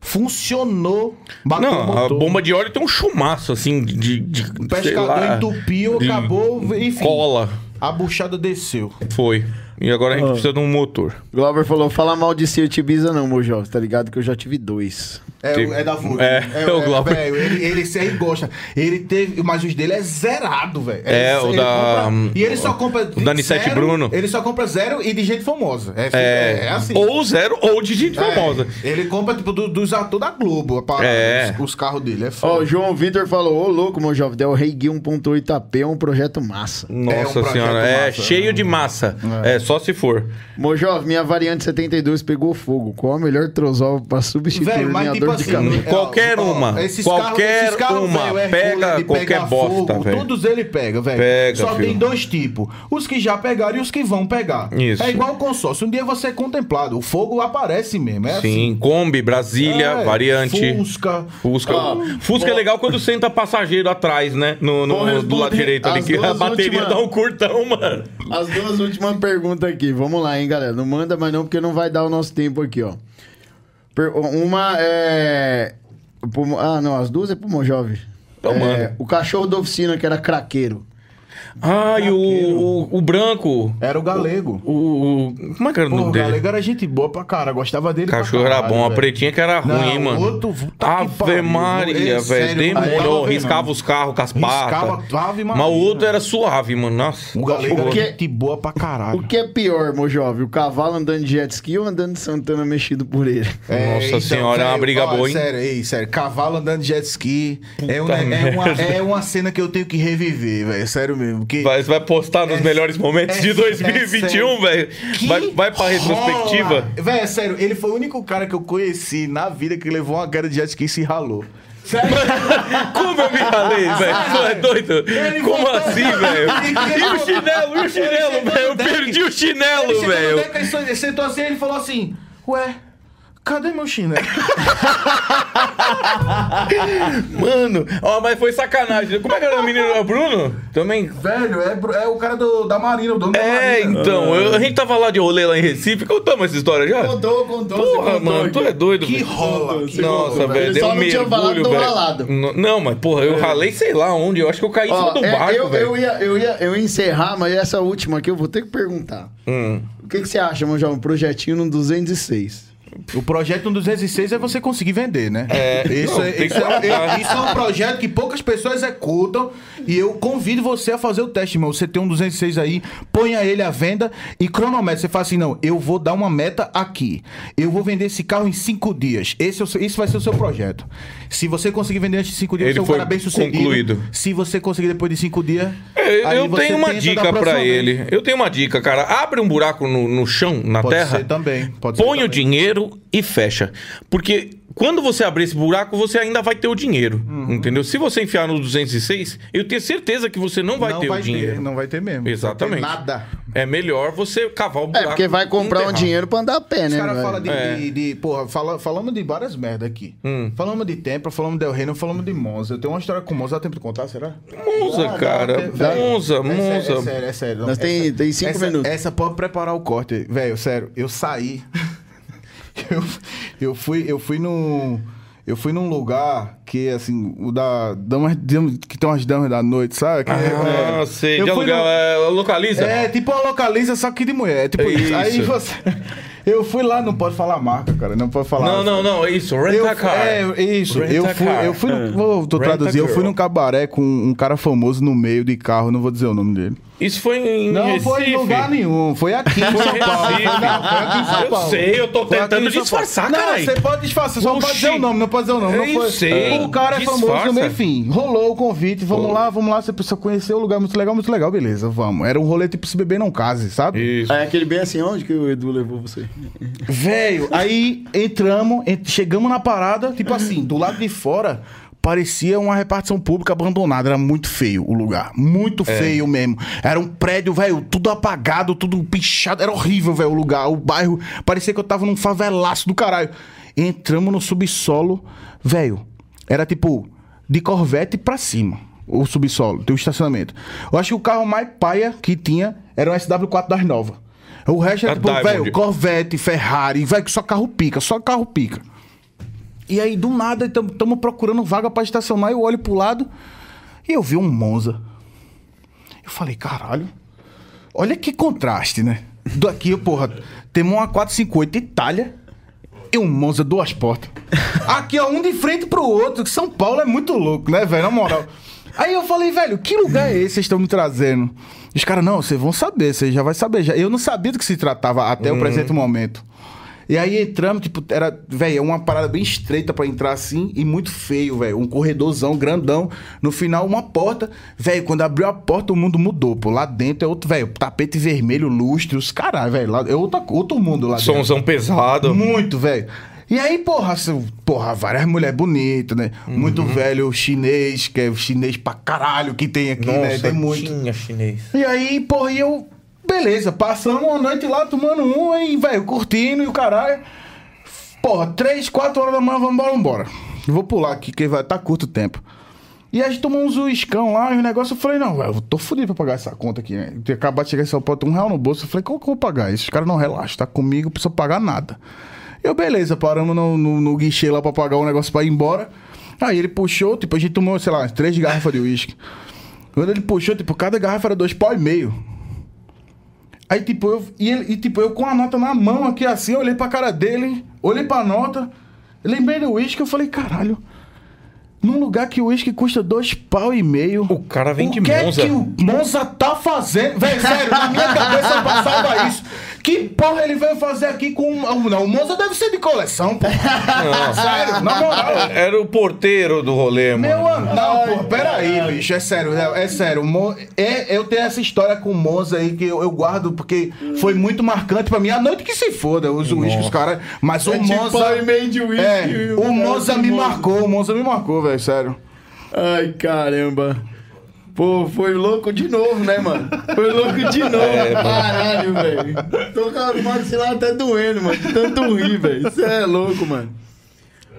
Funcionou, bateu o Não, a bomba de óleo tem um chumaço, assim, de. de O pescador lá, entupiu, acabou, enfim. Cola. A buchada desceu. Foi. E agora a gente precisa de um motor. Glauber falou: fala mal de Seat Ibiza, não, jovem. Tá ligado que eu já tive dois. É, Tipo, é da Vulcan. é, o Glauber. velho, ele, ele, esse aí gosta. Ele teve. Mas os dele é zerado, velho. É, o ele da- compra- e ele só compra. o da Nissete zero, Bruno. Ele só compra zero e de gente famosa. É, É, é, assim. Ou zero, ou de gente É, famosa. Ele compra, tipo, do- dos atores da Globo. A parada, É. os, os carros dele. É Ó, foda. o João Vitor falou: Ô, louco, meu jovem. Del Rey Gui 1.8 AP é um projeto massa. Nossa É um projeto senhora, é massa, cheio de massa. É. só se for. Mojov, minha variante 72 pegou fogo. Qual a melhor trozol pra substituir Velho, o mas alinhador tipo de assim, caminho? é, Qualquer ó, uma. esses Qualquer carros- uma. é Pega de qualquer pegar bosta, velho. Todos ele pega, velho. Pega, Só filho. tem dois tipos. Os que já pegaram e os que vão pegar. Isso. É igual o consórcio. Um dia você é contemplado. O fogo aparece mesmo. É Sim, Kombi, Brasília, assim. É, variante. Fusca. Fusca. Ó, Fusca é legal quando senta passageiro atrás, né? No, no- do lado direito ali, que a bateria últimas. dá um curtão, mano. As duas últimas perguntas aqui. Vamos lá, hein, galera. Não manda mais não, porque não vai dar o nosso tempo aqui, ó. Per- Uma é... pro- Ah, não. As duas é pro Mojove. Então É, manda. o cachorro da oficina, que era craqueiro. Ah, e o, o, o branco. Era o galego. O, o- Como é que era o Pô, nome o dele? galego era gente boa pra cara. Gostava dele Cachorro pra era bom, a velho. pretinha que era ruim, Não, hein, mano. outro, Ave. Maria, É velho. Demorou, riscava não. os carros com as Riscava, patas. Mas o outro era suave, mano. Nossa. O galego O era que- gente boa pra caralho. O que é pior, Mojove? O cavalo andando de jet ski ou andando de Santana mexido por ele? Nossa senhora, é uma briga boa, hein? então, Sério, ei, sério. Cavalo andando de jet ski é, um- é uma, é uma cena que eu tenho que reviver, velho. Sério mesmo. Que Vai, vai postar nos É- melhores momentos é- de é 2021, sério. velho. Que Vai, vai pra retrospectiva. Véi, é sério, ele foi o único cara que eu conheci na vida que levou uma queda de jet ski e se ralou. Sério? Como eu me ralei, velho? Tu é doido? Ele Como voltou- assim, velho? E o chinelo, e o chinelo, velho? Eu perdi o chinelo, velho. ele sentou assim e ele falou assim: Ué, cadê meu chinelo? Mano, ó, mas foi sacanagem. Como é que era o menino? É o Bruno? Também? Velho, é, é o cara do, da Marina, o dono da É, Marina. então. eu- a gente tava lá de rolê lá em Recife. Contamos essa história já? Contou, contou. você Porra, contou mano, tu é doido. Que velho. rola. que Nossa, rola, velho, Ele deu só um não tinha falado mergulho, do ralado. Não, mas porra, eu ralei sei lá onde. Eu acho que eu caí em cima Ó, do é, barco, eu, velho. eu, ia, eu, ia, eu ia encerrar, mas essa última aqui eu vou ter que perguntar. Hum. O que, que você acha, Manjão? Um projetinho no 206. O projeto no 206 é você conseguir vender, né? É. Isso, Não, é, isso, é, isso é um projeto que poucas pessoas executam e eu convido você a fazer o teste, irmão. Você tem um 206 aí, ponha ele à venda e cronometre. Você fala assim, não, eu vou dar uma meta aqui. Eu vou vender esse carro em cinco dias. Esse, é o seu- esse vai ser o seu projeto. Se você conseguir vender antes de cinco dias, Ele você é um cara bem sucedido. concluído. Se você conseguir depois de cinco dias... É, eu tenho uma dica vez. ele. Eu tenho uma dica, cara. Abre um buraco no, no chão, na Pode terra. ser também, pode ser põe o também. dinheiro e fecha. Porque quando você abrir esse buraco, você ainda vai ter o dinheiro. Uhum. Entendeu? Se você enfiar no 206, eu tenho certeza que você não vai não ter vai o dinheiro. Ter, não vai ter mesmo. Exatamente. Ter nada. É melhor você cavar o É, buraco. porque vai comprar um dinheiro pra andar a pé, Os né? caras velho? falam de, É. de, de- Porra, fala, falamos de várias merda aqui. Hum. Falamos de Tempra, falamos de El Reino, falamos de Monza. Eu tenho uma história com Monza. Dá tempo de contar, será? Monza, Dá, cara. dá, velho. Monza, É sério, Monza. É sério, é sério. Nós tem- tem cinco essa, minutos. Essa pode preparar o corte. Velho, sério, eu saí. Eu, eu fui, eu fui num. Eu fui num lugar que, assim, o da. Damas, que tem umas damas da noite, sabe? Que, Ah, é, sei. eu De fui alugar, no- é, localiza? é, tipo uma localiza, só que de mulher. Tipo É isso. Aí isso. você. Eu fui lá, não pode falar marca, cara. Não pode falar. Não, não, não. É isso. Rent a car. é, isso. Rent Eu a fui, eu fui no, vou tô a traduzir, eu fui num cabaré com um cara famoso no meio de carro, não vou dizer o nome dele. Isso foi em Não Recife. foi em lugar nenhum, foi aqui em Foi São Paulo. Foi, Recife. não, foi aqui em São Eu Paulo. sei, eu tô Foi tentando disfarçar, caralho. Não, você pode disfarçar, só não pode Oxi. dizer o nome, não pode dizer o nome. Não Eu foi. sei, O cara é famoso disfarça. também, enfim. Rolou o convite, vamos lá, vamos lá, você precisa conhecer o lugar muito legal, muito legal, beleza, vamos. Era um rolê tipo se beber não case, sabe? Isso. É aquele bem assim, onde que o Edu levou você? Velho, aí entramos, ent- chegamos na parada, tipo assim, do lado de fora parecia uma repartição pública abandonada, era muito feio o lugar, muito feio mesmo. Era um prédio, velho, tudo apagado, tudo pichado, era horrível, velho, o lugar, o bairro, parecia que eu tava num favelaço do caralho. Entramos no subsolo, velho, era tipo de Corvette pra cima. O subsolo, tem o estacionamento. Eu acho que o carro mais paia que tinha era um SW4 das novas. O resto era A tipo, velho, Corvette, Ferrari, que só carro pica, só carro pica. E aí, do nada, estamos procurando vaga pra estacionar, eu olho pro lado e eu vi um Monza. Eu falei, caralho, olha que contraste, né? Daqui, porra, temos uma 458 Itália e um Monza duas portas. Aqui, ó, um de frente pro outro, São Paulo é muito louco, né, velho? Na moral. Aí eu falei, velho, que lugar é esse que vocês estão me trazendo? Os caras, não, vocês vão saber, vocês já vai saber. Já. Eu não sabia do que se tratava até o presente momento. E aí entramos, tipo, era, velho, é uma parada bem estreita pra entrar assim e muito feio, velho. Um corredorzão grandão. No final, uma porta. Velho, quando abriu a porta, o mundo mudou, pô. Lá dentro é outro, velho, tapete vermelho, lustre, os caralho, velho. É outro, outro mundo lá dentro. Somzão pesado. Muito, velho. E aí, porra, assim, porra, várias mulheres bonitas, né? Muito velho chinês, que é chinês pra caralho que tem aqui, né? Nossa, Tem muito. tinha chinês. E aí, porra, e eu. Beleza, passamos uma noite lá tomando um e, velho, curtindo e o caralho. Porra, três, quatro horas da manhã, vamos embora, embora. Vou pular aqui, que vai tá curto o tempo. E a gente tomou uns uiscão lá e o negócio. Eu falei, não, velho, eu tô fudido pra pagar essa conta aqui, né? Acabado de chegar Paulo, tem um real no bolso. Eu falei, como que eu vou pagar isso? Os caras não relaxam, tá comigo, não precisa pagar nada. Eu, beleza, paramos no, no, no guichê lá pra pagar o negócio pra ir embora. Aí ele puxou, tipo, a gente tomou, sei lá, três garrafas de uísque. Quando ele puxou, tipo, cada garrafa era dois pau e meio. Aí, tipo, eu, e, ele- e, tipo, eu com a nota na mão aqui assim, eu olhei pra cara dele, olhei pra nota, lembrei do uísque, eu falei, caralho, num lugar que o uísque custa dois pau e meio. O cara vem o de que Monza. É que o Monza tá fazendo? Véi, sério, na minha cabeça passava isso. Que porra ele veio fazer aqui com. Não, o Monza deve ser de coleção, pô. sério, na moral. Era o porteiro do rolê, mano. Meu amigo. Não, pô, peraí, bicho. É sério, é, é sério. Mo- é, eu tenho essa história com o Monza aí que eu, eu guardo porque foi muito marcante pra mim. A noite que se foda, os uísques, cara. Mas o É tipo Monza. de uísque, É, o o Monza cara me marcou, o Monza me marcou, velho, sério. Ai, caramba. Pô, foi louco de novo, né, mano? Foi louco de novo. Caralho, velho. Tô com a maxilar até doendo, mano. Tanto rir, velho. Isso é louco, mano.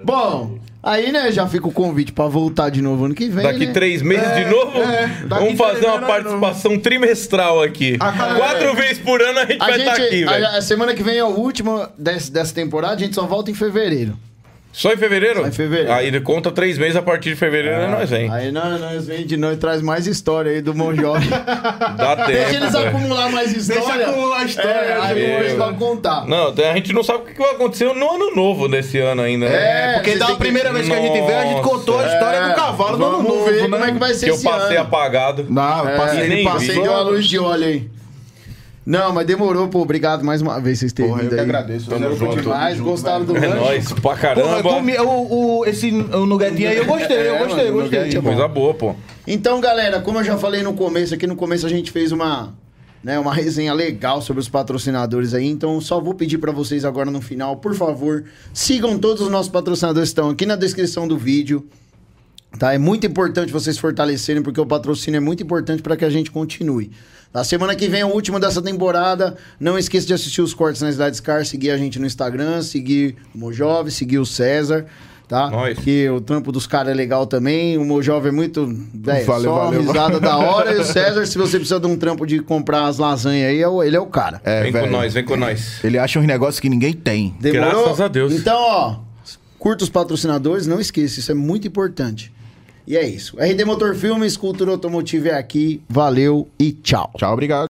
Bom, Aí, né, já fica o convite pra voltar de novo ano que vem. Daqui né? três meses de novo, daqui vamos fazer uma participação trimestral aqui. cada- Quatro vezes por ano a gente A vai estar gente, aqui, a- velho. a, semana que vem é o último desse- dessa temporada, a gente só volta em fevereiro. Só em fevereiro? Só em fevereiro. Aí ele conta três meses a partir de fevereiro, né, nós vem. Aí nós, nós vem de novo e traz mais história aí do Monjove. Dá tempo. Deixa eles acumular mais história. acumular história, É, aí meu. depois vai contar. Não, a gente não sabe o que vai acontecer no ano novo desse ano ainda, né? É, Porque vocês da têm que- primeira vez que a gente veio, a gente contou a história do cavalo do ano novo, ver né? como é que vai ser Que eu esse passei ano. apagado. Não, eu É, passei, passei vi. Acendeu a luz de óleo aí. Não, mas demorou, pô. Obrigado mais uma vez vocês terem Porra, eu vindo que aí. agradeço. Tamo junto. Demais, gostaram do É lanche? nóis, pra Porra, eu caramba. comi, o, o, esse o nuguetinho aí eu gostei, eu É, gostei, mano, gostei. é. Coisa boa, pô. Então, galera, como eu já falei no começo, aqui no começo a gente fez uma, né, uma resenha legal sobre os patrocinadores aí. Então, só vou pedir pra vocês agora no final, por favor, sigam todos os nossos patrocinadores que estão aqui na descrição do vídeo. Tá? É muito importante vocês fortalecerem, porque o patrocínio é muito importante para que a gente continue. Na semana que vem é o último dessa temporada. Não esqueça de assistir os cortes na Cidade Car, seguir a gente no Instagram, seguir o Mojove, seguir o César. Tá? Nós. Que o trampo dos caras é legal também. O Mojove é muito. Véio, Valeu, só valeu. risada da hora. E o César, se você precisa de um trampo de comprar as lasanhas aí, é ele é o cara. É, vem velho. com nós, vem com nós. Ele acha uns negócios que ninguém tem. Demorou? Graças a Deus. Então, ó, curta os patrocinadores, não esqueça, isso é muito importante. E é isso. RD Motor Filmes, Cultura Automotiva é aqui. Valeu e tchau. Tchau, obrigado.